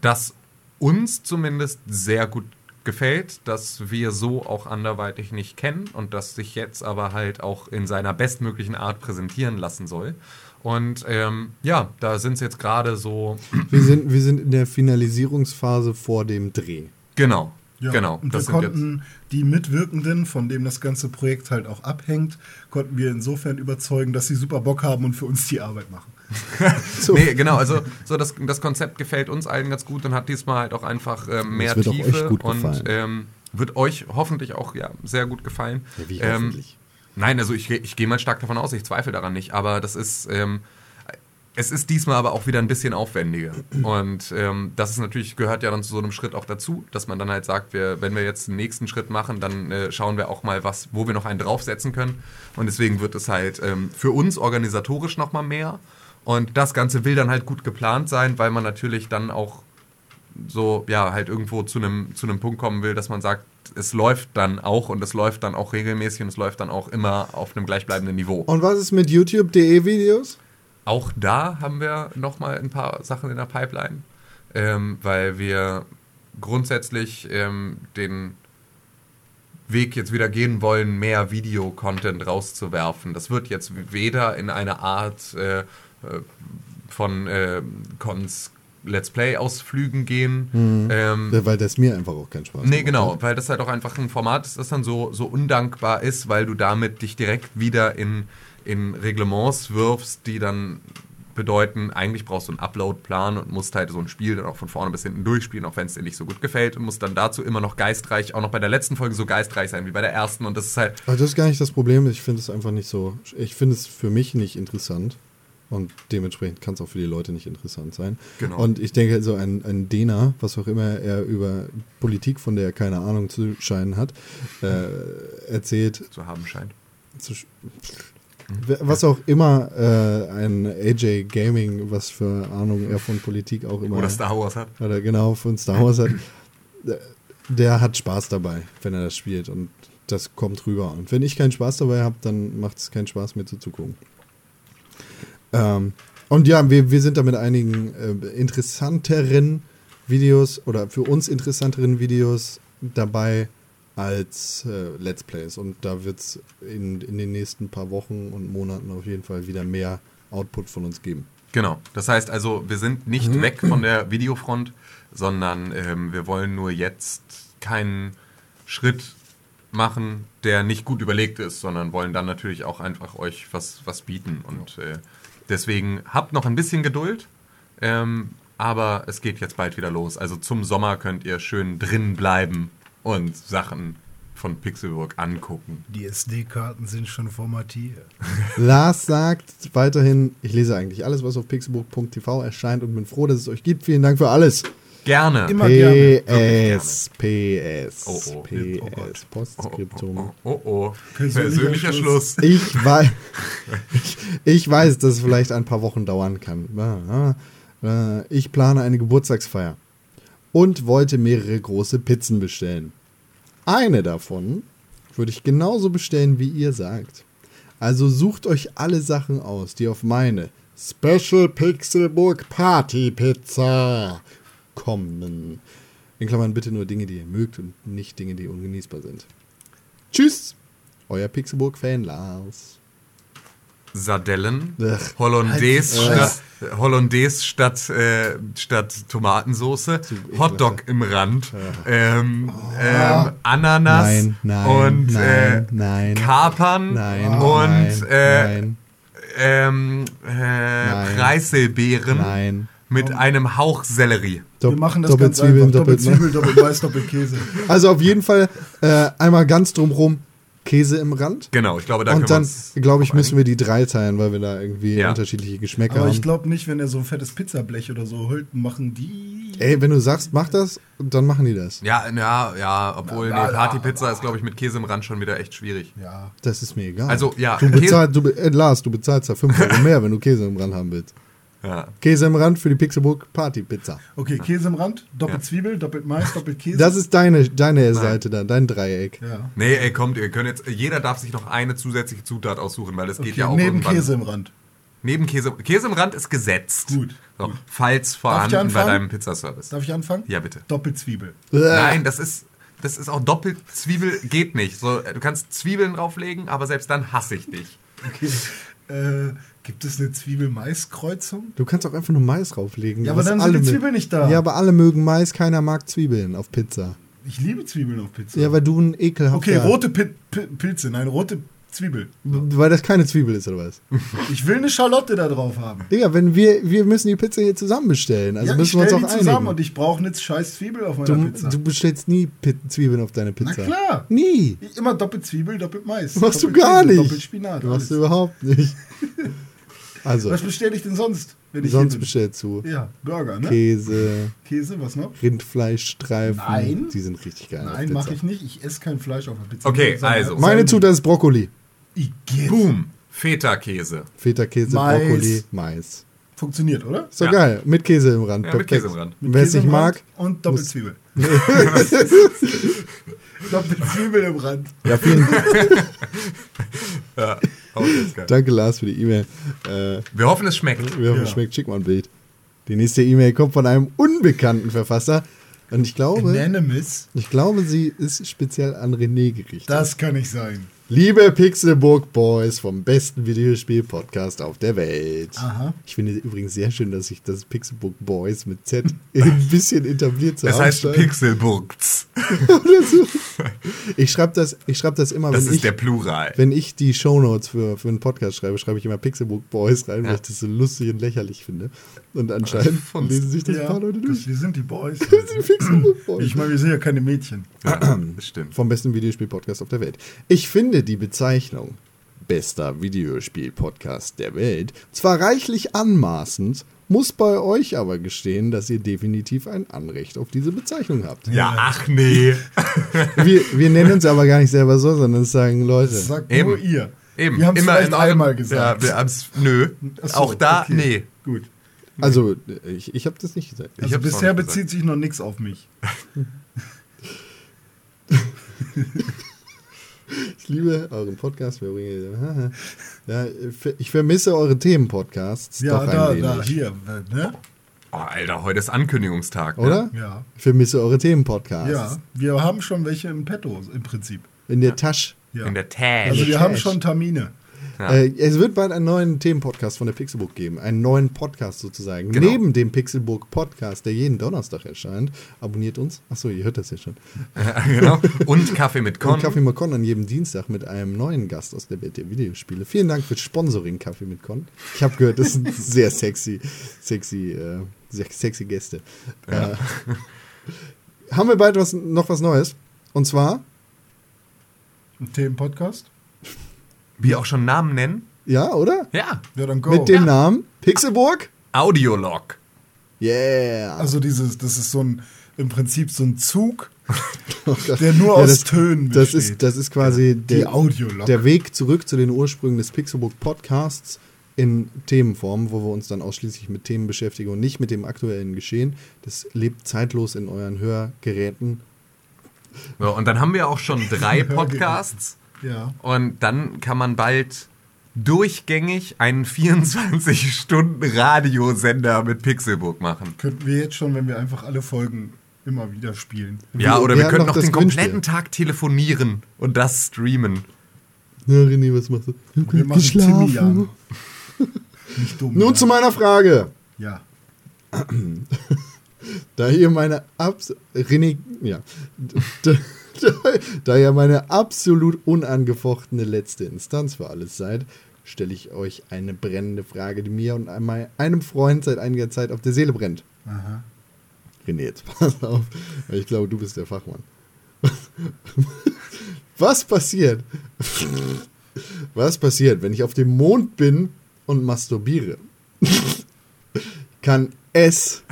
das uns zumindest sehr gut gefällt, dass wir so auch anderweitig nicht kennen und das sich jetzt aber halt auch in seiner bestmöglichen Art präsentieren lassen soll. Und ähm, ja, da sind es jetzt gerade so, Wir sind, wir sind in der Finalisierungsphase vor dem Dreh. genau, Ja, genau. Und wir konnten die Mitwirkenden, von dem das ganze Projekt halt auch abhängt, konnten wir insofern überzeugen, dass sie super Bock haben und für uns die Arbeit machen. So. Nee, genau, also so das, das Konzept gefällt uns allen ganz gut und hat diesmal halt auch einfach ähm, mehr wird auch Tiefe euch gut und ähm, wird euch hoffentlich auch ja, sehr gut gefallen. Ja, wie Ähm, hoffentlich. Nein, also ich, ich gehe mal stark davon aus, ich zweifle daran nicht, aber das ist, ähm, es ist diesmal aber auch wieder ein bisschen aufwendiger. Und ähm, das ist natürlich, gehört ja dann zu so einem Schritt auch dazu, dass man dann halt sagt, wir, wenn wir jetzt den nächsten Schritt machen, dann äh, schauen wir auch mal, was, wo wir noch einen draufsetzen können. Und deswegen wird es halt ähm, für uns organisatorisch nochmal mehr. Und das Ganze will dann halt gut geplant sein, weil man natürlich dann auch so, ja, halt irgendwo zu einem, zu einem Punkt kommen will, dass man sagt, es läuft dann auch und es läuft dann auch regelmäßig und es läuft dann auch immer auf einem gleichbleibenden Niveau. Und was ist mit YouTube.de Videos? Auch da haben wir nochmal ein paar Sachen in der Pipeline, ähm, weil wir grundsätzlich ähm, den Weg jetzt wieder gehen wollen, mehr Videocontent rauszuwerfen. Das wird jetzt weder in eine Art äh, äh, von äh, Cons Let's Play-Ausflügen gehen. Ähm, Weil das mir einfach auch keinen Spaß Nee, macht. genau, weil das halt auch einfach ein Format ist, das dann so, so undankbar ist, weil du damit dich direkt wieder in, in Reglements wirfst, die dann bedeuten, eigentlich brauchst du einen Upload-Plan und musst halt so ein Spiel dann auch von vorne bis hinten durchspielen, auch wenn es dir nicht so gut gefällt und musst dann dazu immer noch geistreich, auch noch bei der letzten Folge so geistreich sein wie bei der ersten und das ist halt, Aber das ist gar nicht das Problem. Ich finde es einfach nicht so. Ich finde es für mich nicht interessant. Und dementsprechend kann es auch für die Leute nicht interessant sein. Genau. Und ich denke, so ein, ein Dena, was auch immer er über Politik, von der er keine Ahnung zu scheinen hat, äh, erzählt, zu haben scheint. zu, sch- was auch immer äh, ein AJ Gaming, was für Ahnung er von Politik auch immer Oder Star Wars hat. oder genau von Star Wars hat, der- der hat Spaß dabei, wenn er das spielt und das kommt rüber. Und wenn ich keinen Spaß dabei habe, dann macht es keinen Spaß mir zuzugucken. Ähm, und ja, wir, wir sind da mit einigen äh, interessanteren Videos oder für uns interessanteren Videos dabei als äh, Let's Plays. Und da wird es in, in den nächsten paar Wochen und Monaten auf jeden Fall wieder mehr Output von uns geben. Genau. Das heißt also, wir sind nicht weg von der Videofront, sondern ähm, wir wollen nur jetzt keinen Schritt machen, der nicht gut überlegt ist, sondern wollen dann natürlich auch einfach euch was, was bieten. Und äh, deswegen habt noch ein bisschen Geduld, ähm, aber es geht jetzt bald wieder los. Also zum Sommer könnt ihr schön drin bleiben und Sachen von Pixelburg angucken. Die SD-Karten sind schon formatiert. Lars sagt weiterhin, ich lese eigentlich alles, was auf pixelbook.tv erscheint und bin froh, dass es euch gibt. Vielen Dank für alles. Gerne. Immer gerne. PS, PS, Oh, oh. PS, Oh oh, Postskriptum. oh, oh, oh. Persönlicher Persönlicher Schluss. Ich weiß, ich, ich weiß, dass es vielleicht ein paar Wochen dauern kann. Äh, Ich plane eine Geburtstagsfeier und wollte mehrere große Pizzen bestellen. Eine davon würde ich genauso bestellen, wie ihr sagt. Also sucht euch alle Sachen aus, die auf meine Special Pixelburg Party Pizza kommen. In Klammern bitte nur Dinge, die ihr mögt und nicht Dinge, die ungenießbar sind. Tschüss, euer Pixelburg-Fan Lars. Sardellen, Ach. Hollandaise statt, Hollandaise statt, äh, statt Tomatensoße. Hotdog im Rand, ähm, ähm, Ananas Nein, nein, und nein, äh. Kapern Nein, und äh, ähm, äh, Preiselbeeren nein. Mit einem Hauch Sellerie. Wir machen das doppelt ganz Zwiebeln, einfach. Doppelt doppelt Zwiebel, doppelt Mais, doppelt Käse. Also auf jeden Fall äh, einmal ganz drumrum Käse im Rand. Genau, ich glaube, da Und dann, glaube ich, müssen wir die drei teilen, weil wir da irgendwie Ja. unterschiedliche Geschmäcker Aber haben. ich glaube nicht, wenn er so ein fettes Pizzablech oder so holt, machen die. Ey, wenn du sagst, mach das, dann machen die das. Ja, ja, ja, obwohl Na, nee, na, Partypizza ist, glaube ich, mit Käse im Rand schon wieder echt schwierig. Ja. Das ist mir egal. Also, ja, Du bezahlst, du, äh, Lars, du bezahlst da 5 Euro mehr, wenn du Käse im Rand haben willst. Ja. Käse im Rand für die Pixelburg Party Pizza. Okay, Käse im Rand, doppelt Ja. Zwiebel, doppelt Mais, doppelt Käse. Das ist deine, deine Seite da, dein Dreieck. ja. Nee, ey, kommt, ihr könnt jetzt, jeder darf sich noch eine zusätzliche Zutat aussuchen, weil es geht Okay, ja auch neben irgendwann- Käse im Rand. Neben Käse. Käse im Rand ist gesetzt. Gut. So, falls Darf ich vorhanden bei deinem Pizzaservice. Darf ich anfangen? Ja, bitte. Doppelt Zwiebel. Nein, das ist, das ist auch doppelt Zwiebel geht nicht. So, du kannst Zwiebeln drauflegen, aber selbst dann hasse ich dich. Okay. Äh, gibt es eine Zwiebel-Mais-Kreuzung? Du kannst auch einfach nur Mais drauflegen. Ja, aber dann sind die Zwiebeln nicht da. Ja, aber alle mögen Mais, keiner mag Zwiebeln auf Pizza. Ich liebe Zwiebeln auf Pizza. Ja, weil du ein ekelhafter... okay, rote Pi Pi Pilze, nein, rote Zwiebel. Weil das keine Zwiebel ist, oder was? Ich will eine Schalotte da drauf haben. Digga, wenn wir, wir müssen die Pizza hier zusammen bestellen. Also ja, ich müssen wir uns auch die zusammen einigen. und ich brauche eine scheiß Zwiebel auf meiner Du, Pizza. du bestellst nie Pi Zwiebeln auf deine Na Pizza. klar. Nie. Immer doppelt Zwiebel, doppelt Mais. Machst du doppelt gar Käse, nicht. Doppelt Spinat. Machst du überhaupt nicht. Also, Was bestelle ich denn sonst, wenn ich sonst bestellst du Ja, Burger, ne? Käse, Käse, was noch? Rindfleischstreifen. Nein. Die sind richtig geil. Nein, mache ich nicht. Ich esse kein Fleisch auf der Pizza. Okay, also. Meine sondern- Zutat ist Brokkoli. Igitt. Boom. Feta-Käse. Feta-Käse. Brokkoli, Mais. Funktioniert, oder? Ist doch Ja. geil. Mit Käse im Rand. Ja, mit. Käse im Rand. Wer es nicht mag, Und doppelt muss- Zwiebel. doppelt Zwiebel im Rand. ja, vielen Ja. Danke, Lars, für die E-Mail. Äh, Wir hoffen, es schmeckt. wir hoffen, Ja. es schmeckt. Schick mal ein Bild. Die nächste E-Mail kommt von einem unbekannten Verfasser. Und ich glaube, Anonymous. ich glaube, sie ist speziell an René gerichtet. Das kann nicht sein. Liebe Pixelburg Boys vom besten Videospiel-Podcast auf der Welt. Aha. Ich finde übrigens sehr schön, dass sich das Pixelburg Boys mit Z ein bisschen etabliert zu Das heißt. Pixelburgs. Ich schreibe das, ich schreib das immer, Das wenn ist ich, der Plural. wenn ich die Shownotes für, für einen Podcast schreibe, schreibe ich immer Pixelbook Boys rein, weil Ja. ich das so lustig und lächerlich finde. Und anscheinend Funst. lesen sich das ein Ja, paar Leute durch. wir sind die Boys. Pixelbook Boys. Ich meine, wir sind ja keine Mädchen. Ja, das stimmt. Vom besten Videospiel-Podcast auf der Welt. Ich finde die Bezeichnung bester Videospiel-Podcast der Welt zwar reichlich anmaßend, muss bei euch aber gestehen, dass ihr definitiv ein Anrecht auf diese Bezeichnung habt. Ja, ach nee. Wir, wir nennen uns aber gar nicht selber so, sondern sagen Leute. Das sagt Eben. nur ihr. Eben, Wir haben es immer vielleicht einmal gesagt. Ja, wir haben's, nö. So, auch da, okay. nee. Gut. Also, ich, ich habe das nicht gesagt. Ich Also bisher nicht bezieht sich noch nichts auf mich. Ich liebe euren Podcast. Ja, ich vermisse eure Themen-Podcasts Ja, doch ein da, wenig. da, hier. Ne? Oh, Alter, heute ist Ankündigungstag. Oder? Ne? Ja. Ich vermisse eure Themen-Podcasts. Ja, wir haben schon welche im Petto im Prinzip. In der Tasche. Ja. In der Tag. also wir haben schon Termine. Ja. Äh, es wird bald einen neuen Themenpodcast von der Pixelbook geben. Einen neuen Podcast sozusagen. Genau. Neben dem Pixelbook Podcast, der jeden Donnerstag erscheint. Abonniert uns. Achso, ihr hört das ja schon. genau. Und Kaffee mit Con. Und Kaffee mit Con an jedem Dienstag mit einem neuen Gast aus der Welt der Videospiele. Vielen Dank fürs Sponsoring, Kaffee mit Con. Ich habe gehört, das sind sehr sexy, sexy, äh, sehr sexy Gäste. Äh, haben wir bald was, noch was Neues? Und zwar, Ein Themenpodcast. Wir auch schon Namen nennen? ja, oder? Ja. Ja, dann go. Mit dem Namen Pixelburg? Audiolog. Yeah. also dieses, das ist so ein, im Prinzip so ein Zug, Oh der nur Ja, aus das, Tönen das besteht. ist, das ist quasi Die der, Audiolog. der Weg zurück zu den Ursprüngen des Pixelbook Podcasts in Themenform, wo wir uns dann ausschließlich mit Themen beschäftigen und nicht mit dem aktuellen Geschehen. Das lebt zeitlos in euren Hörgeräten. So, und dann haben wir auch schon drei Podcasts. Ja. Und dann kann man bald durchgängig einen 24-Stunden-Radiosender mit Pixelbook machen. Könnten wir jetzt schon, wenn wir einfach alle Folgen immer wieder spielen. Ja, Wir- oder wir wir, können noch noch den kompletten. Tag telefonieren und das streamen. Na, René, was machst du? Ich Wir machen geschlafen. Nicht dumm. Nun ja. zu meiner Frage. Ja. Da hier meine Abs René, ja. Da, ihr meine absolut unangefochtene letzte Instanz für alles seid, stelle ich euch eine brennende Frage, die mir und einem Freund seit einiger Zeit auf der Seele brennt. Aha. René, jetzt pass auf. weil Ich glaube, du bist der Fachmann. Was passiert? Was passiert, wenn ich auf dem Mond bin und masturbiere? Kann es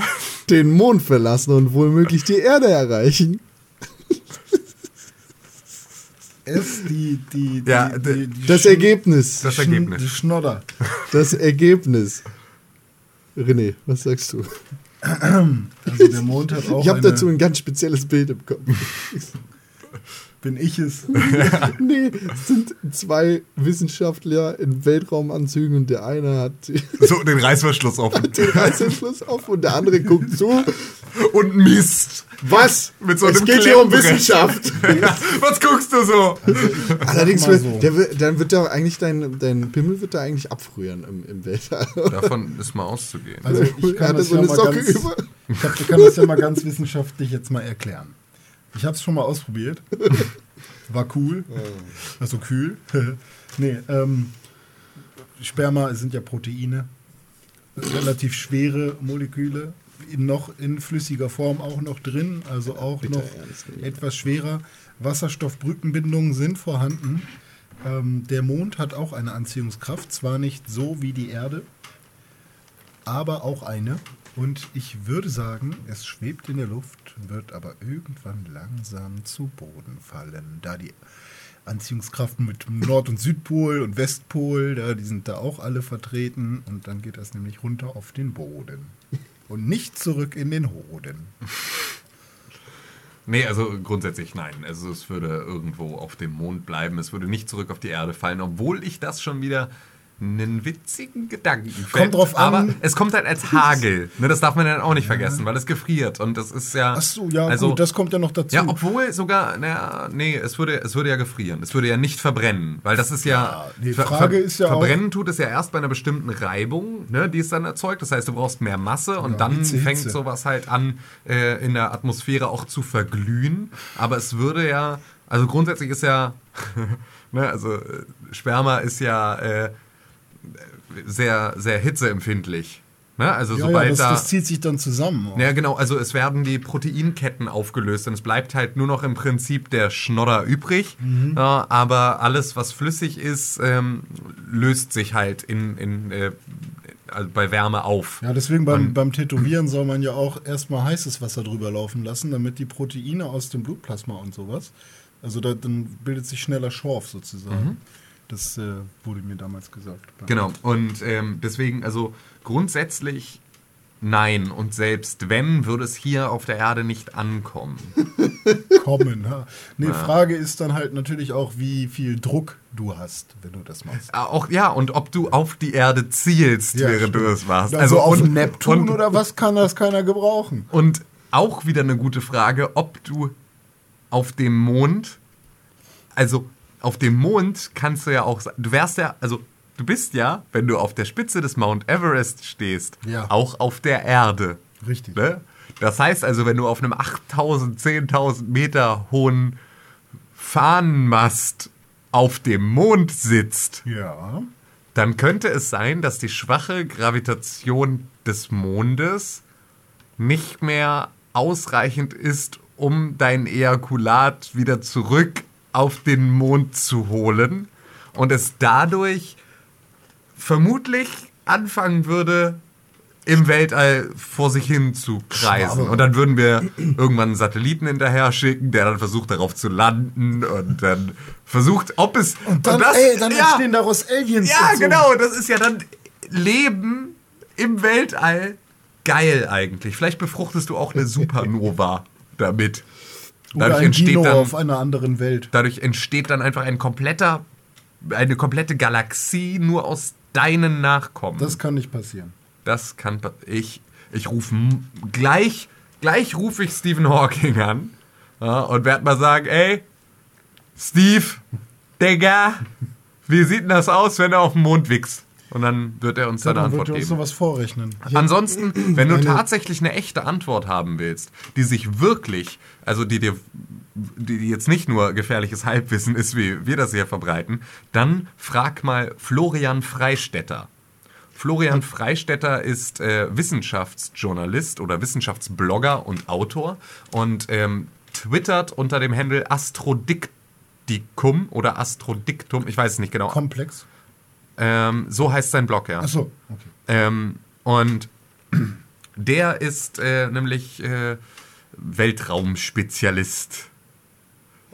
den Mond verlassen und womöglich die Erde erreichen? Es, die, die, die, Ja, die, die Das Schn- Ergebnis. Das Schn- Ergebnis. Die Schnodder. Das Ergebnis. René, was sagst du? Also der Mond hat auch Ich habe dazu ein ganz spezielles Bild im Kopf. Bin ich es. Nee, es sind zwei Wissenschaftler in Weltraumanzügen und der eine hat So, den Reißverschluss offen. den Reißverschluss auf und der andere guckt zu. Und Mist. Was? Mit so es einem geht hier um. Wissenschaft. Was guckst du so? Allerdings, wird, so. der, dann wird da eigentlich dein, dein Pimmel wird da eigentlich abfrieren im, im Weltall. Davon ist mal auszugehen. Also kann das ja mal ganz, ich kann das ja mal ganz wissenschaftlich jetzt mal erklären. Ich habe es schon mal ausprobiert. War cool. Also kühl. nee, ähm, Sperma sind ja Proteine. Relativ schwere Moleküle. In noch in flüssiger Form auch noch drin. Also auch Bitter noch ernst nehmen. etwas schwerer. Wasserstoffbrückenbindungen sind vorhanden. Ähm, der Mond hat auch eine Anziehungskraft. Zwar nicht so wie die Erde, aber auch eine. Und ich würde sagen, es schwebt in der Luft, wird aber irgendwann langsam zu Boden fallen, da die Anziehungskraften mit Nord- und Südpol und Westpol, da, die sind da auch alle vertreten und dann geht das nämlich runter auf den Boden und nicht zurück in den Hoden. Nee, also grundsätzlich nein. Also es würde irgendwo auf dem Mond bleiben. Es würde nicht zurück auf die Erde fallen, obwohl ich das schon wieder einen witzigen Gedanken. Kommt drauf an. Aber es kommt halt als Hagel. Ne, das darf man dann auch nicht vergessen, weil es gefriert. Und das ist ja. Ach so, ja, also, gut, das kommt ja noch dazu. Ja, obwohl sogar, naja, nee, es würde, es würde ja gefrieren. Es würde ja nicht verbrennen. Weil das ist ja. die Frage ist ja auch- Verbrennen tut es ja erst bei einer bestimmten Reibung, ne, die es dann erzeugt. Das heißt, du brauchst mehr Masse und Ja, dann Hitze, fängt Hitze. sowas halt an, äh, in der Atmosphäre auch zu verglühen. Aber es würde ja. Also grundsätzlich ist ja. ne, also äh, Sperma ist ja. Äh, sehr, sehr hitzeempfindlich. Ne? Also ja, ja, sobald das, da. das zieht sich dann zusammen. auch. Ja, genau. Also es werden die Proteinketten aufgelöst und es bleibt halt nur noch im Prinzip der Schnodder übrig. Mhm. Ja, aber alles, was flüssig ist, ähm, löst sich halt in, in, äh, also bei Wärme auf. Ja, deswegen beim, beim Tätowieren soll man ja auch erstmal heißes Wasser drüber laufen lassen, damit die Proteine aus dem Blutplasma und sowas, also da, dann bildet sich schneller Schorf sozusagen. Das äh, wurde mir damals gesagt. Genau. Und ähm, deswegen, also grundsätzlich nein. Und selbst wenn, würde es hier auf der Erde nicht ankommen. Kommen. Ja. Nee, Frage ist dann halt natürlich auch, wie viel Druck du hast, wenn du das machst. Ah, Auch ja, und ob du auf die Erde zielst, Ja, während du stimmt. es machst. Also, auf und, Neptun und, oder was kann das keiner gebrauchen? Und auch wieder eine gute Frage, ob du auf dem Mond, also auf dem Mond kannst du ja auch, du wärst ja, also du bist ja, wenn du auf der Spitze des Mount Everest stehst, Ja. auch auf der Erde. Richtig. Ne? Das heißt also, wenn du auf einem 8000, 10.000 Meter hohen Fahnenmast auf dem Mond sitzt, Ja. dann könnte es sein, dass die schwache Gravitation des Mondes nicht mehr ausreichend ist, um dein Ejakulat wieder zurück auf den Mond zu holen und es dadurch vermutlich anfangen würde, im Weltall vor sich hin zu kreisen. Und dann würden wir irgendwann einen Satelliten hinterher schicken, der dann versucht, darauf zu landen und dann versucht, ob es. Und dann, das- ey, dann ja, entstehen daraus Aliens. ja, und so. genau. Das ist ja dann Leben im Weltall. Geil eigentlich. Vielleicht befruchtest du auch eine Supernova damit. Oder Dadurch ein entsteht, Dino dann, auf einer anderen Welt. dadurch entsteht dann einfach ein kompletter, eine komplette Galaxie nur aus deinen Nachkommen. Das kann nicht passieren. Das kann ich. Ich rufe gleich, gleich rufe ich Stephen Hawking an ja, und werde mal sagen, ey, Steve, Digga, wie sieht denn das aus, wenn er auf dem Mond wächst? Und dann wird er uns da eine Dann Antwort wird er uns geben. sowas vorrechnen. Ansonsten, wenn du Eine- tatsächlich eine echte Antwort haben willst, die sich wirklich, also die dir, die jetzt nicht nur gefährliches Halbwissen ist, wie wir das hier verbreiten, dann frag mal Florian Freistetter. Florian Freistetter ist äh, Wissenschaftsjournalist oder Wissenschaftsblogger und Autor und ähm, twittert unter dem Handle Astrodiktikum oder Astrodiktum, ich weiß es nicht genau. Komplex. Ähm, so heißt sein Blog, ja. Achso, okay. Ähm, und der ist äh, nämlich äh, Weltraumspezialist.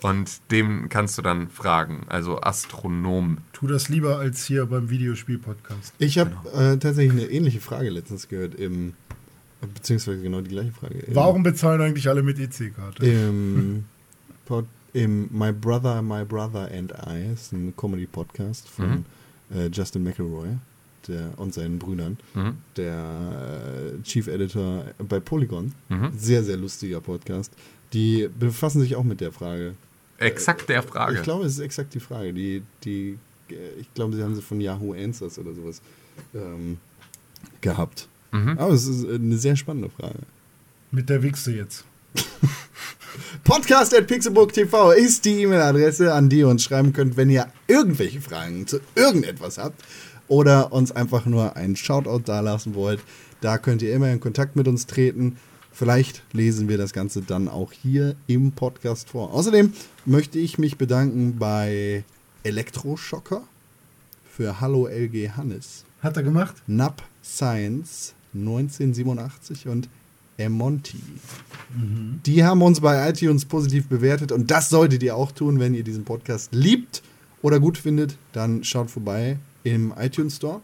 Und dem kannst du dann fragen, also Astronom. Tu das lieber als hier beim Videospiel-Podcast. Ich habe äh, tatsächlich eine ähnliche Frage letztens gehört im, beziehungsweise genau die gleiche Frage. Im, Warum bezahlen eigentlich alle mit EC-Karte? Im, Pod, im My Brother, My Brother and I ist ein Comedy-Podcast von äh, Justin McElroy der, und seinen Brüdern, Mhm. der äh, Chief Editor bei Polygon. Mhm. Sehr, sehr lustiger Podcast. Die befassen sich auch mit der Frage. Exakt der Frage. Ich glaube, es ist exakt die Frage. Die, die, äh, ich glaube, sie haben sie von Yahoo Answers oder sowas ähm, gehabt. Mhm. Aber es ist eine sehr spannende Frage. Mit der Wichse jetzt. Podcast at Pixelbook TV ist die E-Mail-Adresse, an die ihr uns schreiben könnt, wenn ihr irgendwelche Fragen zu irgendetwas habt oder uns einfach nur einen Shoutout dalassen wollt. Da könnt ihr immer in Kontakt mit uns treten. Vielleicht lesen wir das Ganze dann auch hier im Podcast vor. Außerdem möchte ich mich bedanken bei Elektroschocker für Hallo LG Hannes, Hat er gemacht? NAP Science 1987 und Emonti. Die haben uns bei iTunes positiv bewertet und das solltet ihr auch tun, wenn ihr diesen Podcast liebt oder gut findet. Dann schaut vorbei im iTunes Store,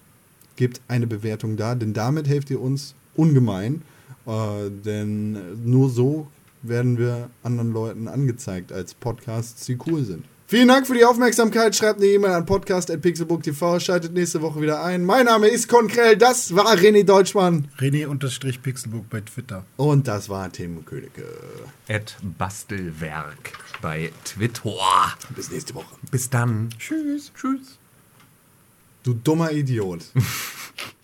gebt eine Bewertung da, denn damit helft ihr uns ungemein. Äh, denn nur so werden wir anderen Leuten angezeigt als Podcasts, die cool sind. Vielen Dank für die Aufmerksamkeit. Schreibt eine E-Mail an podcast.pixelbook.tv. Schaltet nächste Woche wieder ein. Mein Name ist Konkrell. Das war René Deutschmann. René-Pixelbook bei Twitter. Und das war Tim Königke. At Bastelwerk bei Twitter. Bis nächste Woche. Bis dann. Tschüss. Tschüss. Du dummer Idiot.